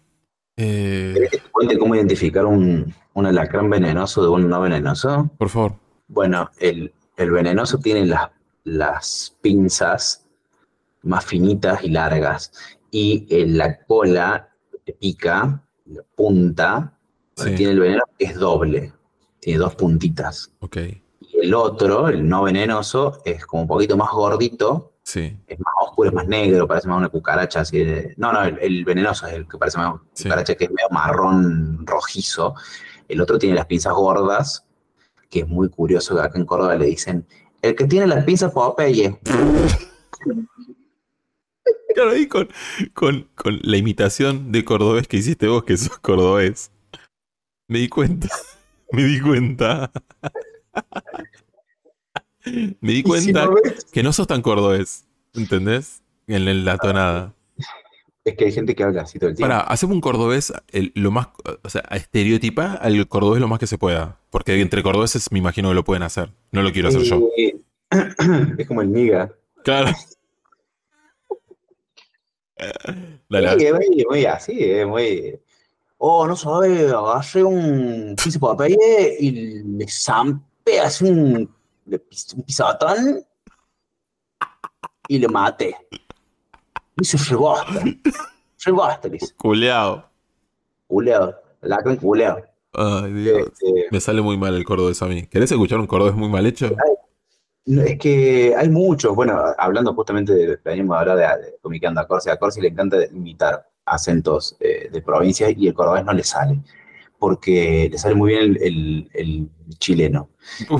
Eh,
¿Querés que te cuente cómo identificar un, un alacrán venenoso de un no venenoso?
por favor.
Bueno, el, el venenoso tiene las, las pinzas más finitas y largas. Y en la cola pica, la punta,
Sí.
tiene el veneno, es doble. Tiene dos puntitas.
Ok.
El otro, el no venenoso, es como un poquito más gordito,
Sí.
es más oscuro, es más negro, parece más una cucaracha así de- No, no, el, el venenoso es el que parece más
Sí.
cucaracha que es medio marrón rojizo. El otro tiene las pinzas gordas, que es muy curioso que acá en Córdoba le dicen, el que tiene las pinzas Popeye.
Claro, ahí con, con, con la imitación de cordobés que hiciste vos, que sos cordobés. Me di cuenta. Me di cuenta. Me di
si
cuenta
no ves-
que no sos tan cordobés. ¿Entendés? En la- la tonada.
Es que hay gente que habla así todo el tiempo.
Para, hacemos un cordobés el- lo más. O sea, estereotipa al cordobés lo más que se pueda. Porque entre cordobeses me imagino que lo pueden hacer. No lo quiero hacer yo.
Eh, es como el miga.
Claro. Dale,
Sí, es muy, muy así, es muy. Oh, no sabes, agarré un piso Popeye y le zampé así un, le pis- un pisotón y lo maté. Me hizo rebosta. Rebosta, le hice.
culeado.
Culeo. La con culeo.
Ay, Dios.
Este,
Me sale muy mal el cordobés a mí. ¿Querés escuchar un cordobés muy mal hecho?
Es que hay muchos, bueno, hablando justamente de, venimos a hablar de, de comiqueando a Corsi, a Corsi le encanta imitar acentos eh, de provincias y el cordobés no le sale, porque le sale muy bien el, el- el chileno.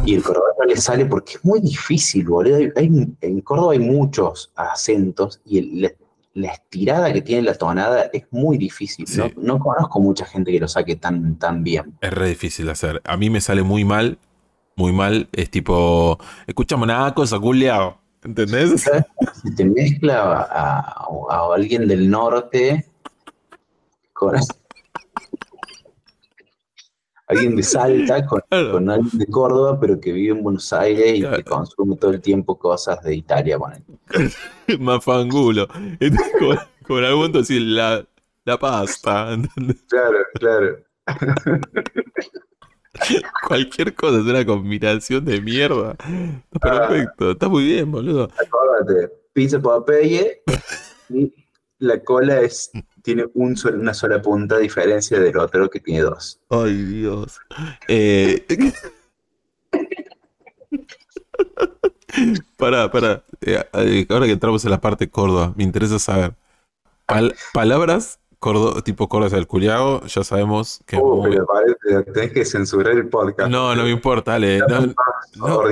Y el cordobés no le sale porque es muy difícil, boludo. Hay- hay- en Córdoba hay muchos acentos y el- la, la estirada que tiene la tonada es muy difícil.
Sí.
No, no conozco mucha gente que lo saque tan, tan bien.
Es re difícil hacer. A mí me sale muy mal. Muy mal. Es tipo. Escuchame una cosa, culeado. ¿Entendés?
Si te mezcla a, a- a alguien del norte con alguien de Salta con, alguien de Córdoba, pero que vive en Buenos Aires y que consume todo el tiempo cosas de Italia. ponele.
Mafangulo. Entonces, Con, con algún así, la, la pasta.
Claro, claro.
Cualquier cosa es una combinación de mierda. Perfecto. Está muy bien, boludo.
Acuérdate, pizza Popeye y la cola es, tiene un una sola punta a diferencia del otro que tiene dos.
Ay, Dios. Eh, Pará, pará. Eh, eh, ahora que entramos en la parte Córdoba, me interesa saber. Pal- palabras cordo- tipo Córdoba del Culiao, ya sabemos que.
Oh,
muy-
pero tenés que censurar el podcast.
No, no me importa, dale. No, no.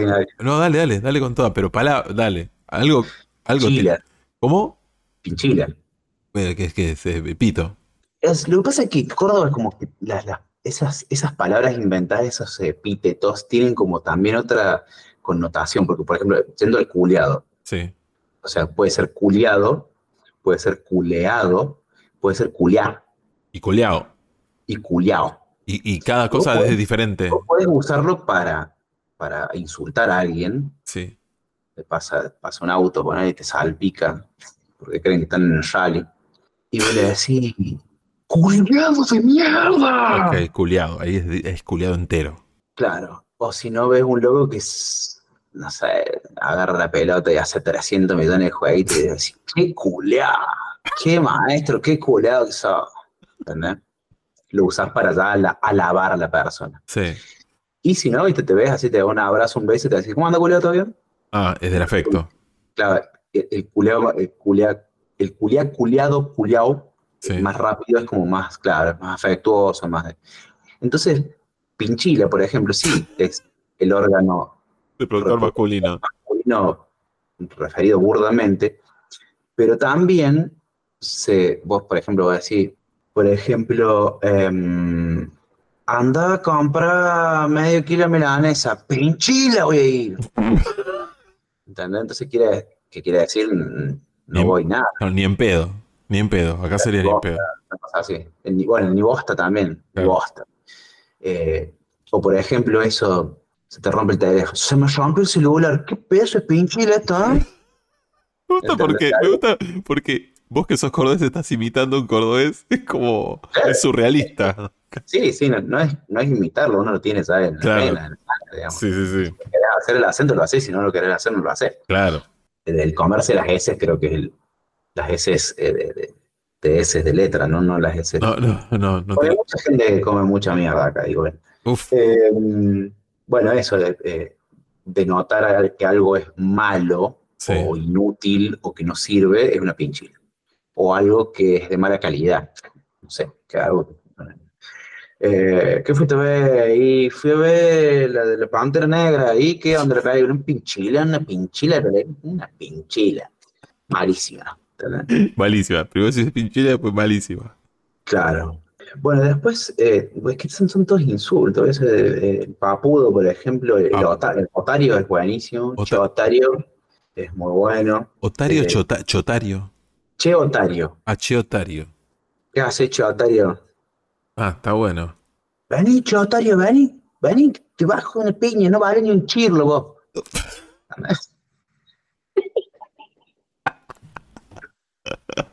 No, dale, dale, dale con toda, pero palabra, dale. Algo, algo.
Pinchila.
¿Cómo?
Pinchila.
Eh, que es que es eh, pito.
Es- lo que pasa es que Córdoba es como que las, las- esas, esas palabras inventadas, esos epítetos, tienen como también otra connotación, porque por ejemplo, siendo el culeado,
Sí.
o sea, puede ser culiado, puede ser culeado, puede ser culiá
Y culiao.
y culiao.
Y, y cada cosa
eh.
es diferente.
Puedes usarlo para, para insultar a alguien,
Sí.
te pasa, pasa un auto, y te salpica, porque creen que están en el rally, y vos le decís, ¡culiado de mierda!
Ok, culiao. Ahí es, es culiado entero.
Claro, o si no ves un loco que es, no sé, agarra la pelota y hace 300 millones de jueguitos y decís, qué culeado, qué maestro, qué culeado que sos. ¿Entendés? Lo usás para ya ala- alabar a la persona.
Sí.
Y si no, viste, te ves así, te da un abrazo, un beso y te decís, ¿cómo anda culeado bien?
Ah, es del afecto.
Claro, el, el culeado, el culea, el culea, culeado, culeado,
Sí.
más rápido, es como más, claro, es más afectuoso, más de... Entonces, pinchila, por ejemplo, sí, es el órgano
De productor masculino.
masculino referido burdamente, pero también se, vos, por ejemplo, vas a decir, por ejemplo, em, anda a comprar medio kilo de milanesa, pinchila voy a ir. ¿Entendés? Entonces, quiere, ¿qué quiere decir? No
Bien.
voy nada,
No, ni en pedo. Ni en pedo. Acá sería ni en pedo.
así. Ni- bueno, ni bosta también, ni
Claro.
bosta. Eh, o por ejemplo, eso, se te rompe el teléfono, se me rompe el celular, ¿qué peso es pinchila esto? eh?
Me gusta porque, me gusta porque vos que sos cordobés estás imitando a un cordobés. Es como. Es surrealista.
Sí, sí, no, no es, no es imitarlo, uno lo tiene, ¿sabes? En la
Claro.
pena, en la digamos.
Sí, sí, sí.
Si querés hacer el acento, lo haces, si no lo querés hacer, no lo haces.
Claro.
El, comerse las S creo que es el, las S eh, de, de, de S de letra, ¿no? No las S.
No, no, no. no
Porque
te-
hay mucha gente que come mucha mierda acá, digo, bueno.
Uf.
Eh, bueno, eso, eh, eh, denotar a- que algo es malo
Sí.
o inútil o que no sirve, es una pinchila. O algo que es de mala calidad. No sé, que algo. Eh, ¿Qué fuiste a ver? Y fui a ver la de la Pantera Negra. ¿Y qué onda? Le Una pinchila, una pinchila, una pinchila. Malísima.
Malísima. Primero si es pinchila, después malísima.
Claro. Bueno, después, eh, es que son, son todos insultos. Ese, eh, el papudo, por ejemplo, el,
Ah.
el otario es buenísimo.
Ota-
Che Otario es muy bueno.
Otario
Eh,
chota- chotario.
Che Otario.
H otario.
¿Qué haces, Che Otario?
Ah, está bueno.
Vení, Che Otario, vení. Vení, te bajo una piña, no vale ni un chirlo vos.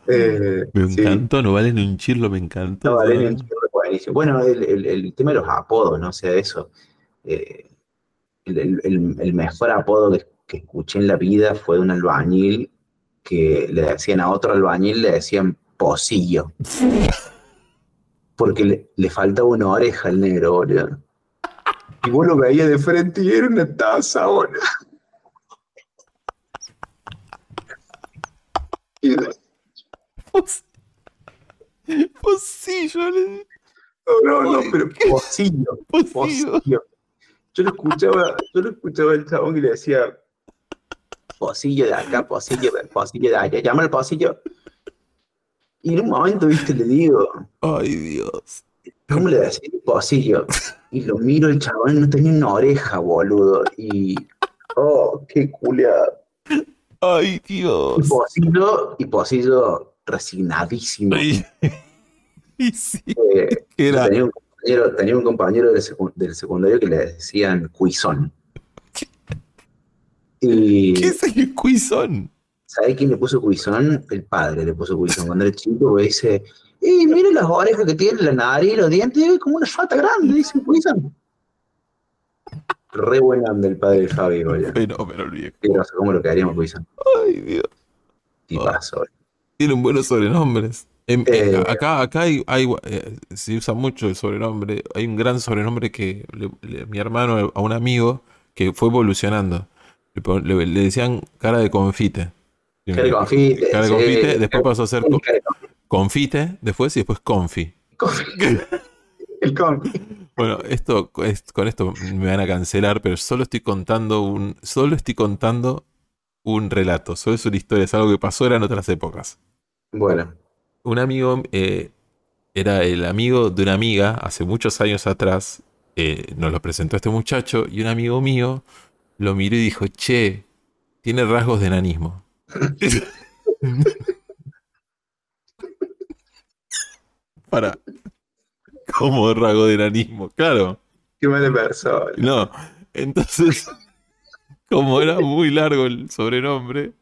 Eh,
Me
sí.
encantó, no vale ni un chirlo, me encantó.
No, vale, el chirlo es buenísimo. Bueno, el, el- el tema de los apodos, no sé, eso. Eh, el, el- el- el mejor apodo que, que escuché en la vida fue de un albañil que le decían a otro albañil, le decían pocillo. Porque le, le faltaba una oreja al negro, boludo. Y vos lo veías de frente y era una taza, boludo. Y-
Pues, pues sí, yo le.
No, no, no, pero pocillo.
Pocillo.
Yo lo escuchaba, yo lo escuchaba al chabón y le decía, pocillo de acá, pocillo, pocillo de allá, llama al pocillo. Y en un momento, viste, le digo,
Ay, Dios.
¿cómo le decía pocillo? Y lo miro el chabón, no tenía una oreja, boludo. Y, oh, qué culiado.
Ay,
Y
Dios.
pocillo, y pocillo resignadísimo.
Ay. Y sí,
Eh,
era.
tenía un compañero, tenía un compañero del, secu- del secundario que le decían cuizón. Y
¿Qué es el cuizón?
¿Sabe quién le puso cuizón? El padre le puso cuizón. Cuando era chico, güey, dice, ¡y mire las orejas que tiene, la nariz, los dientes, es como una fata grande! Dice cuizón. Re buen el padre de Fabi.
Pero, pero el viejo.
No sé cómo lo quedaríamos cuizón.
Ay, Dios.
Tipazo, güey.
Tienen buenos sobrenombres. En-
Eh,
eh, acá acá hay, hay, eh, se usa mucho el sobrenombre. Hay un gran sobrenombre que le- le- mi hermano a un amigo que fue evolucionando. Le decían cara de confite.
Confite, sí.
confite, después pasó a ser confite, después y después confi.
confite. El confi.
Bueno, esto es- con esto me van a cancelar, pero solo estoy contando un, solo estoy contando un relato. Solo es una historia, es algo que pasó era en otras épocas.
Bueno,
un amigo eh, era el amigo de una amiga hace muchos años atrás. eh, nos lo presentó este muchacho y un amigo mío lo miró y dijo: Che, tiene rasgos de enanismo. Para. ¿Cómo rasgo de enanismo? Claro.
qué mala persona.
No. Entonces, como era muy largo el sobrenombre,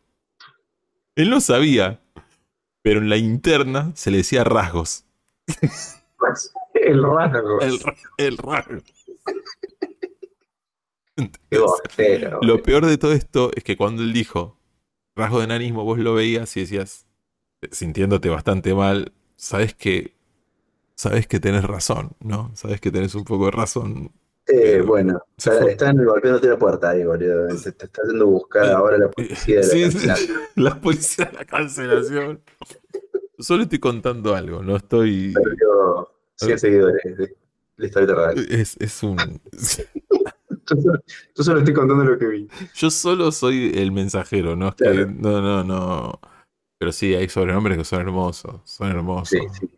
él no sabía. Pero en la interna se le decía rasgos.
El rasgo.
El, el rasgo. Lo peor de todo esto es que cuando él dijo rasgo de enanismo, vos lo veías y decías, eh, sintiéndote bastante mal, sabes que. Sabes que tenés razón, ¿no? Sabes que tenés un poco de razón.
Eh, bueno, están golpeándote la puerta ahí, boludo. Te, te está haciendo buscar
Eh,
ahora la policía de la
Sí,
cancelación.
la policía de la cancelación. Solo estoy contando algo, no estoy.
Perdió 100 seguidores de.
Es, es un.
Yo solo, yo solo estoy contando lo que vi.
Yo solo soy el mensajero, no es que.
Claro.
No, no, no. Pero sí, hay sobrenombres que son hermosos. Son hermosos.
Sí, sí.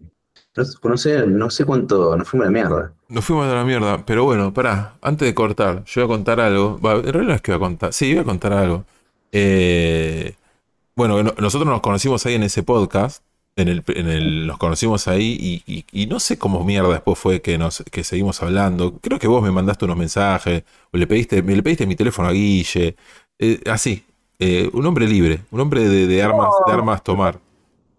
No, sé- no sé, cuánto, nos fuimos a la mierda.
Nos fuimos de la mierda, pero bueno, pará, antes de cortar, yo voy a contar algo. Va, en realidad no es que voy a contar, sí, voy a contar algo. Eh, bueno, no- nosotros nos conocimos ahí en ese podcast, en el, en el, nos conocimos ahí y, y- y no sé cómo mierda después fue que, nos, que seguimos hablando. Creo que vos me mandaste unos mensajes, o le pediste, me le pediste mi teléfono a Guille, eh, así, eh, un hombre libre, un hombre de, de armas, de armas tomar.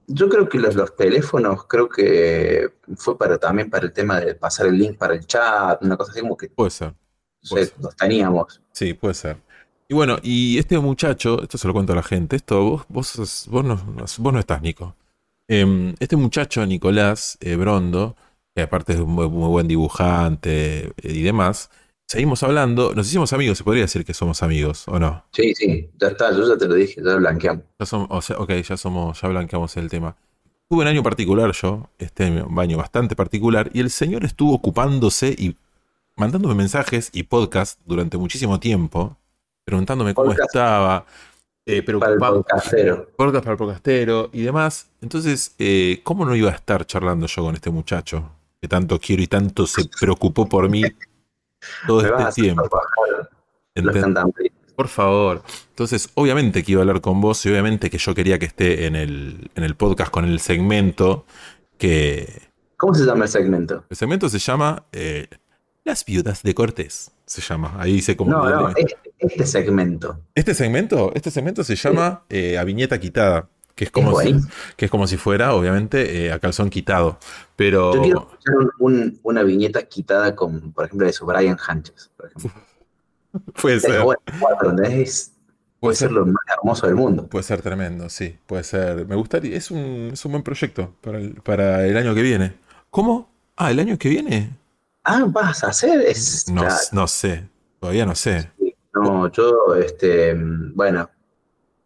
Yo creo que los, los teléfonos, creo que fue para también para el tema de pasar el link para el chat, una cosa así como que
Puede ser. Puede ser.
los teníamos.
Sí, puede ser. Y bueno, y este muchacho, esto se lo cuento a la gente, esto vos, vos, vos, no, vos no estás, Nico. Em, este muchacho, Nicolás eh, Brondo, que aparte es un muy, muy buen dibujante eh, y demás, seguimos hablando, nos hicimos amigos, se podría decir que somos amigos, ¿o no?
Sí, sí, ya está, yo ya te lo dije, ya blanqueamos.
Ya somos, o sea, ok, ya somos, ya blanqueamos el tema. Tuve un año particular yo, este año, un año bastante particular, y el señor estuvo ocupándose y mandándome mensajes y podcast durante muchísimo tiempo, preguntándome cómo
Podcast.
estaba, eh,
Para el
podcast para el podcastero y demás. Entonces, eh, ¿cómo no iba a estar charlando yo con este muchacho que tanto quiero y tanto se preocupó por mí todo
Me
este tiempo? Por favor. Entonces, obviamente que iba a hablar con vos y obviamente que yo quería que esté en el, en el podcast con el segmento que...
¿Cómo se llama el segmento?
El segmento se llama eh, Las viudas de Cortés. Se llama. Ahí dice como...
No, no, este segmento.
Este segmento, este segmento se llama eh, A Viñeta Quitada. Que es como,
Es
si, que es como si fuera, obviamente, eh, a calzón quitado. Pero
Yo quiero escuchar un- un- una viñeta quitada con, por ejemplo, eso, Brian Hanches. Por ejemplo.
puede ser.
Pero bueno, cuatro, ¿entendés? Es- puede ser lo más hermoso del mundo.
Puede ser tremendo, sí, puede ser. Me gustaría, es un, es un buen proyecto para el, para el año que viene. ¿Cómo? Ah, el año que viene.
Ah, vas a hacer. Es,
No,
claro.
no sé, todavía no sé.
No, yo, este, bueno,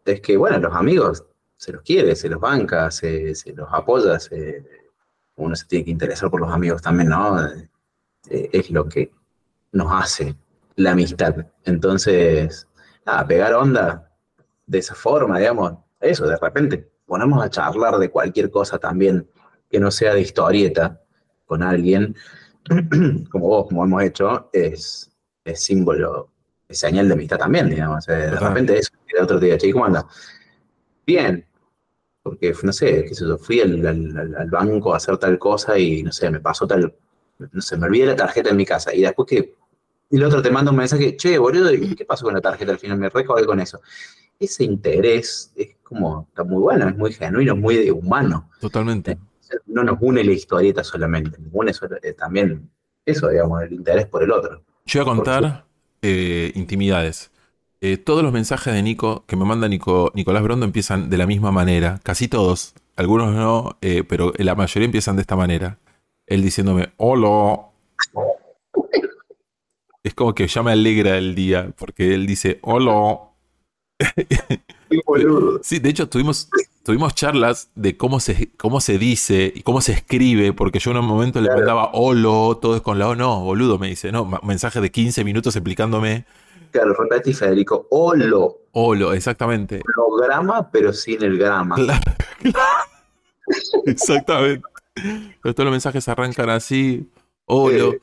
es que, bueno, los amigos se los quiere, se los banca, se, los apoya, se- uno se tiene que interesar por los amigos también, ¿no? Eh, es lo que nos hace la amistad. Entonces, pegar onda de esa forma, digamos, eso, de repente ponemos a charlar de cualquier cosa también que no sea de historieta con alguien, como vos, como hemos hecho, es, es símbolo, señal de amistad también, digamos. De repente eso, el otro día, che, ¿cómo anda? Bien, porque, no sé, qué sé yo, fui al, al- al- al banco a hacer tal cosa y, no sé, me pasó tal, no sé, me olvidé la tarjeta en mi casa y después que, el otro te manda un mensaje, che, boludo, ¿y qué pasó con la tarjeta al final? Me recordé con eso. Ese interés es como, está muy bueno, es muy genuino, es muy humano.
Totalmente.
No nos une la historieta solamente, nos une eh, también eso, digamos, el interés por el otro.
Yo voy a contar eh, intimidades. Eh, todos los mensajes de Nico que me manda Nico, Nicolás Brondo empiezan de la misma manera. Casi todos. Algunos no, eh, pero la mayoría empiezan de esta manera. Él diciéndome, hola. Es como que ya me alegra el día, porque él dice, hola. Sí, de hecho tuvimos, tuvimos charlas de cómo se, cómo se dice y cómo se escribe, porque yo en un momento le mandaba holo, todo es con la O, no, boludo, me dice, no, mensaje de 15 minutos explicándome
Claro, repetí, Federico, holo,
holo, exactamente.
programa, pero sin el grama.
Claro, exactamente. Pero todos los mensajes arrancan así, holo.
Sí.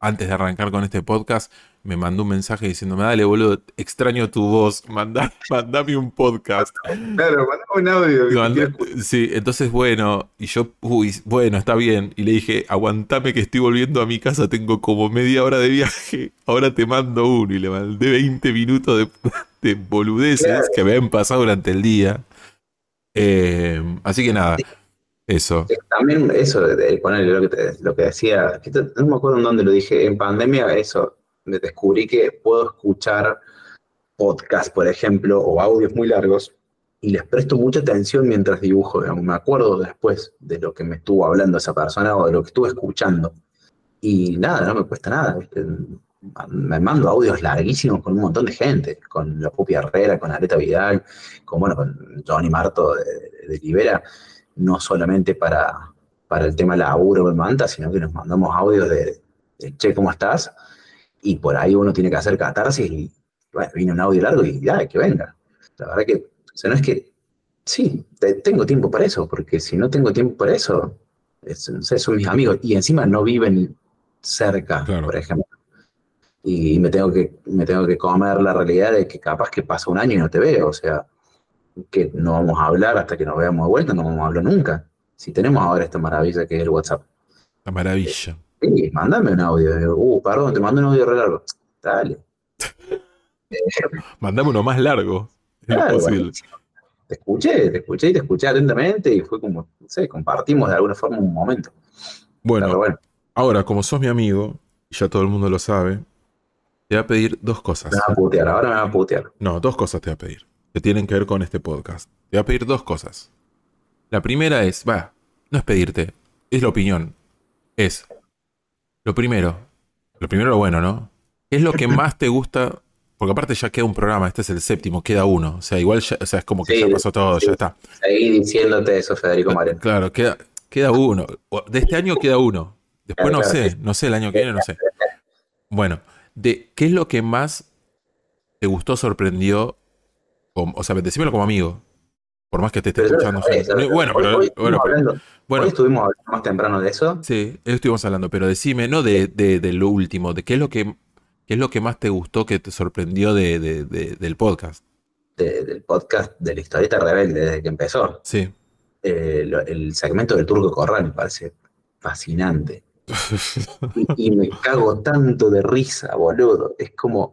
Antes de arrancar con este podcast, me mandó un mensaje diciéndome, dale, boludo, extraño tu voz, mandá- mandame un podcast.
Claro, mandame un audio.
sí, entonces bueno, y yo, uy, bueno, está bien. Y le dije, aguantame que estoy volviendo a mi casa, tengo como media hora de viaje, ahora te mando uno. Y le mandé 20 minutos de, de boludeces
Claro.
que me habían pasado durante el día. Eh, así que nada, eso.
También eso, de, ponerle lo que, te- lo que decía, que te- no me acuerdo en dónde lo dije, en pandemia eso, descubrí que puedo escuchar podcast, por ejemplo, o audios muy largos, y les presto mucha atención mientras dibujo, digamos, me acuerdo después de lo que me estuvo hablando esa persona o de lo que estuve escuchando. Y nada, no me cuesta nada, ¿viste? Me mando audios larguísimos con un montón de gente, con la Pupi Herrera, con Areta Vidal, con, bueno, con Johnny Marto de- de Libera, no solamente para, para el tema laburo me manda, sino que nos mandamos audios de, de, che, ¿cómo estás? Y por ahí uno tiene que hacer catarsis y, bueno, viene un audio largo y ya, que venga. La verdad que, o sea, no es que, sí, te- tengo tiempo para eso, porque si no tengo tiempo para eso, es- no sé, son mis amigos y encima no viven cerca,
Claro.
por ejemplo. Y me tengo, que, me tengo que comer la realidad de que capaz que pasa un año y no te veo, o sea, que no vamos a hablar hasta que nos veamos de vuelta, no vamos a hablar nunca. Si tenemos ahora esta maravilla que es el WhatsApp.
La maravilla.
Sí, mándame un audio. Uh, perdón, te mando un audio re largo. Dale.
Mandame uno más largo. Es
Claro,
posible.
buenísimo. Te escuché, te escuché y te escuché atentamente y fue como, no sé, compartimos de alguna forma un momento.
Bueno,
bueno,
ahora, como sos mi amigo, y ya todo el mundo lo sabe, te voy a pedir dos cosas.
me va a putear, ahora me va a putear.
No, dos cosas te voy a pedir. Que tienen que ver con este podcast. Te voy a pedir dos cosas. La primera es, va, no es pedirte, es la opinión. Es, lo primero, lo primero lo bueno, ¿no? ¿Qué es lo que más te gusta? Porque aparte ya queda un programa, este es el séptimo, queda uno. O sea, igual ya, o sea, es como que
Sí,
ya pasó todo,
sí.
ya está.
Seguí diciéndote eso, Federico Moreno.
Claro, queda, queda uno. De este año queda uno. Después
Claro,
no
claro,
sé, no sé, el año que viene no sé. Bueno, de, ¿qué es lo que más te gustó, sorprendió? O, o sea, decímelo como amigo. Por más que te esté
Pero
escuchando.
¿sabes?
Bueno,
Hoy-
pero,
hoy estuvimos
bueno,
hablando-
bueno,
hoy estuvimos hablando más temprano de eso.
sí, estuvimos hablando, pero decime, no de, de, de lo último, de qué es lo que qué es lo que más te gustó, que te sorprendió de, de- de- del podcast.
de- del podcast de la historieta rebelde desde que empezó.
Sí.
Eh, lo- el segmento del Turco Corral me parece fascinante. Y, y me cago tanto de risa, boludo. Es como.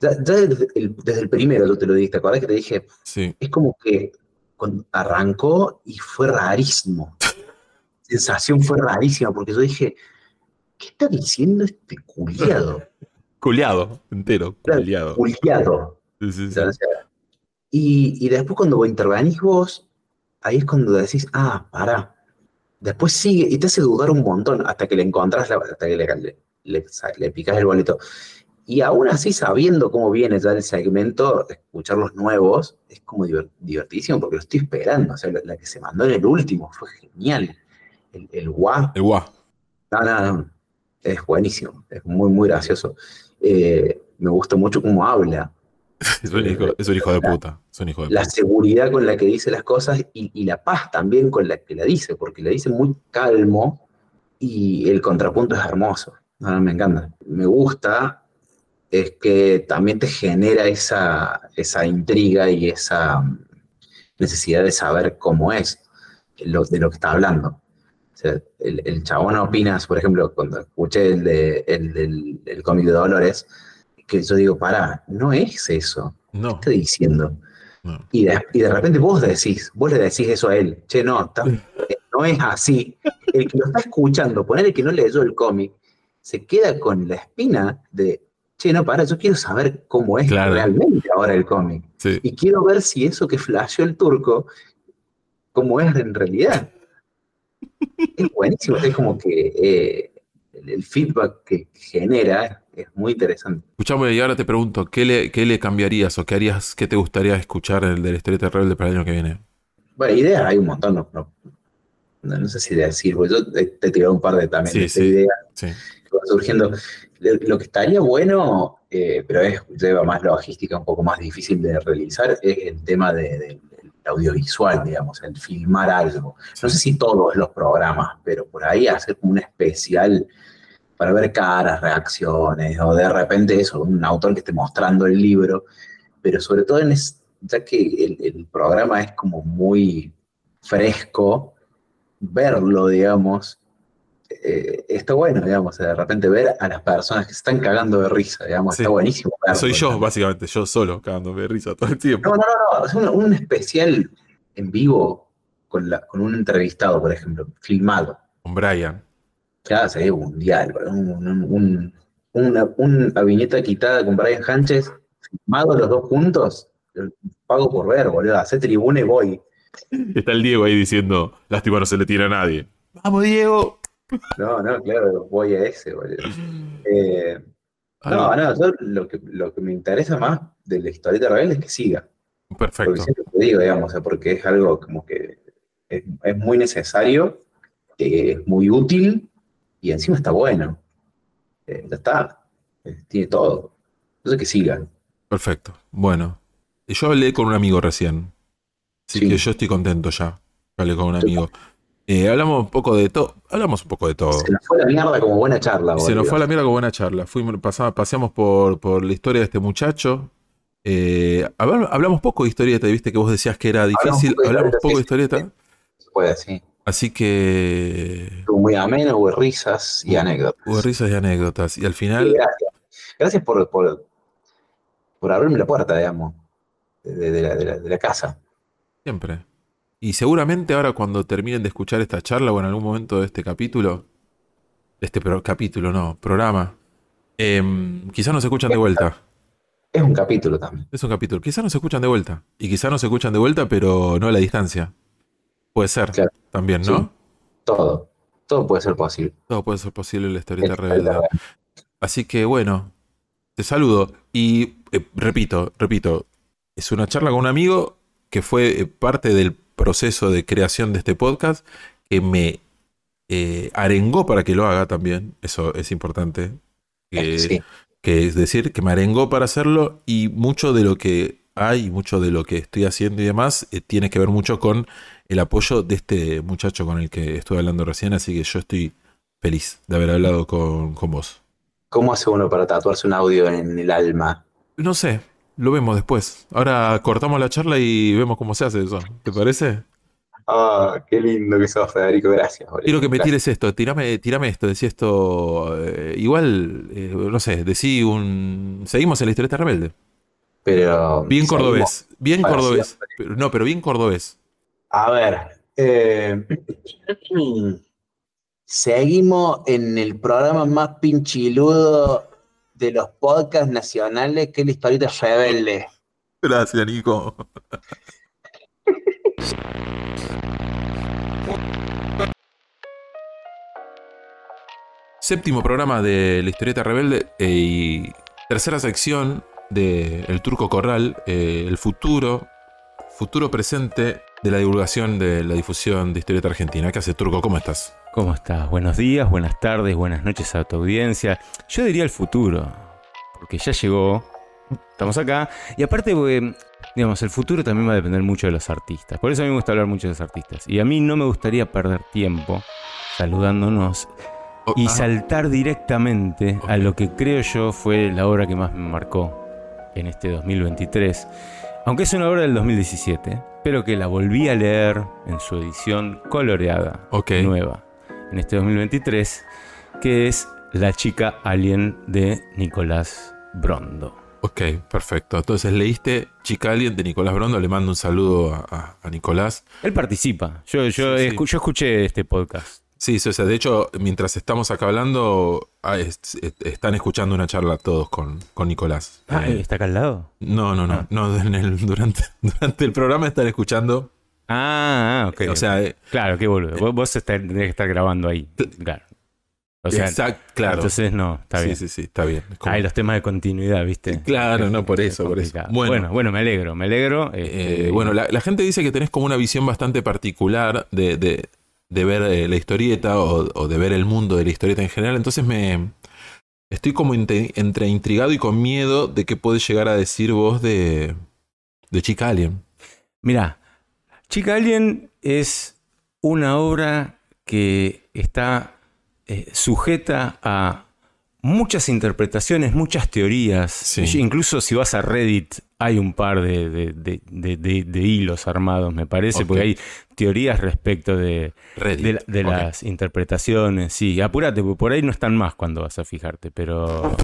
Ya, ya desde, el, desde el primero tú te lo diste, ¿te acordás que te dije?
Sí.
Es como que cuando arrancó y fue rarísimo. sensación fue rarísima, porque yo dije, ¿qué está diciendo este culiado?
Culeado, entero.
Culiado.
Sí, sí, sí.
O sea, Y, y después cuando intervenís vos, ahí es cuando decís, ah, pará. Después sigue y te hace dudar un montón hasta que le encontrás, la, hasta que le, le, le, le picás el boleto. Y aún así, sabiendo cómo viene ya el segmento, escuchar los nuevos es como diver- divertísimo porque lo estoy esperando. O sea, la, la que se mandó en el último fue genial. El, el.
El guau.
No, no, no. Es buenísimo. Es muy, muy gracioso. Eh, me gusta mucho cómo habla
Es un hijo, es un hijo de puta. Es un hijo de
la
puta.
seguridad con la que dice las cosas y, y la paz también con la que la dice, porque la dice muy calmo y el contrapunto es hermoso. No, no, me encanta. Me gusta es que también te genera esa, esa intriga y esa mm, necesidad de saber cómo es lo, de lo que está hablando. O sea, el, el chabón opinas, por ejemplo, cuando escuché el, de, el del el cómic de Dolores, que yo digo, pará, no es eso.
No,
¿Qué está diciendo?
no.
Y de, y de repente vos decís, vos le decís eso a él, che, no, está- no es así. El que lo está escuchando, ponerle que no leyó el cómic, se queda con la espina de, che, no, para, yo quiero saber cómo es
Claro.
realmente ahora el cómic.
Sí.
Y quiero ver si eso que flasheó el turco, cómo es en realidad. Es buenísimo, es como que eh, el, feedback que genera es muy interesante.
Escuchame, y ahora te pregunto, ¿qué le, qué le cambiaría o qué harías, qué te gustaría escuchar el del historieta rebelde para el año que viene?
Bueno, ideas hay un montón, no, no, no- no sé si decir, porque yo te, te he tirado un par de también
Sí,
de
sí.
ideas
Sí.
que van surgiendo. Lo, que estaría bueno, eh, pero es, lleva más logística, un poco más difícil de realizar, es el tema de- de- del audiovisual, digamos, el filmar algo. No sé si todos los programas, pero por ahí hacer como un especial para ver caras, reacciones, o de repente eso, un autor que esté mostrando el libro, pero sobre todo en es, ya que el, el programa es como muy fresco, verlo, digamos, eh, está bueno, digamos, de repente ver a las personas que se están cagando de risa, digamos,
Sí.
está buenísimo. verlo,
Soy yo, básicamente, yo solo, cagándome de risa todo el tiempo.
No, no, no, no, es un, un especial en vivo con, la, con un entrevistado, por ejemplo, filmado.
Con Brian.
Claro, sería mundial, un, un- un- una, una viñeta quitada con Brian Hanches, filmado los dos juntos, pago por ver, boludo, hacer tribuna y voy.
Está el Diego ahí diciendo, lástima no se le tira a nadie. Vamos, Diego.
No, no, claro, voy a ese, boludo. Eh, no, no, yo lo que, lo que me interesa más de la historieta rebelde es que siga. Porque
Perfecto.
siempre te digo, digamos, o sea, porque es algo como que es, es muy necesario, que es muy útil y encima está bueno. Eh, ya está, Eh, tiene todo. Entonces que siga.
Perfecto. Bueno. Yo hablé con un amigo recién. Así
Sí.
que yo estoy contento ya. Hablé con un amigo. Eh, hablamos un poco de todo. Hablamos un poco de todo.
Se nos fue la mierda como buena charla,
Se nos fue a la mierda con buena charla. Fuimos, pasamos, paseamos por, por la historia de este muchacho. Eh, habl- hablamos poco de historieta, viste que vos decías que era difícil.
poco de
Hablamos
historieta,
poco de historieta.
Se puede, sí.
Así que
muy ameno, hubo risas y anécdotas.
hubo risas y anécdotas. Y al
Sí,
final,
gracias. Gracias por, por, por abrirme la puerta, digamos, de, de la, de la- de la casa.
siempre. Y seguramente ahora cuando terminen de escuchar esta charla o en algún momento de este capítulo, este pro- capítulo, no, programa, em, quizás nos escuchan de vuelta.
Es un capítulo también.
Es un capítulo. Quizás nos escuchan de vuelta. Y quizás nos escuchan de vuelta, pero no a la distancia. Puede ser
Claro.
también, ¿no?
Sí. Todo. Todo puede ser posible.
Todo puede ser posible en la historieta
Es
rebelde.
verdad.
Así que bueno, Te saludo. Y eh, repito, repito, es una charla con un amigo que fue eh, parte del proceso de creación de este podcast, que me eh, arengó para que lo haga también. Eso es importante. Que,
Sí.
que es decir, que me arengó para hacerlo y mucho de lo que hay, mucho de lo que estoy haciendo y demás, eh, tiene que ver mucho con el apoyo de este muchacho con el que estuve hablando recién, así que yo estoy feliz de haber hablado con, con vos.
¿Cómo hace uno para tatuarse un audio en el alma?
No sé, lo vemos después. Ahora cortamos la charla y vemos cómo se hace eso. ¿Te parece?
Ah, qué lindo que sos, Federico. Gracias. boludo.
Quiero que me tires esto, tirame, tirame esto, decí esto. eh, igual, eh, no sé, decí un. Seguimos en la historieta rebelde.
Pero.
Bien cordobés, bien cordobés.
siempre.
No, pero bien cordobés.
A ver. eh, seguimos en el programa más pinchiludo de los podcasts nacionales, que es la historieta rebelde.
Gracias, Nico. Séptimo programa de la historieta rebelde eh, y tercera sección de El Turco Corral, eh, el futuro, futuro presente de la divulgación de la difusión de historieta argentina. ¿Qué hace Turco? ¿Cómo estás?
¿Cómo estás? Buenos días, buenas tardes, buenas noches a tu audiencia. Yo diría el futuro, porque ya llegó, estamos acá, y aparte, porque, digamos, el futuro también va a depender mucho de los artistas. Por eso a mí me gusta hablar mucho de los artistas. Y a mí no me gustaría perder tiempo saludándonos
Oh,
y
ah,
saltar directamente a lo que creo yo fue la obra que más me marcó en este 2023. Aunque es una obra del 2017, pero que la volví a leer en su edición coloreada
ok.
nueva en este 2023, que es La chica alien de Nicolás Brondo.
Ok, perfecto. Entonces leíste Chica Alien de Nicolás Brondo. Le mando un saludo a, a- a Nicolás.
Él participa. Yo, yo,
Sí, sí.
escu- yo escuché este podcast.
Sí, sí, o sea, de hecho, mientras estamos acá hablando, ah, es- es- están escuchando una charla todos con, con Nicolás.
Ah,
Eh,
¿está acá al lado?
no, no, no,
ah.
no en el- durante, durante el programa están escuchando.
Ah, ah, ok.
o sea, eh,
claro, qué boludo. Vos, vos está- tendrías que estar grabando ahí. Claro. O sea,
exact- claro.
entonces no, está
sí,
bien.
sí, sí, está bien. Como-
Hay los temas de continuidad, ¿viste?
Claro, no, por
Es
eso, por eso. Bueno.
Bueno, bueno, me alegro, me alegro.
Eh,
este,
bueno, la, la gente dice que tenés como una visión bastante particular de, de- de ver eh, la historieta o, o de ver el mundo de la historieta en general. Entonces me estoy como entre intrigado y con miedo de qué podés llegar a decir vos de, de Chica Alien.
Mira, Chica Alien es una obra que está eh, sujeta a muchas interpretaciones, muchas teorías.
Sí.
Incluso si vas a Reddit hay un par de, de- de- de- de- de hilos armados, me parece, porque hay teorías respecto de, la- las interpretaciones. Sí, apúrate, porque por ahí no están más cuando vas a fijarte, pero,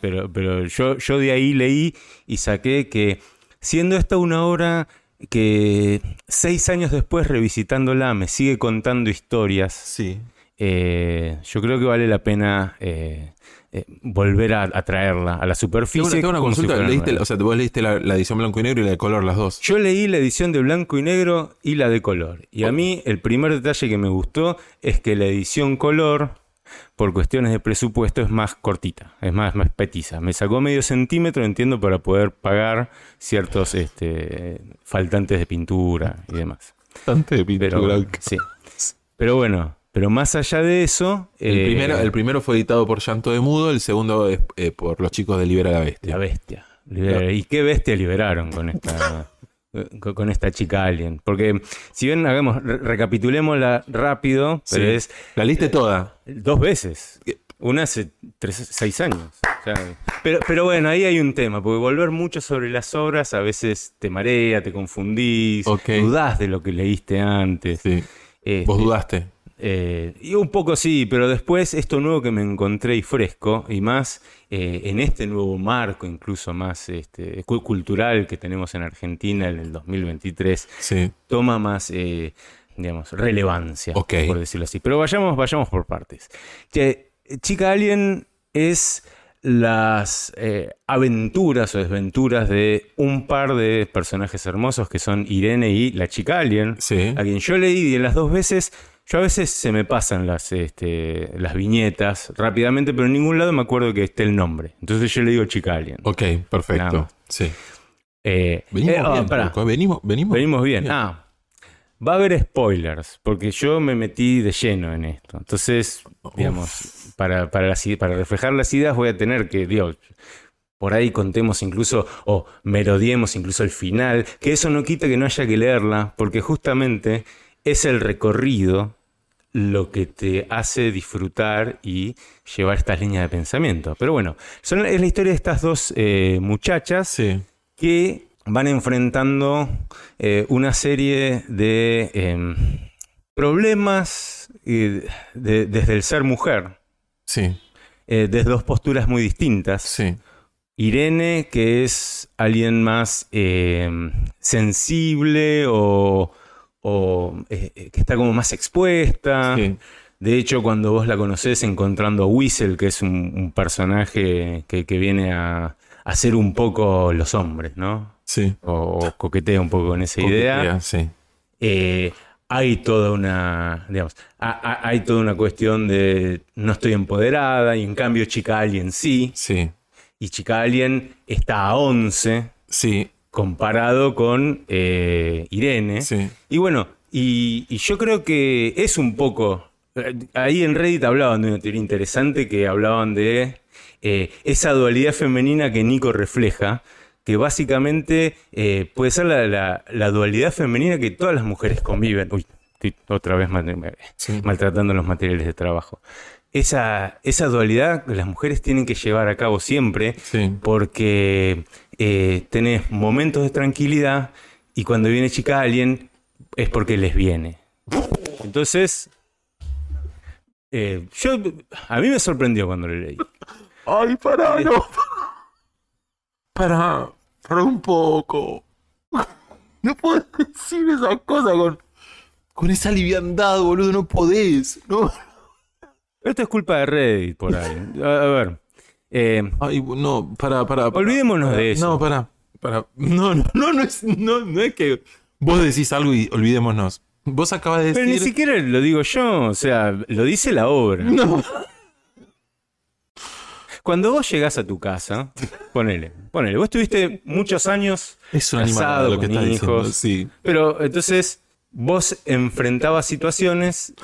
pero, pero yo, yo de ahí leí y saqué que siendo esta una obra que seis años después revisitándola me sigue contando historias,
Sí.
eh, yo creo que vale la pena eh, eh, volver a, a traerla a la
Tengo
superficie.
una, tengo una
si
consulta. Leíste, o sea, vos leíste la, la edición blanco y negro y la de color, las dos.
Yo leí la edición de blanco y negro y la de color. Y a mí el primer detalle que me gustó es que la edición color, por cuestiones de presupuesto, es más cortita, es más, más petiza. Me sacó medio centímetro, entiendo, para poder pagar ciertos este, faltantes de pintura y demás.
Bastante de pintura.
Pero, sí. Pero bueno, pero más allá de eso...
el,
eh,
primero, el primero fue editado por Llanto de Mudo, el segundo es eh, por los chicos de Libera la Bestia.
La bestia. Libera- ¿Y qué bestia liberaron con esta, con, esta chica alien? Porque si bien hagamos, re- recapitulémosla rápido, pero
Sí.
es
La leíste toda.
dos veces. Una hace tres, seis años. O sea, pero, pero bueno, ahí hay un tema, porque volver mucho sobre las obras a veces te marea, te confundís,
Ok.
dudás de lo que leíste antes.
Sí.
Este,
Vos dudaste.
Eh, y un poco sí, pero después esto nuevo que me encontré y fresco, y más eh, en este nuevo marco, incluso más este, cu- cultural que tenemos en Argentina en el 2023,
Sí.
toma más, eh, digamos, relevancia, por decirlo así. Pero vayamos, vayamos por partes. Que, Chica Alien es las eh, aventuras o desventuras de un par de personajes hermosos que son Irene y la chica Alien
Sí.
a quien yo leí de las dos veces, Yo a veces se me pasan las, este, las viñetas rápidamente, pero en ningún lado me acuerdo que esté el nombre. Entonces yo le digo Chica Alien.
Ok, perfecto. Sí.
Eh,
Venimos
eh, ah,
bien,
pará.
Turco, venimos, venimos.
Venimos bien. Ah, va a haber spoilers, porque yo me metí de lleno en esto. Entonces, digamos, para, para, las i- para reflejar las ideas voy a tener que, digo, por ahí contemos incluso, o merodiemos incluso el final, que eso no quita que no haya que leerla, porque justamente es el recorrido lo que te hace disfrutar y llevar estas líneas de pensamiento. Pero bueno, son, es la historia de estas dos eh, muchachas
Sí.
que van enfrentando eh, una serie de em, problemas eh, de- desde el ser mujer,
Sí.
desde dos posturas muy distintas.
Sí.
Irene, que es alguien más em, sensible o, o, eh, eh, que está como más expuesta.
Sí.
De hecho, cuando vos la conocés encontrando a Whistle, que es un, un personaje que, que viene a, a ser un poco los hombres, ¿no?
Sí.
o, o coquetea un poco con esa idea.
Sí.
Eh, hay toda una, digamos, ha- ha- hay toda una cuestión de no estoy empoderada y en cambio Chica Alien sí,
Sí.
y Chica Alien está a 11
Sí.
Comparado con eh, Irene.
Sí.
Y bueno, y, y yo creo que es un poco. eh, Ahí en Reddit hablaban de una teoría interesante que hablaban de eh, esa dualidad femenina que Nico refleja, que básicamente eh, puede ser la, la- la dualidad femenina que todas las mujeres conviven. Uy, estoy otra vez mal-
Sí.
maltratando los materiales de trabajo. Esa, esa dualidad que las mujeres tienen que llevar a cabo siempre
Sí.
porque eh, tenés momentos de tranquilidad y cuando viene chica alguien es porque les viene. Entonces, eh, yo a mí me sorprendió cuando lo leí.
Ay, pará, no. Pará, pará un poco. No puedes decir esas cosas con, con esa liviandad, boludo. No podés. No.
Esto es culpa de Reddit por ahí. A, a ver. Eh,
Ay, no, pará. pará.
Olvidémonos de eso.
No, pará. pará. No, no, no, no es, no, no es que vos decís algo y olvidémonos. Vos acabas de decir.
pero ni siquiera lo digo yo, o sea, lo dice la obra.
No.
Cuando vos llegás a tu casa, ponele, ponele, vos estuviste muchos años
Es una
casado,
lo que
con
diciendo.
hijos,
Sí.
Pero entonces vos enfrentabas situaciones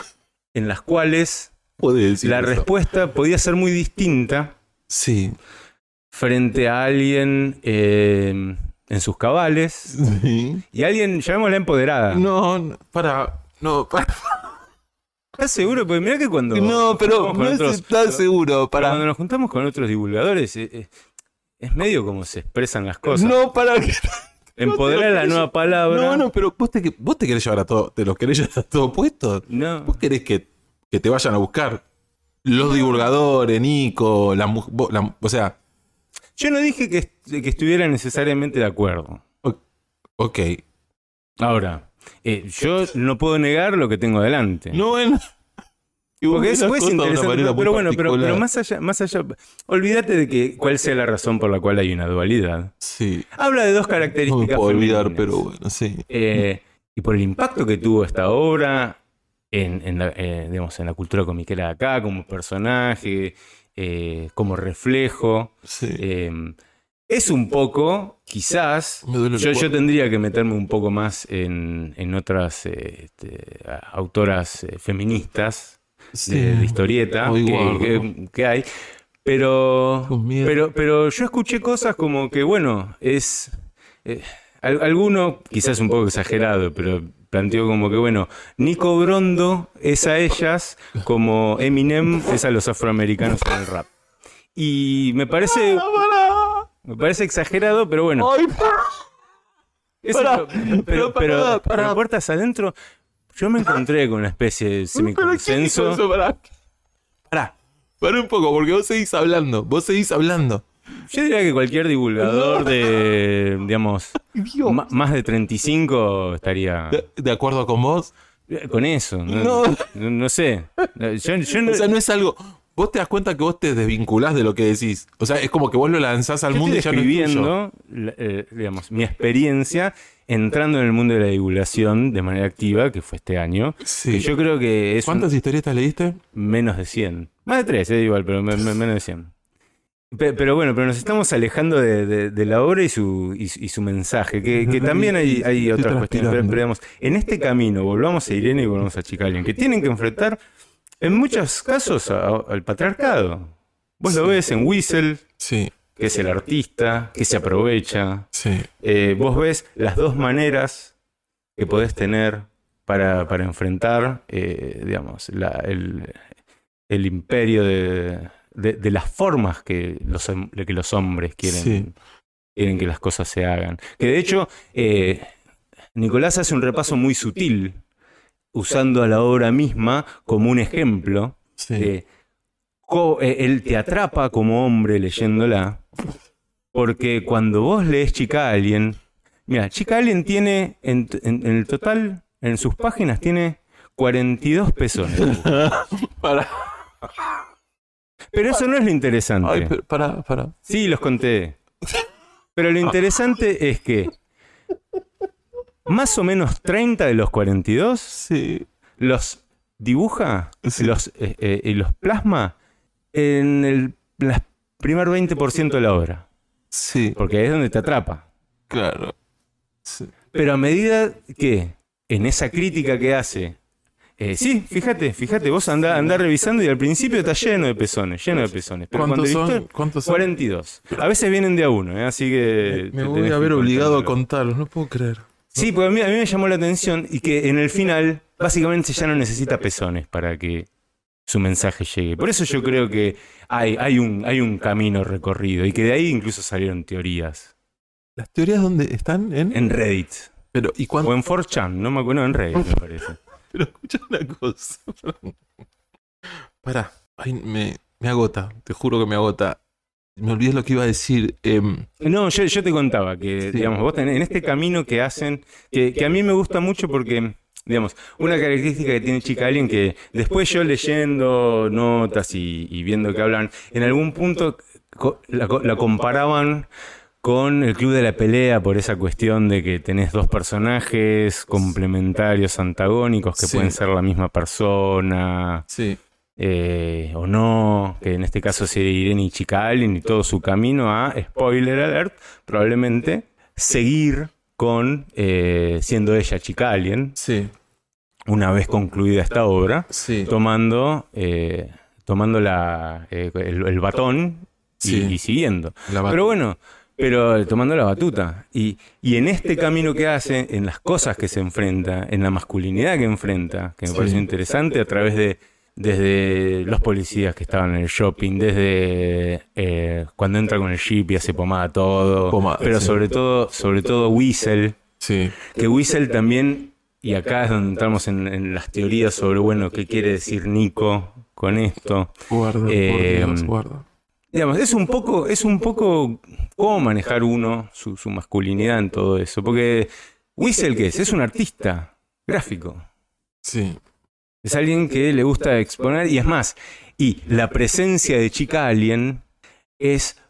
en las cuales la
eso.
respuesta podía ser muy distinta
Sí.
frente a alguien eh, en sus cabales
Sí.
y alguien, llamémosla empoderada.
No, no, para. No, para.
¿Estás seguro? Porque mirá que cuando.
No, pero no estás seguro.
Cuando
Para.
nos juntamos con otros divulgadores, eh, eh, es medio como se expresan las cosas.
No, para que.
Empoderar la nueva palabra.
No, no, pero vos te, vos te querés llevar a todo. ¿Te los querés llevar a todo puesto?
No.
¿Vos querés que, que te vayan a buscar? Los divulgadores, Nico, la, la- o sea,
Yo no dije que, est- que estuviera necesariamente de acuerdo.
ok.
Ahora, eh, yo no puedo negar lo que tengo delante.
No, bueno.
Porque
ves
es, interesante, pero, bueno, pero, más allá, más allá, olvídate de que cuál sea la razón por la cual hay una dualidad.
Sí.
Habla de dos
No me
características.
puedo olvidar,
femeninas.
pero bueno, sí.
Eh, y por el impacto que tuvo esta obra en, en la, eh, digamos, en la cultura comiquera de acá, como personaje, eh, como reflejo.
Sí.
eh, es un poco, quizás, yo, yo tendría que meterme un poco más en, en otras eh, este, autoras eh, feministas de, de historieta que,
guarda.
que- que hay. Pero, pero, pero yo escuché cosas como que, bueno, es. al- alguno, quizás un poco exagerado, pero planteó como que, bueno, Nico Brondo es a ellas como Eminem es a los afroamericanos en el rap. Y me parece. Me parece exagerado, pero bueno. Eso- pero,
pero
pero, puertas adentro, yo me encontré con una especie de
¿Pero qué dijo
semiconsenso.
Pará. Pará un poco, porque vos seguís hablando. Vos seguís hablando.
Yo diría que cualquier divulgador de, digamos, ma- más de 35 estaría
¿De, de acuerdo con vos?
con eso. No,
No.
no- no sé. Yo, yo no-
O sea, no es algo.
vos te das cuenta que vos te desvinculás de lo que decís. O sea, es como que vos lo lanzás al
Yo
mundo y
estoy
ya no es tuyo.
la- eh, digamos, mi experiencia entrando en el mundo de la divulgación de manera activa, que fue este año.
Sí.
que yo creo que es un-
¿Cuántas historietas leíste?
menos de 100. Más de 3, eh, igual, pero me- me- menos de 100. Pe- Pero, bueno, pero nos estamos alejando de, de- de la obra y su, y, su- y su mensaje, que, que también hay, hay otras cuestiones. Pero, pero digamos, en este camino, volvamos a Irene y volvamos a Chicalien, que tienen que enfrentar, en muchos casos, a- al patriarcado. Vos lo ves en Whistle,
Sí,
que es el artista, que se aprovecha.
sí.
Eh, vos ves las dos maneras que podés tener para, para enfrentar, eh, digamos, la- el, el imperio de, de- de las formas que los, que los hombres quieren,
Sí.
quieren que las cosas se hagan. Que de hecho, eh, Nicolás hace un repaso muy sutil, usando a la obra misma como un ejemplo
sí.
de co- eh, él te atrapa como hombre leyéndola, porque cuando vos lees Chica Alien, mira, Chica Alien tiene en, en- en el total, en sus páginas, tiene 42 pezones.
Para.
Pero eso no es lo interesante.
Ay, pero para, para.
Sí, los conté. Pero lo interesante es que más o menos 30 de los 42
Sí.
los dibuja
Sí.
los, eh, eh, y los plasma en el las primer 20% de la obra.
Sí,
Porque ahí es donde te atrapa.
claro. Sí.
Pero a medida que en esa crítica que hace, eh, sí, fíjate, fíjate, vos andá, andá revisando y al principio está lleno de pezones, lleno de pezones. Pero cuando
¿Cuántos son?
historia-
¿Cuántos son?
42. A veces vienen de a uno, ¿eh? así que...
Me
te
voy a
ir
obligado a contarlos, no puedo creer.
Sí, porque a mí, a mí me llamó la atención y que en el final básicamente ya no necesita pezones para que su mensaje llegue. Por eso yo creo que hay, hay, un, hay un camino recorrido y que de ahí incluso salieron teorías.
¿Las teorías dónde están? En,
En Reddit.
Pero, ¿y cuánto?
O en 4chan, no me acuerdo, en Reddit me parece.
Pero escucha una cosa. Pará. Ay, me, me agota. Te juro que me agota. Me olvidé lo que iba a decir. Em,
No, yo, yo te contaba que,
Sí.
digamos, vos tenés, en este camino que hacen, que, que a mí me gusta mucho porque, digamos, una característica que tiene Chica Alien que después yo leyendo notas y, y viendo que hablan, en algún punto la comparaban con el Club de la Pelea por esa cuestión de que tenés dos personajes complementarios, antagónicos, que
Sí.
pueden ser la misma persona,
sí.
eh, o no, que en este caso sería Irene y Chica Allen y todo su camino a, spoiler alert, probablemente seguir con eh, siendo ella Chica Alien
Sí.
una vez concluida esta obra,
Sí.
tomando, eh, tomando la, el, el batón y, y siguiendo. Pero bueno, pero tomando la batuta. Y, y en este camino que hace, en las cosas que se enfrenta, en la masculinidad que enfrenta, que me
Sí.
pareció interesante, a través de desde los policías que estaban en el shopping, desde eh, cuando entra con el jeep y hace pomada todo,
Pomada,
pero
sí.
sobre todo, sobre todo Whistle,
Sí.
que Whistle también, y acá es donde entramos en, en las teorías sobre, bueno, qué quiere decir Nico con esto.
Guarda,
Eh,
por Dios, guarda.
Digamos, es un poco, es un poco cómo manejar uno su, su masculinidad en todo eso. Porque Whistle, ¿qué es? Es un artista gráfico.
Sí.
Es alguien que le gusta exponer y es más. Y la presencia de Chica Alien es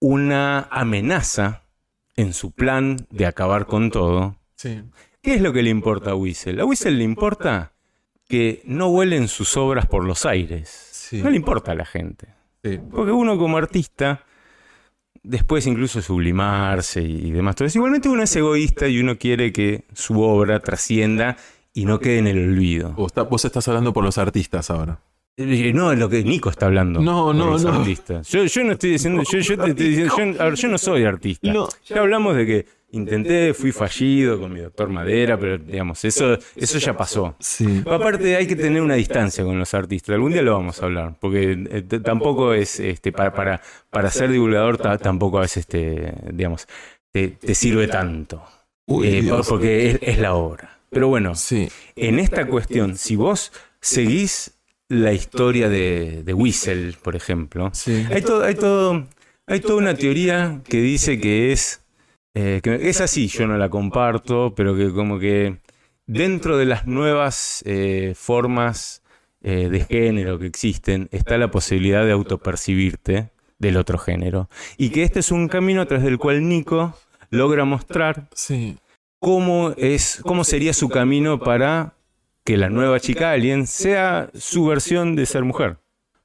una amenaza en su plan de acabar con todo.
Sí.
¿Qué es lo que le importa a Whistle? A Whistle le importa que no vuelen sus obras por los aires.
Sí.
No le importa a la gente.
Sí.
Porque uno como artista, después incluso sublimarse y demás, todo eso, igualmente uno es egoísta y uno quiere que su obra trascienda y no quede en el olvido.
Vos, está- vos estás hablando por los artistas ahora.
Eh, No, es lo que Nico está hablando.
No, no, no.
Yo, yo no estoy diciendo, yo, yo te estoy diciendo, yo, a ver, yo no soy artista.
No.
Ya hablamos de que intenté, fui fallido con mi doctor Madera, pero digamos, eso, eso ya pasó.
Sí.
Aparte hay que tener una distancia con los artistas. Algún día lo vamos a hablar, porque eh, tampoco es este para, para, para ser divulgador ta- tampoco a veces te, digamos, te, te sirve tanto.
Uy,
Eh, porque es, es la obra. Pero bueno,
Sí.
en esta cuestión, si vos seguís la historia de, de Whistle, por ejemplo,
Sí.
hay todo, hay todo, hay toda una teoría que dice que es, eh, que así, yo no la comparto, pero que como que dentro de las nuevas eh, formas eh, de género que existen, está la posibilidad de autopercibirte del otro género. Y que este es un camino a través del cual Nico logra mostrar
Sí.
cómo, es, cómo sería su camino para que la nueva chica alien sea su versión de ser mujer.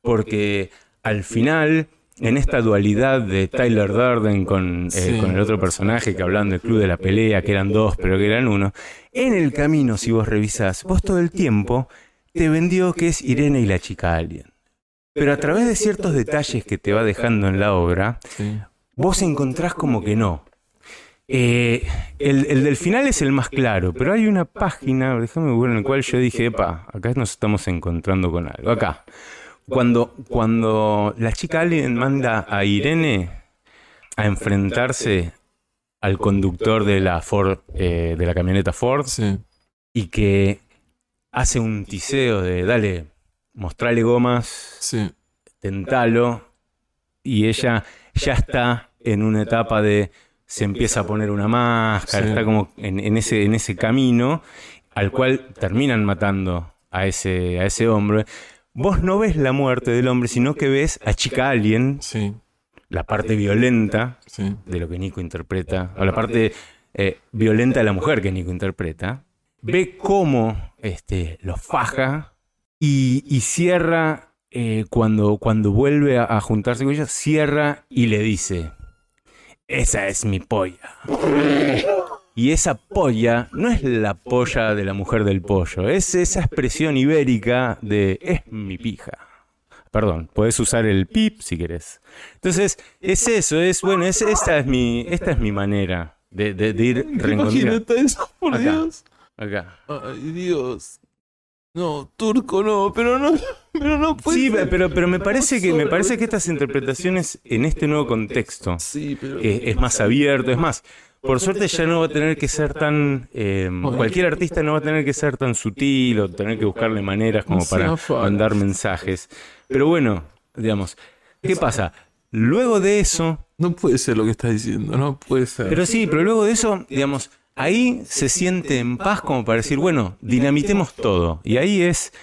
Porque al final, en esta dualidad de Tyler Durden con, eh,
Sí.
con el otro personaje que hablaban del club de la pelea, que eran dos, pero que eran uno, en el camino, si vos revisás, vos todo el tiempo te vendió que es Irene y la chica alien. Pero a través de ciertos detalles que te va dejando en la obra,
Sí.
vos encontrás como que no. Eh, el, el del final es el más claro, pero hay una página, déjame ver, en la cual yo dije, epa, acá nos estamos encontrando con algo. Acá, cuando, cuando la chica alien manda a Irene a enfrentarse al conductor de la Ford, eh, de la camioneta Ford,
Sí.
y que hace un tiseo de, dale, mostrale gomas,
Sí.
tentalo y ella ya está en una etapa de se empieza a poner una máscara,
Sí.
está como en, en ese, en ese camino al cual terminan matando a ese, a ese hombre. Vos no ves la muerte del hombre, sino que ves a Chica Alien,
Sí.
la parte violenta
Sí.
de lo que Nico interpreta, o la parte eh, violenta de la mujer que Nico interpreta, ve cómo este, lo faja y, y cierra, eh, cuando, cuando vuelve a, a juntarse con ella, cierra y le dice, esa es mi polla. Y esa polla no es la polla de la mujer del pollo, es esa expresión ibérica de es mi pija. Perdón, puedes usar el pip si querés. Entonces, es eso, es bueno, es, esta, es mi, esta es mi manera de, de- de ir reencontrando.
Imagínate eso, por
Acá.
Dios.
Acá.
Ay, Dios. No, turco no, pero no, pero no puede
Sí,
ser.
pero, pero me parece que me parece que estas interpretaciones en este nuevo contexto
Sí, pero.
es, es más abierto, es más. Por suerte ya no va a tener que ser tan... eh, cualquier artista no va a tener que ser tan sutil o tener que buscarle maneras como para mandar mensajes. Pero bueno, digamos, ¿qué pasa? Luego de eso,
No puede ser lo que estás diciendo, no puede ser.
Pero sí, pero luego de eso, digamos, ahí se siente en paz como para decir, bueno, dinamitemos todo. Y ahí es,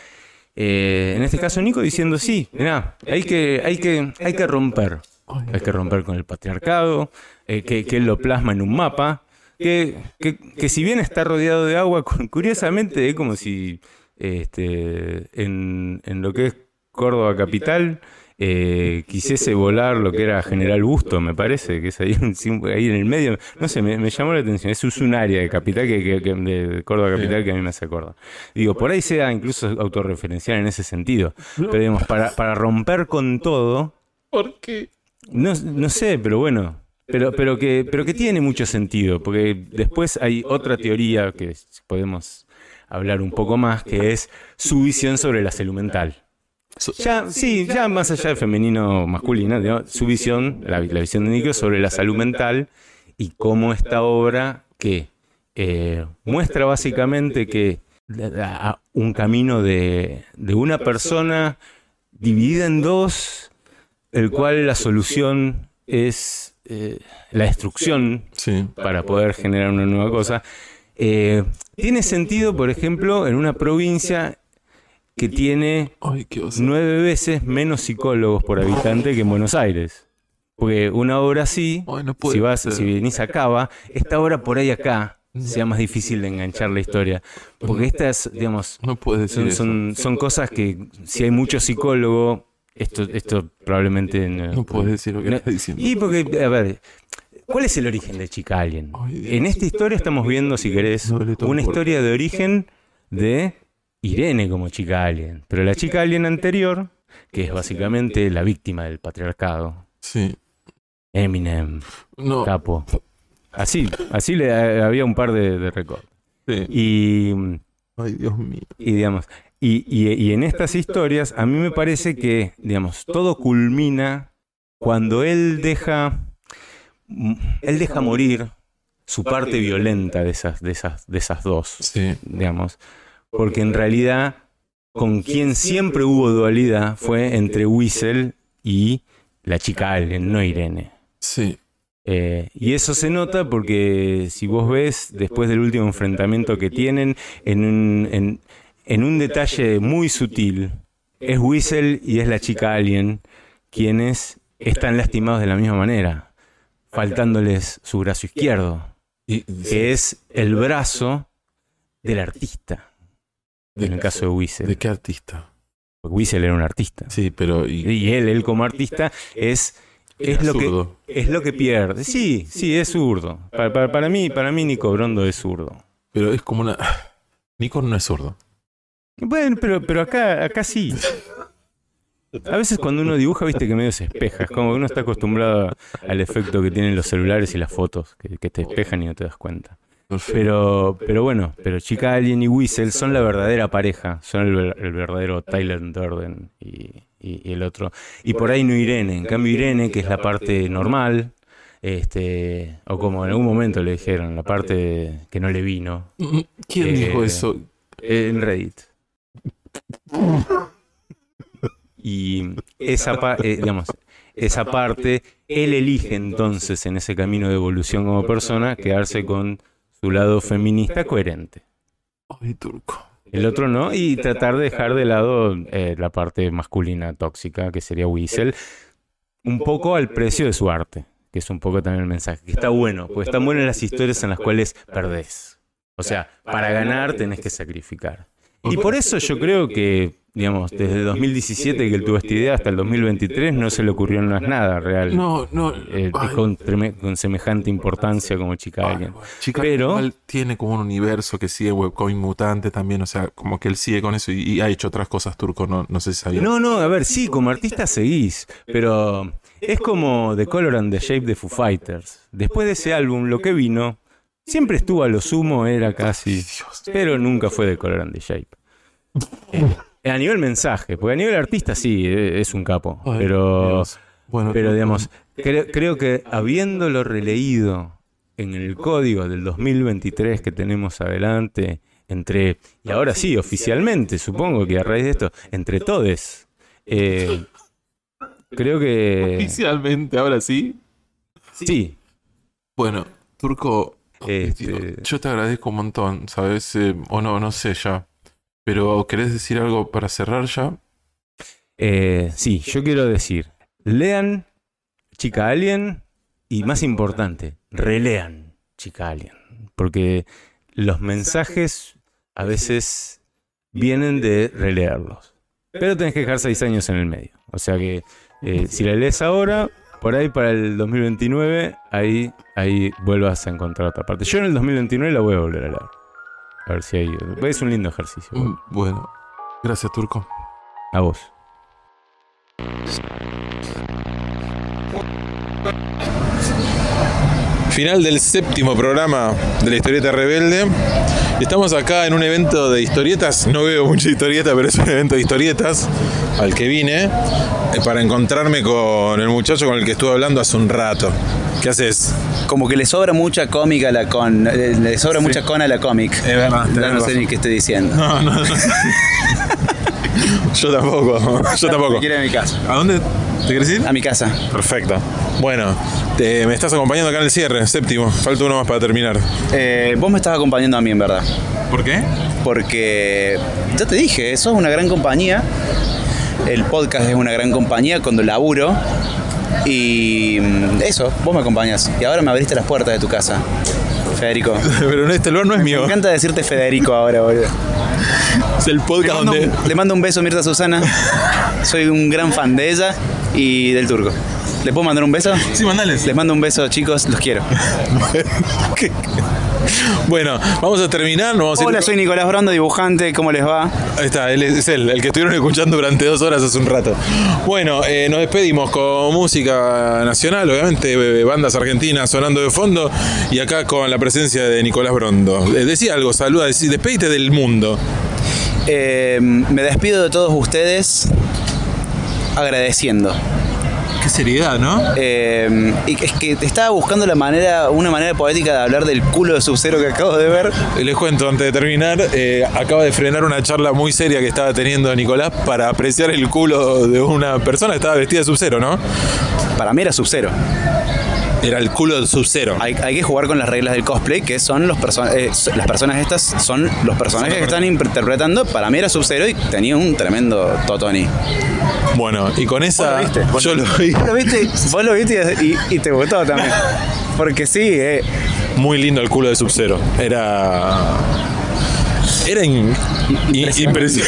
eh, en este caso, Nico diciendo, sí, mirá, hay que, hay que, hay que romper. Hay que romper con el patriarcado, eh, que, que él lo plasma en un mapa, que, que, que si bien está rodeado de agua, cu- curiosamente es como si este, en, en lo que es Córdoba capital eh, quisiese volar lo que era General Busto, me parece, que es ahí, en- sí, ahí en el medio. No sé, me, me llamó la atención. Es es un área de capital que, que- que- de Córdoba capital que a mí me hace acordar. Digo, por ahí sea incluso autorreferencial en ese sentido. Pero digamos, para, para romper con todo,
¿Por qué?
No, no sé, pero bueno. Pero, pero, que, pero que tiene mucho sentido, porque después hay otra teoría que podemos hablar un poco más, que es su visión sobre la salud mental. Ya, sí, ya más allá de femenino o masculino, su visión, la, la visión de Nico sobre la salud mental y cómo esta obra que eh, muestra básicamente que un camino de, de una persona dividida en dos, el cual la solución es eh, la destrucción
Sí.
para poder generar una nueva cosa. Eh, tiene sentido, por ejemplo, en una provincia que tiene
Ay,
nueve veces menos psicólogos por habitante que en Buenos Aires. Porque una obra así,
Ay, no puede
si vas,
ser.
si venís acá, va, esta obra por ahí acá sea más difícil de enganchar la historia. Porque estas, digamos,
No puedes decir
son,
eso.
son, son cosas que si hay mucho psicólogo, esto, esto probablemente no,
No puedes decir lo que
no-
estás diciendo.
Y porque, a ver, ¿cuál es el origen de Chica Alien? En esta historia estamos viendo, si querés, una historia de origen de Irene como Chica Alien. Pero la Chica Alien anterior, que es básicamente la víctima del patriarcado,
Sí.
Eminem,
No.
Capo. Así, así le había un par de, de récords.
Sí.
Y
Ay, Dios mío.
y digamos, y, y- y en estas historias a mí me parece que, digamos, todo culmina cuando él deja, mm, él deja morir su parte violenta de esas, de esas, de esas dos,
Sí.
digamos, porque en realidad con quien siempre hubo dualidad fue entre Whistle y la chica Allen, no Irene.
Sí.
Eh, y eso se nota porque si vos ves después del último enfrentamiento que tienen, en un, en, en un detalle muy sutil, es Whistle y es la chica Alien quienes están lastimados de la misma manera, faltándoles su brazo izquierdo, que es el brazo del artista. En el caso de Whistle.
¿De qué artista?
Porque Whistle era un artista.
Sí, pero. Y,
Y él, él como artista, es, es, lo que, es lo que pierde. Sí, sí, es zurdo. Para, para- para mí, para mí Nico Brondo es zurdo.
Pero es como una. Nico no es zurdo.
Bueno, pero, pero acá, acá sí. A veces cuando uno dibuja, viste que medio se espeja. Es como que uno está acostumbrado al efecto que tienen los celulares y las fotos, que, que te espejan y no te das cuenta. Pero, pero bueno, pero Chica Alien y Whistle son la verdadera pareja. Son el, el verdadero Tyler Durden y, y- y el otro. Y por ahí no Irene. En cambio, Irene, que es la parte normal, este, o como en algún momento le dijeron, la parte que no le vino,
¿Quién
Eh,
dijo eso?
en Reddit. Y esa, pa- eh, digamos, esa parte, él elige entonces en ese camino de evolución como persona quedarse con su lado feminista coherente.
Ay, turco.
El otro no, y tratar de dejar de lado eh, la parte masculina tóxica, que sería Whistle, un poco al precio de su arte, que es un poco también el mensaje, que está bueno, porque están buenas las historias en las cuales perdés. O sea, para ganar tenés que sacrificar. Y por eso yo creo que, digamos, desde 2017 que él tuvo esta idea hasta el 2023 no se le ocurrió más nada real.
No, no.
eh,
ay,
con, treme- con semejante importancia como chica alguien.
Chica,
Pero-
igual tiene como un universo que sigue webcomic mutante también, o sea, como que él sigue con eso y, y ha hecho otras cosas turco, no, no sé si sabía.
No, no, a ver, sí, como artista seguís, pero es como The Color and the Shape de Foo Fighters. Después de ese álbum, lo que vino, siempre estuvo a lo sumo, era casi, pero nunca fue The Color and the Shape. Eh, a nivel mensaje, porque a nivel artista sí, eh, es un capo, pero, pero digamos, creo, creo que habiéndolo releído en el código del 2023 que tenemos adelante, entre, y ahora sí, oficialmente, supongo que a raíz de esto, entre todes, eh, creo que
Oficialmente, ahora sí.
sí,
Bueno, Turco,
Este-
yo te agradezco un montón, ¿sabes? Eh, o no, no sé ya. Pero, ¿querés decir algo para cerrar ya?
eh, sí, yo quiero decir, lean Chica Alien y más importante, relean Chica Alien, porque los mensajes a veces vienen de releerlos, pero tenés que dejar seis años en el medio, o sea que eh, si la lees ahora, por ahí para el 2029, ahí, ahí vuelvas a encontrar otra parte. Yo en el 2029 la voy a volver a leer. A ver si hay... Es un lindo ejercicio.
Mm, Bueno, gracias, Turco.
A vos.
Final del séptimo programa de la historieta rebelde. Estamos acá en un evento de historietas. No veo mucha historieta, pero es un evento de historietas al que vine eh, para encontrarme con el muchacho con el que estuve hablando hace un rato. ¿Qué haces?
Como que le sobra mucha cómica a la con. eh, Le sobra mucha con a la cómic.
Es verdad, tenés
no sé ni qué estoy diciendo.
No, no, no. Yo tampoco, yo tampoco.
Quiero ir a mi casa.
¿A dónde te quieres ir?
A mi casa.
Perfecto. Bueno, te- me estás acompañando acá en el cierre, séptimo. Falta uno más para terminar.
Eh, vos me estás acompañando a mí, en verdad.
¿Por qué?
Porque ya te dije, sos una gran compañía. El podcast es una gran compañía cuando laburo. Y mm, eso, vos me acompañas. Y ahora me abriste las puertas de tu casa. Federico.
Pero este lugar no es
Me
mío.
encanta decirte Federico ahora, boludo.
Es el
Le
podcast
mando,
donde.
un, le mando un beso a Mirta Susana. Soy un gran fan de ella y del turco. ¿Le puedo mandar un beso?
Sí, mandales.
Les mando un beso, chicos, los quiero.
Bueno, vamos a terminar. a ir-
Hola, soy Nicolás Brondo, dibujante, ¿cómo les va?
Ahí está, él es es él, el que estuvieron escuchando durante dos horas hace un rato. Bueno, eh, nos despedimos con música nacional, obviamente, eh, bandas argentinas sonando de fondo y acá con la presencia de Nicolás Brondo. Eh, decía algo, saluda, decí- despedite del mundo.
Eh, me despido de todos ustedes agradeciendo.
Qué seriedad, ¿no?
Eh, y es que estaba buscando la manera, una manera poética de hablar del culo de Sub-Zero que acabo de ver.
Les cuento antes de terminar, eh, acaba de frenar una charla muy seria que estaba teniendo Nicolás para apreciar el culo de una persona que estaba vestida de sub ¿no?
Para mí era Sub-Zero.
Era el culo del Sub-Zero.
Hay, hay que jugar con las reglas del cosplay, que son los perso- eh, las personas estas son los personajes que están interpretando. Para mí era Sub-Zero y tenía un tremendo Totoni.
Bueno, y con esa.
¿Vos lo viste?
Yo lo vi.
¿Vos lo viste? Vos lo viste y, y te gustó también. Porque sí, eh,
Muy lindo el culo de Sub-Zero. Era. Era in- in- impresio-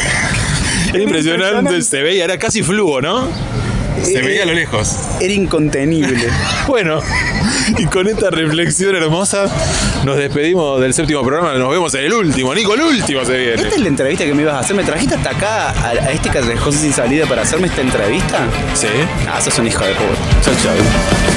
Era impresionante. Se veía, era casi fluo, ¿no? Se veía a lo lejos.
era incontenible.
Bueno, y con esta reflexión hermosa nos despedimos del séptimo programa. Nos vemos en el último. Nico, el último se viene.
¿Esta es la entrevista que me ibas a hacer? ¿Me trajiste hasta acá a, a este callejón sin salida para hacerme esta entrevista?
Sí.
Ah, sos un hijo de puta.
Chau, chau.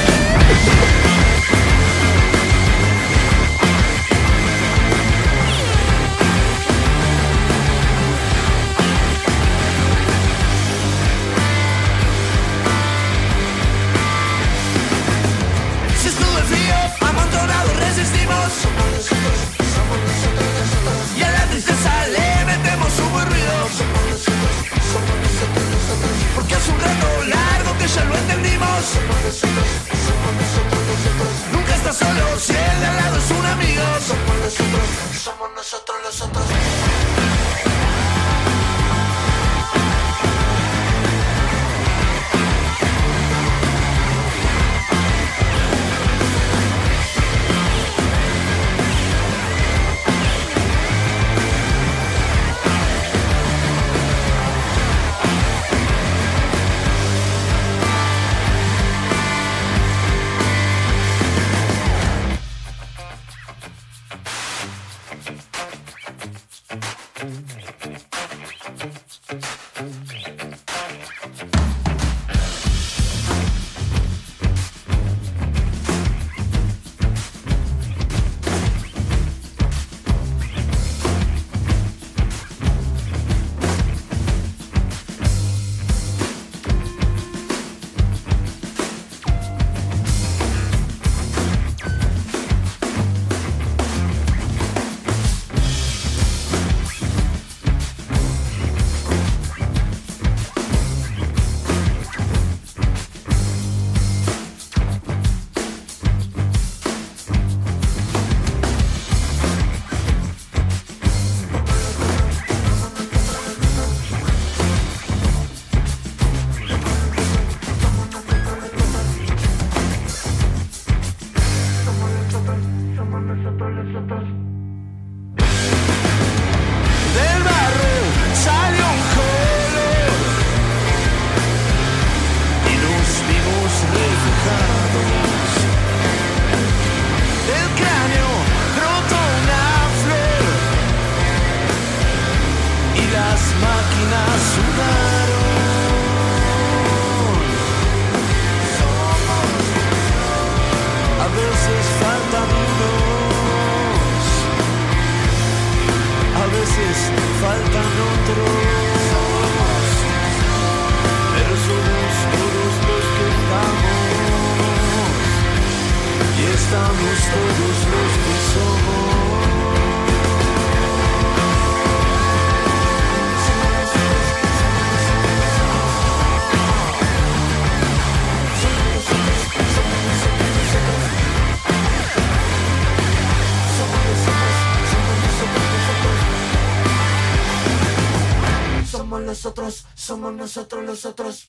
Nosotros los otros.